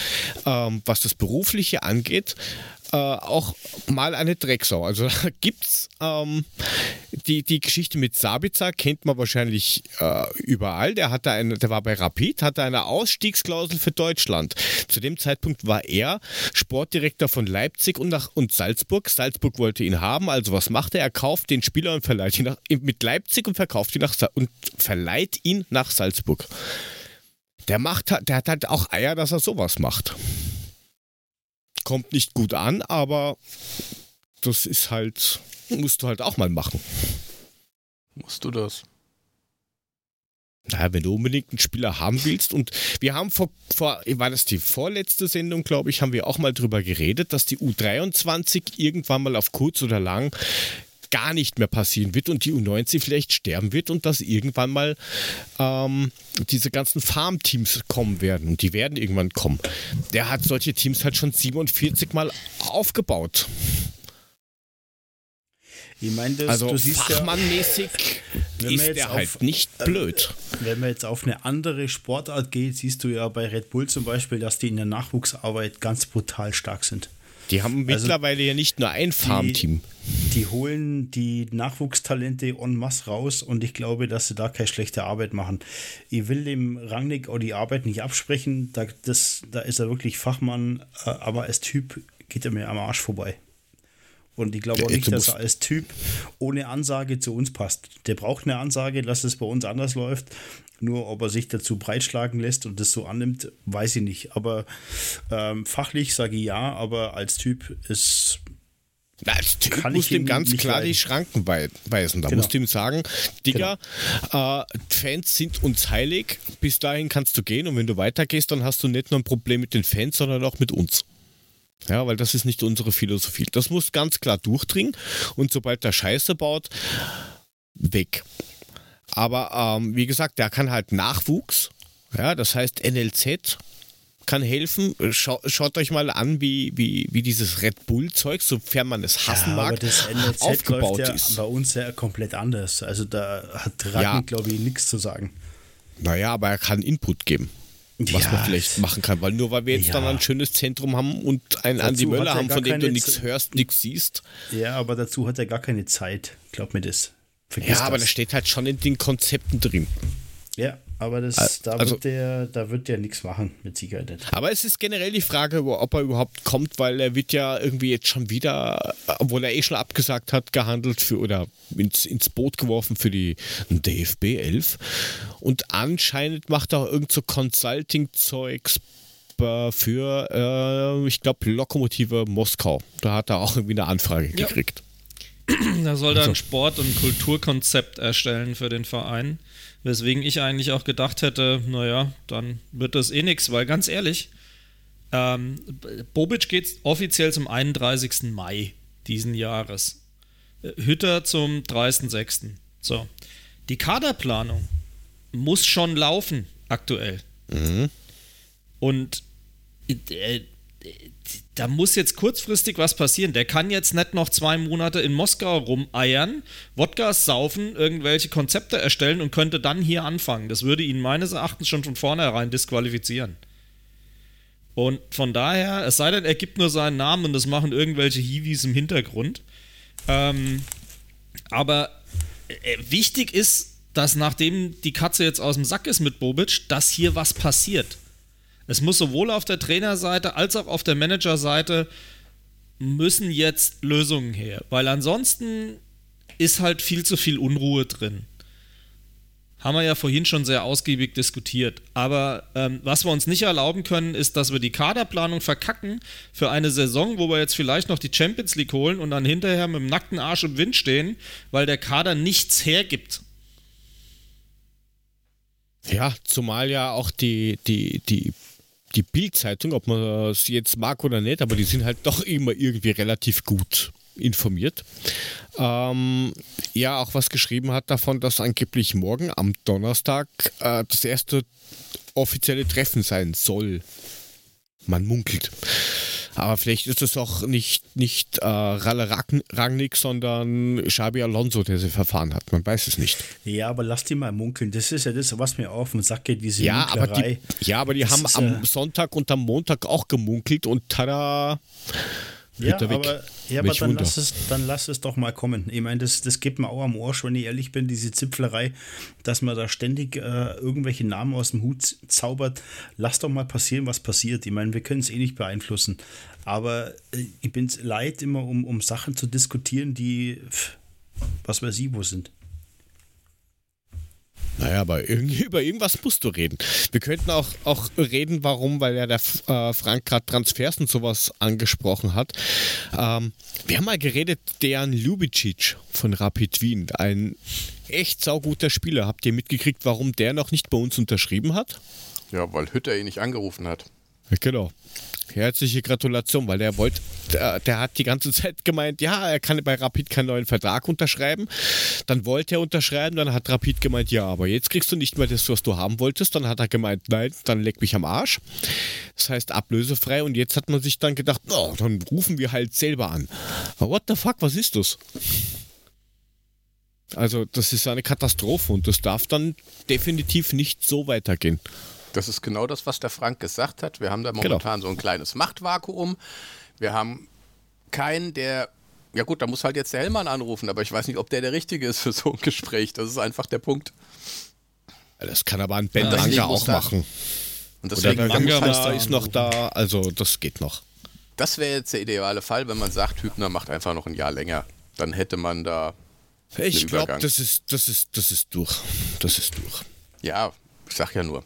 ähm, was das Berufliche angeht, äh, auch mal eine Drecksau. Also da gibt's ähm, die, die Geschichte mit Sabitzer kennt man wahrscheinlich äh, überall. Der, hatte eine, der war bei Rapid, hatte eine Ausstiegsklausel für Deutschland. Zu dem Zeitpunkt war er Sportdirektor von Leipzig und, nach, und Salzburg. Salzburg wollte ihn haben, also was macht er? Er kauft den Spieler und verleiht ihn nach, mit Leipzig und verkauft ihn nach und verleiht ihn nach Salzburg. Der macht, der hat halt auch Eier, dass er sowas macht. Kommt nicht gut an, aber das ist halt, musst du halt auch mal machen. Musst du das? Naja, wenn du unbedingt einen Spieler haben willst und wir haben vor, vor war das die vorletzte Sendung, glaube ich, haben wir auch mal drüber geredet, dass die U23 irgendwann mal auf kurz oder lang gar nicht mehr passieren wird und die U90 vielleicht sterben wird und dass irgendwann mal ähm, diese ganzen Farmteams kommen werden und die werden irgendwann kommen. Der hat solche Teams halt schon 47 Mal aufgebaut. Ich meine, also fachmannmäßig ja, ist der halt auf, nicht äh, blöd. Wenn man jetzt auf eine andere Sportart geht, siehst du ja bei Red Bull zum Beispiel, dass die in der Nachwuchsarbeit ganz brutal stark sind. Die haben also mittlerweile ja nicht nur ein Farmteam. Die, die, holen die Nachwuchstalente en masse raus und ich glaube, dass sie da keine schlechte Arbeit machen. Ich will dem Rangnick auch die Arbeit nicht absprechen, da, das, da ist er wirklich Fachmann, äh, aber als Typ geht er mir am Arsch vorbei. Und ich glaube auch nicht, dass er als Typ ohne Ansage zu uns passt. Der braucht eine Ansage, dass es bei uns anders läuft. Nur ob er sich dazu breitschlagen lässt und das so annimmt, weiß ich nicht. Aber ähm, fachlich sage ich ja, aber als Typ ist. Na, als Typ kann musst ihm ganz klar leiden. die Schranken weisen. Da genau. musst du ihm sagen, Digga, genau. äh, Fans sind uns heilig, bis dahin kannst du gehen und wenn du weitergehst, dann hast du nicht nur ein Problem mit den Fans, sondern auch mit uns. Ja, weil das ist nicht unsere Philosophie. Das muss ganz klar durchdringen und sobald der Scheiße baut, weg. Aber ähm, wie gesagt, der kann halt Nachwuchs. Ja, das heißt NLZ kann helfen. Schau, schaut euch mal an, wie, wie, wie dieses Red Bull-Zeug, sofern man es hassen ja, mag, aber das NLZ aufgebaut ja ist. Bei uns ja komplett anders. Also da hat Ratten, ja. glaube ich, nichts zu sagen. Naja, aber er kann Input geben was ja, man vielleicht machen kann. Weil nur weil wir jetzt ja. dann ein schönes Zentrum haben und einen Andi Möller haben, von dem du nichts hörst, nichts siehst. Ja, aber dazu hat er gar keine Zeit. Glaub mir das. Vergiss ja, das. aber das steht halt schon in den Konzepten drin. Ja, aber das, da, also, wird der, da wird der nichts machen, mit Sicherheit nicht. Aber es ist generell die Frage, ob er überhaupt kommt, weil er wird ja irgendwie jetzt schon wieder, obwohl er eh schon abgesagt hat, gehandelt für oder ins, ins Boot geworfen für die DFB 11. Und anscheinend macht er auch irgend so Consulting-Zeugs für, äh, ich glaube, Lokomotive Moskau. Da hat er auch irgendwie eine Anfrage ja. gekriegt. Da soll er also. ein Sport- und Kulturkonzept erstellen für den Verein. Weswegen ich eigentlich auch gedacht hätte, naja, dann wird das eh nichts, weil ganz ehrlich, ähm, Bobic geht offiziell zum 31. Mai diesen Jahres. Äh, Hütter zum 30.06. So. Die Kaderplanung muss schon laufen, aktuell. Mhm. Und äh, da muss jetzt kurzfristig was passieren. Der kann jetzt nicht noch zwei Monate in Moskau rumeiern, Wodkas saufen, irgendwelche Konzepte erstellen und könnte dann hier anfangen. Das würde ihn meines Erachtens schon von vornherein disqualifizieren. Und von daher, es sei denn, er gibt nur seinen Namen und das machen irgendwelche Hiwis im Hintergrund. Ähm, aber äh, wichtig ist, dass nachdem die Katze jetzt aus dem Sack ist mit Bobic, dass hier was passiert. Es muss sowohl auf der Trainerseite als auch auf der Managerseite müssen jetzt Lösungen her, weil ansonsten ist halt viel zu viel Unruhe drin. Haben wir ja vorhin schon sehr ausgiebig diskutiert. Aber ähm, was wir uns nicht erlauben können, ist, dass wir die Kaderplanung verkacken für eine Saison, wo wir jetzt vielleicht noch die Champions League holen und dann hinterher mit dem nackten Arsch im Wind stehen, weil der Kader nichts hergibt. Ja, zumal ja auch die, die, die die Bildzeitung, ob man es jetzt mag oder nicht, aber die sind halt doch immer irgendwie relativ gut informiert. Ähm, ja, auch was geschrieben hat davon, dass angeblich morgen am Donnerstag äh, das erste offizielle Treffen sein soll. Man munkelt. Aber vielleicht ist es auch nicht, nicht äh, Ralle Rangnick, sondern Xabi Alonso, der sie verfahren hat. Man weiß es nicht. Ja, aber lass die mal munkeln. Das ist ja das, was mir auf den Sack geht, diese ja, aber die, ja, aber die das haben am Sonntag und am Montag auch gemunkelt und tada, Ja, aber, ja, aber dann, lass es, dann lass es doch mal kommen. Ich meine, das, das geht mir auch am Arsch, wenn ich ehrlich bin, diese Zipflerei, dass man da ständig äh, irgendwelche Namen aus dem Hut zaubert. Lass doch mal passieren, was passiert. Ich meine, wir können es eh nicht beeinflussen. Aber äh, ich bin es leid, immer um, um Sachen zu diskutieren, die, was weiß ich, wo sind. Naja, aber über irgendwas musst du reden. Wir könnten auch, auch reden, warum, weil ja der äh, Frank gerade Transfers und sowas angesprochen hat. Ähm, wir haben mal geredet, Dejan Ljubicic von Rapid Wien, ein echt sauguter Spieler. Habt ihr mitgekriegt, warum der noch nicht bei uns unterschrieben hat? Ja, weil Hütter ihn nicht angerufen hat. Genau. Herzliche Gratulation, weil der wollte, der, der, hat die ganze Zeit gemeint, ja, er kann bei Rapid keinen neuen Vertrag unterschreiben. Dann wollte er unterschreiben, dann hat Rapid gemeint, ja, aber jetzt kriegst du nicht mehr das, was du haben wolltest. Dann hat er gemeint, nein, dann leck mich am Arsch. Das heißt ablösefrei und jetzt hat man sich dann gedacht, oh, dann rufen wir halt selber an. what the fuck, was ist das? Also, das ist eine Katastrophe und das darf dann definitiv nicht so weitergehen. Das ist genau das, was der Frank gesagt hat. Wir haben da genau. momentan genau. so ein kleines Machtvakuum. Wir haben keinen, der ja gut, da muss halt jetzt der Hellmann anrufen, aber ich weiß nicht, ob der der Richtige ist für so ein Gespräch. Das ist einfach der Punkt. Das kann aber ein Ben ja, auch machen. Und deswegen Oder der Manga ist noch da, also das geht noch. Das wäre jetzt der ideale Fall, wenn man sagt, Hübner macht einfach noch ein Jahr länger. Dann hätte man da. Ich glaube, das ist, das, ist, das ist durch. Das ist durch. Ja, ich sag ja nur.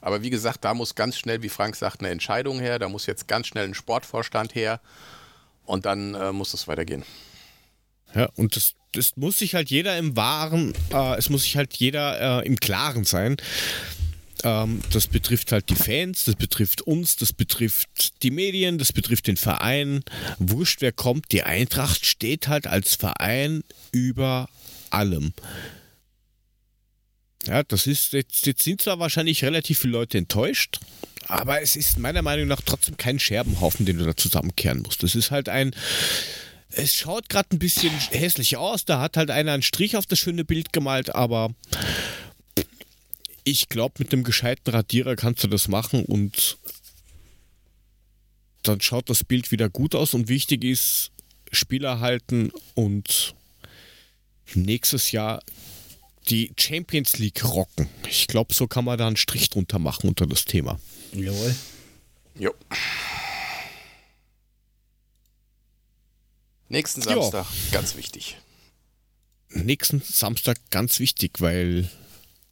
Aber wie gesagt, da muss ganz schnell, wie Frank sagt, eine Entscheidung her. Da muss jetzt ganz schnell ein Sportvorstand her. Und dann äh, muss es weitergehen. Ja, und das, das muss sich halt jeder im Wahren, äh, es muss sich halt jeder äh, im Klaren sein. Ähm, das betrifft halt die Fans, das betrifft uns, das betrifft die Medien, das betrifft den Verein. Wurscht, wer kommt, die Eintracht steht halt als Verein über allem. Ja, das ist, jetzt, jetzt sind zwar wahrscheinlich relativ viele Leute enttäuscht, aber es ist meiner Meinung nach trotzdem kein Scherbenhaufen, den du da zusammenkehren musst. Das ist halt ein, es schaut gerade ein bisschen hässlich aus. Da hat halt einer einen Strich auf das schöne Bild gemalt, aber ich glaube, mit einem gescheiten Radierer kannst du das machen und dann schaut das Bild wieder gut aus und wichtig ist, Spieler halten und nächstes Jahr die Champions League rocken. Ich glaube, so kann man da einen Strich drunter machen unter das Thema. Jawohl. Jo. Nächsten Samstag, jo. ganz wichtig. Nächsten Samstag ganz wichtig, weil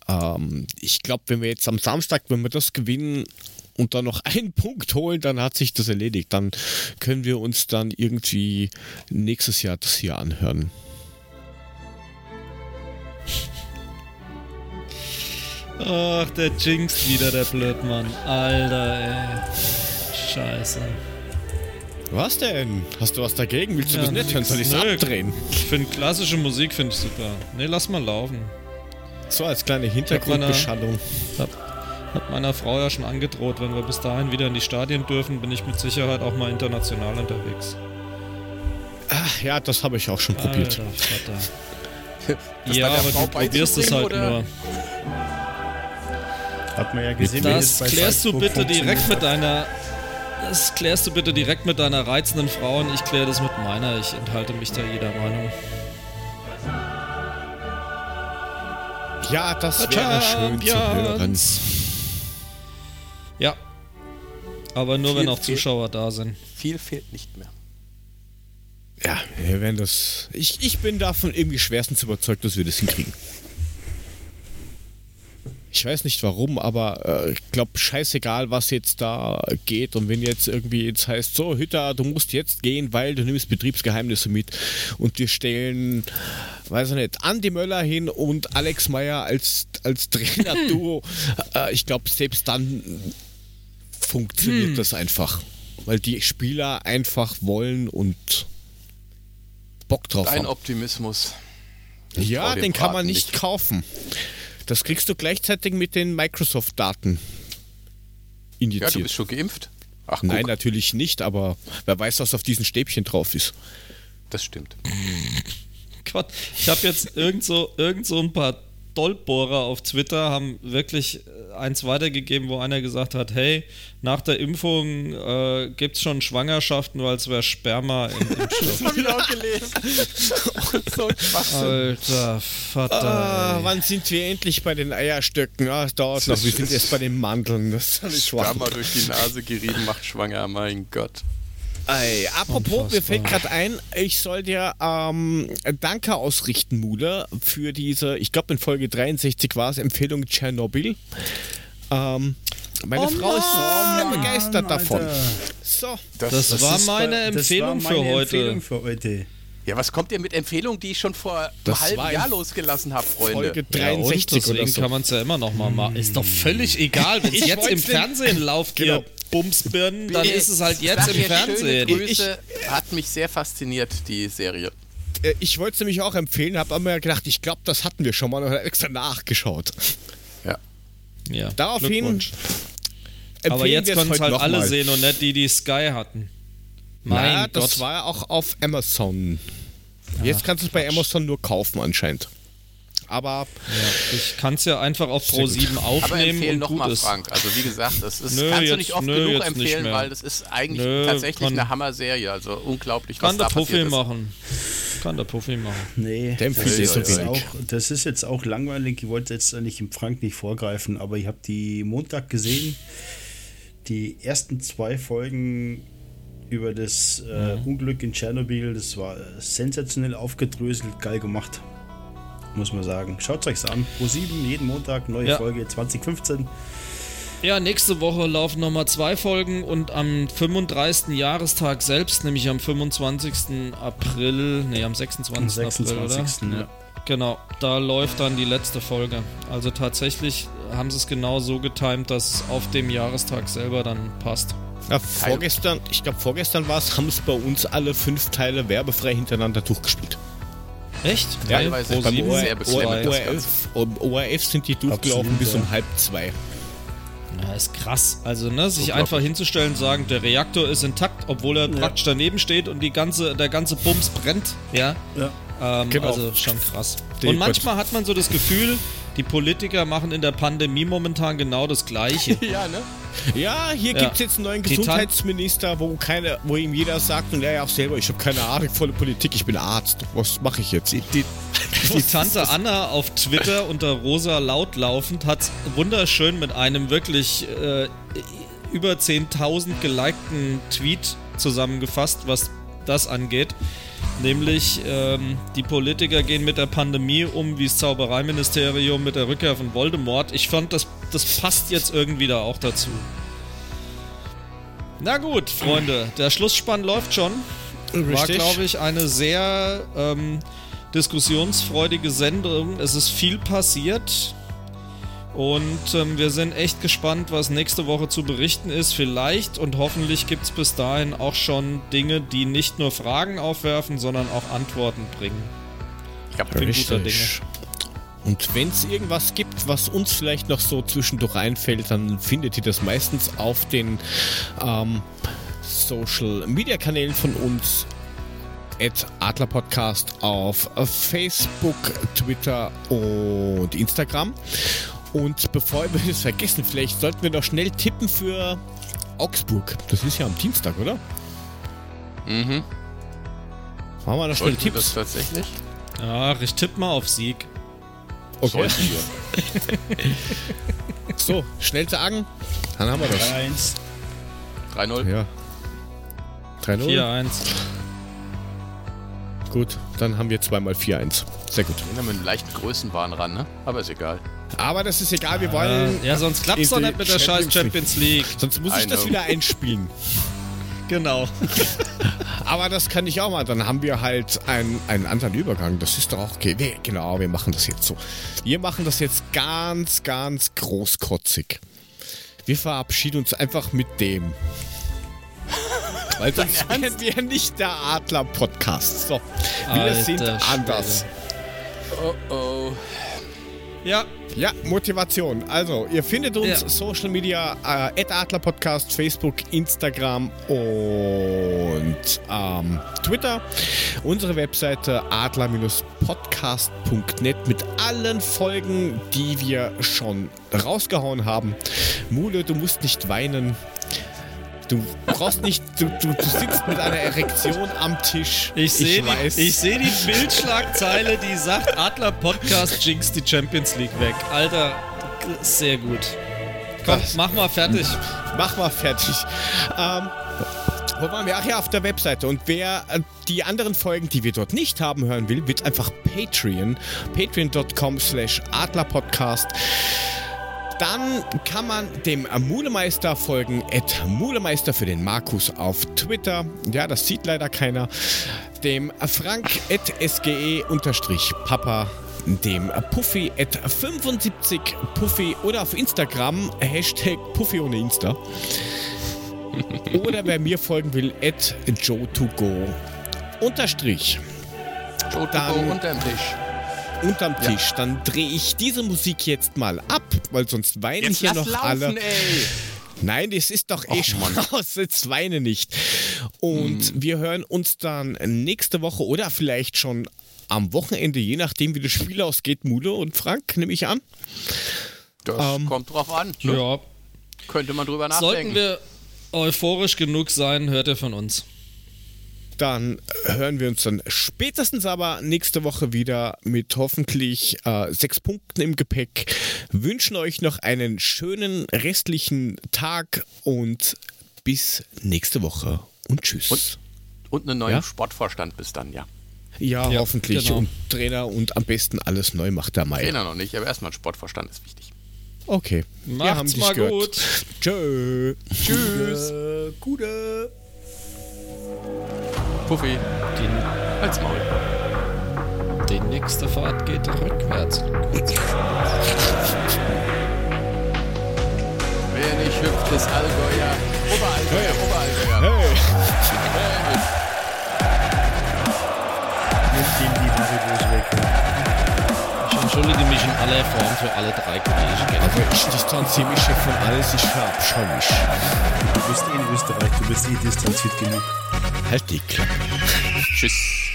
ähm, ich glaube, wenn wir jetzt am Samstag, wenn wir das gewinnen und dann noch einen Punkt holen, dann hat sich das erledigt. Dann können wir uns dann irgendwie nächstes Jahr das hier anhören. Ach, der jinxt wieder, der Blödmann. Alter, ey. Scheiße. Was denn? Hast du was dagegen? Willst du ja, das nicht hören? Soll ich es abdrehen? Ich finde klassische Musik finde ich super. Ne, lass mal laufen. So als kleine Hintergrundbeschallung. Hab, hab meiner Frau ja schon angedroht, wenn wir bis dahin wieder in die Stadien dürfen, bin ich mit Sicherheit auch mal international unterwegs. Ach ja, das habe ich auch schon Alter, probiert. ja, aber du probierst es halt oder? nur. Hat man ja gesehen. Das klärst du bitte direkt mit deiner. Das klärst du bitte direkt mit deiner reizenden Frau und ich kläre das mit meiner. Ich enthalte mich da jeder Meinung. Ja, das wäre schön zu hören. Ja. Aber nur viel wenn auch Zuschauer da sind. Viel fehlt nicht mehr. Ja, wir werden das. Ich, ich bin davon irgendwie schwerstens überzeugt, dass wir das hinkriegen. Ich weiß nicht warum, aber äh, ich glaube, scheißegal, was jetzt da geht. Und wenn jetzt irgendwie jetzt heißt, so, Hütter, du musst jetzt gehen, weil du nimmst Betriebsgeheimnisse mit. Und wir stellen, weiß ich nicht, Andi Möller hin und Alex Meyer als, als Trainer-Duo. Äh, ich glaube, selbst dann funktioniert hm. das einfach. Weil die Spieler einfach wollen und Bock drauf Dein haben. Optimismus. Ja, den kann man nicht, nicht kaufen. Das kriegst du gleichzeitig mit den Microsoft-Daten injiziert. Ja, du bist schon geimpft? Ach, Nein, natürlich nicht, aber wer weiß, was auf diesen Stäbchen drauf ist. Das stimmt. Gott, ich habe jetzt irgend so, irgend so ein paar Stolpbohrer auf Twitter haben wirklich äh, eins weitergegeben, wo einer gesagt hat, hey, nach der Impfung äh, gibt es schon Schwangerschaften, weil es wäre Sperma im Impfstoff. Das habe ich auch gelesen. so Alter Vater. Ah, wann sind wir endlich bei den Eierstöcken? Ah, es dauert noch. Wir sind jetzt bei den Mandeln. Das ist. Sperma durch die Nase gerieben macht schwanger, mein Gott. Ey, apropos, mir fällt gerade ein, ich soll dir ähm, Danke ausrichten, Mule, für diese, ich glaube in Folge 63 war es, Empfehlung Tschernobyl. Ähm, meine Oh Frau ist sehr Mann, begeistert davon. Alter. So, Das, Das war ist meine das Empfehlung war meine für heute. Empfehlung für heute. Ja, was kommt ihr mit Empfehlungen, die ich schon vor einem Das war halben Jahr losgelassen habe, Freunde? Folge Ja, und 63 oder deswegen so. kann man es ja immer noch mal machen. Ist doch völlig egal, wenn es jetzt im Fernsehen läuft, Genau. Bumsbirnen, dann ist es halt jetzt im ihr schöne Fernsehen. Grüße, hat mich sehr fasziniert, die Serie. Äh, Ich wollte es nämlich auch empfehlen, habe aber mir gedacht, ich glaube, das hatten wir schon mal und habe extra nachgeschaut. Ja. Ja, Daraufhin. Aber jetzt können es halt alle mal. sehen und nicht die, die Sky hatten. Mein Naja, Gott. das war ja auch auf Amazon. Jetzt kannst du es bei Amazon nur kaufen anscheinend. Aber ja, ich kann es ja einfach auf Pro 7 Aber aufnehmen empfehlen und gut nochmal, ist. Frank. Also wie gesagt, das ist, Nö, kannst du jetzt- nicht oft nö, genug empfehlen, weil das ist eigentlich Nö, tatsächlich kann- eine Hammer-Serie. Also unglaublich, was Kann da der Puffy passiert ist. machen. Kann der Puffy machen. Nee, Der das empfiehlt ist, so jetzt wenig. auch, das ist jetzt auch langweilig. Ich wollte jetzt nicht im Frank nicht vorgreifen, aber ich habe die Montag gesehen. Die ersten zwei Folgen über das äh, Unglück in Tschernobyl, das war sensationell aufgedröselt, geil gemacht. Muss man sagen. Schaut euch's an. Pro 7, jeden Montag, neue Ja. Folge 2015. Ja, nächste Woche laufen nochmal zwei Folgen und am 35. Jahrestag selbst, nämlich am 25. April, nee, am 26. Am April, 26. oder? Ja. Genau, da läuft dann die letzte Folge. Also tatsächlich haben sie es genau so getimt, dass es auf dem Jahrestag selber dann passt. ja, vorgestern, ich glaube vorgestern war es, haben es bei uns alle fünf Teile werbefrei hintereinander durchgespielt. Echt? Ja, Teilweise Pro beim sieben? sehr das ORF, ORF sind die durchgelaufen Absolut, bis ja. um halb zwei. Ja, ist krass. Also, ne, sich einfach hinzustellen und sagen, der Reaktor ist intakt, obwohl er praktisch daneben steht und die ganze, der ganze Bums brennt. Ja. Ja. Ähm, Genau. Also schon krass. Die und manchmal hat man so das Gefühl, die Politiker machen in der Pandemie momentan genau das Gleiche. Ja, ne? Ja, hier Ja. gibt es jetzt einen neuen Die Gesundheitsminister, wo, keine, wo ihm jeder sagt, und er ja auch selber, ich habe keine Ahnung volle Politik, ich bin Arzt. Was mache ich jetzt? Die, die Tante Anna auf Twitter unter Rosa Lautlaufend hat wunderschön mit einem wirklich äh, über 10.000 gelikten Tweet zusammengefasst, was das angeht. Nämlich, ähm, die Politiker gehen mit der Pandemie um wie das Zaubereiministerium mit der Rückkehr von Voldemort. Ich fand, das, das passt jetzt irgendwie da auch dazu. Na gut, Freunde, der Schlussspann läuft schon. War, glaube ich, eine sehr ähm, diskussionsfreudige Sendung. Es ist viel passiert. Und ähm, wir sind echt gespannt, was nächste Woche zu berichten ist. Vielleicht und hoffentlich gibt es bis dahin auch schon Dinge, die nicht nur Fragen aufwerfen, sondern auch Antworten bringen. Ich hab bin guter Richtig. Und wenn es irgendwas gibt, was uns vielleicht noch so zwischendurch einfällt, dann findet ihr das meistens auf den ähm, Social Media Kanälen von uns. At Adler Podcast auf Facebook, Twitter und Instagram. Und bevor wir es vergessen, vielleicht sollten wir noch schnell tippen für Augsburg. Das ist ja am Dienstag, oder? Mhm. Machen wir noch schnell wir das Tipps. tatsächlich? Ach, ich tippe mal auf Sieg. Okay. So, schnell sagen. Dann haben wir das. 1. 3-0. Ja. 3-0. 4-1. Gut, dann haben wir zweimal 4-1. Sehr gut. Wir haben einen leichten Größenwahn ran, ne? Aber ist egal. Aber das ist egal, wir wollen. Ja, sonst klappt es doch nicht mit der scheiß Champions League. Sonst muss ich das wieder einspielen. Genau. Aber das kann ich auch mal. Dann haben wir halt einen, einen anderen Übergang. Das ist doch auch okay. Wir, genau, wir machen das jetzt so. Wir machen das jetzt ganz, ganz großkotzig. Wir verabschieden uns einfach mit dem. Weil sonst wären wir nicht der Adler-Podcast. So, wir Alter sind Schwede. anders. Oh oh. Ja. Ja, Motivation. Also, ihr findet uns ja. Social Media, äh, Adler Podcast, Facebook, Instagram und ähm, Twitter. Unsere Webseite adler-podcast.net mit allen Folgen, die wir schon rausgehauen haben. Mule, du musst nicht weinen. Du brauchst nicht, du, du, du, sitzt mit einer Erektion am Tisch. Ich sehe die, seh die Bildschlagzeile, die sagt, Adler Podcast jinx die Champions League weg. Alter, sehr gut. Komm, Was? mach mal fertig. Mach mal fertig. Ähm, wo waren wir? Ach ja, auf der Webseite. Und wer äh, die anderen Folgen, die wir dort nicht haben hören will, wird einfach Patreon. Patreon.com slash Adlerpodcast. Dann kann man dem Mulemeister folgen, at Mulemeister für den Markus auf Twitter. Ja, das sieht leider keiner. Dem Frank at SGE unterstrich Papa dem Puffy at 75 Puffy oder auf Instagram Hashtag Puffy ohne Insta. oder wer mir folgen will, at Joe2Go unterstrich. Joe2Go unterm Tisch unterm Tisch. Ja. Dann drehe ich diese Musik jetzt mal ab, weil sonst weinen jetzt hier noch laufen, alle. Ey. Nein, das ist doch eh schon raus. Jetzt weine nicht. Und hm. wir hören uns dann nächste Woche oder vielleicht schon am Wochenende, je nachdem, wie das Spiel ausgeht, Mule und Frank, nehme ich an. Das ähm, kommt drauf an. Ne? Ja. Könnte man drüber nachdenken. Sollten wir euphorisch genug sein, hört ihr von uns. Dann hören wir uns dann spätestens aber nächste Woche wieder mit hoffentlich äh, sechs Punkten im Gepäck. Wünschen euch noch einen schönen restlichen Tag und bis nächste Woche und tschüss. Und, und einen neuen ja? Sportvorstand bis dann, ja. Ja, ja hoffentlich. Genau. Und Trainer und am besten alles neu macht der Mai. Trainer noch nicht, aber erstmal ein Sportvorstand ist wichtig. Okay. Macht's wir haben mal gehört. gut. Tschö. Tschüss. Gute. Puffy. Die, Als Maul. Die nächste Fahrt geht rückwärts. Wer nicht hüpft, ist Allgäuer. Oberallgäuer, hey. Oberallgäuer. Hey. hey. Nimm den die. Ich entschuldige mich in aller Form für alle drei Kollegen. Also ich distanziere mich von alles, ich verabscheue mich. Du bist eh in Österreich, du bist eh distanziert genug. Halt die Klappe. Tschüss.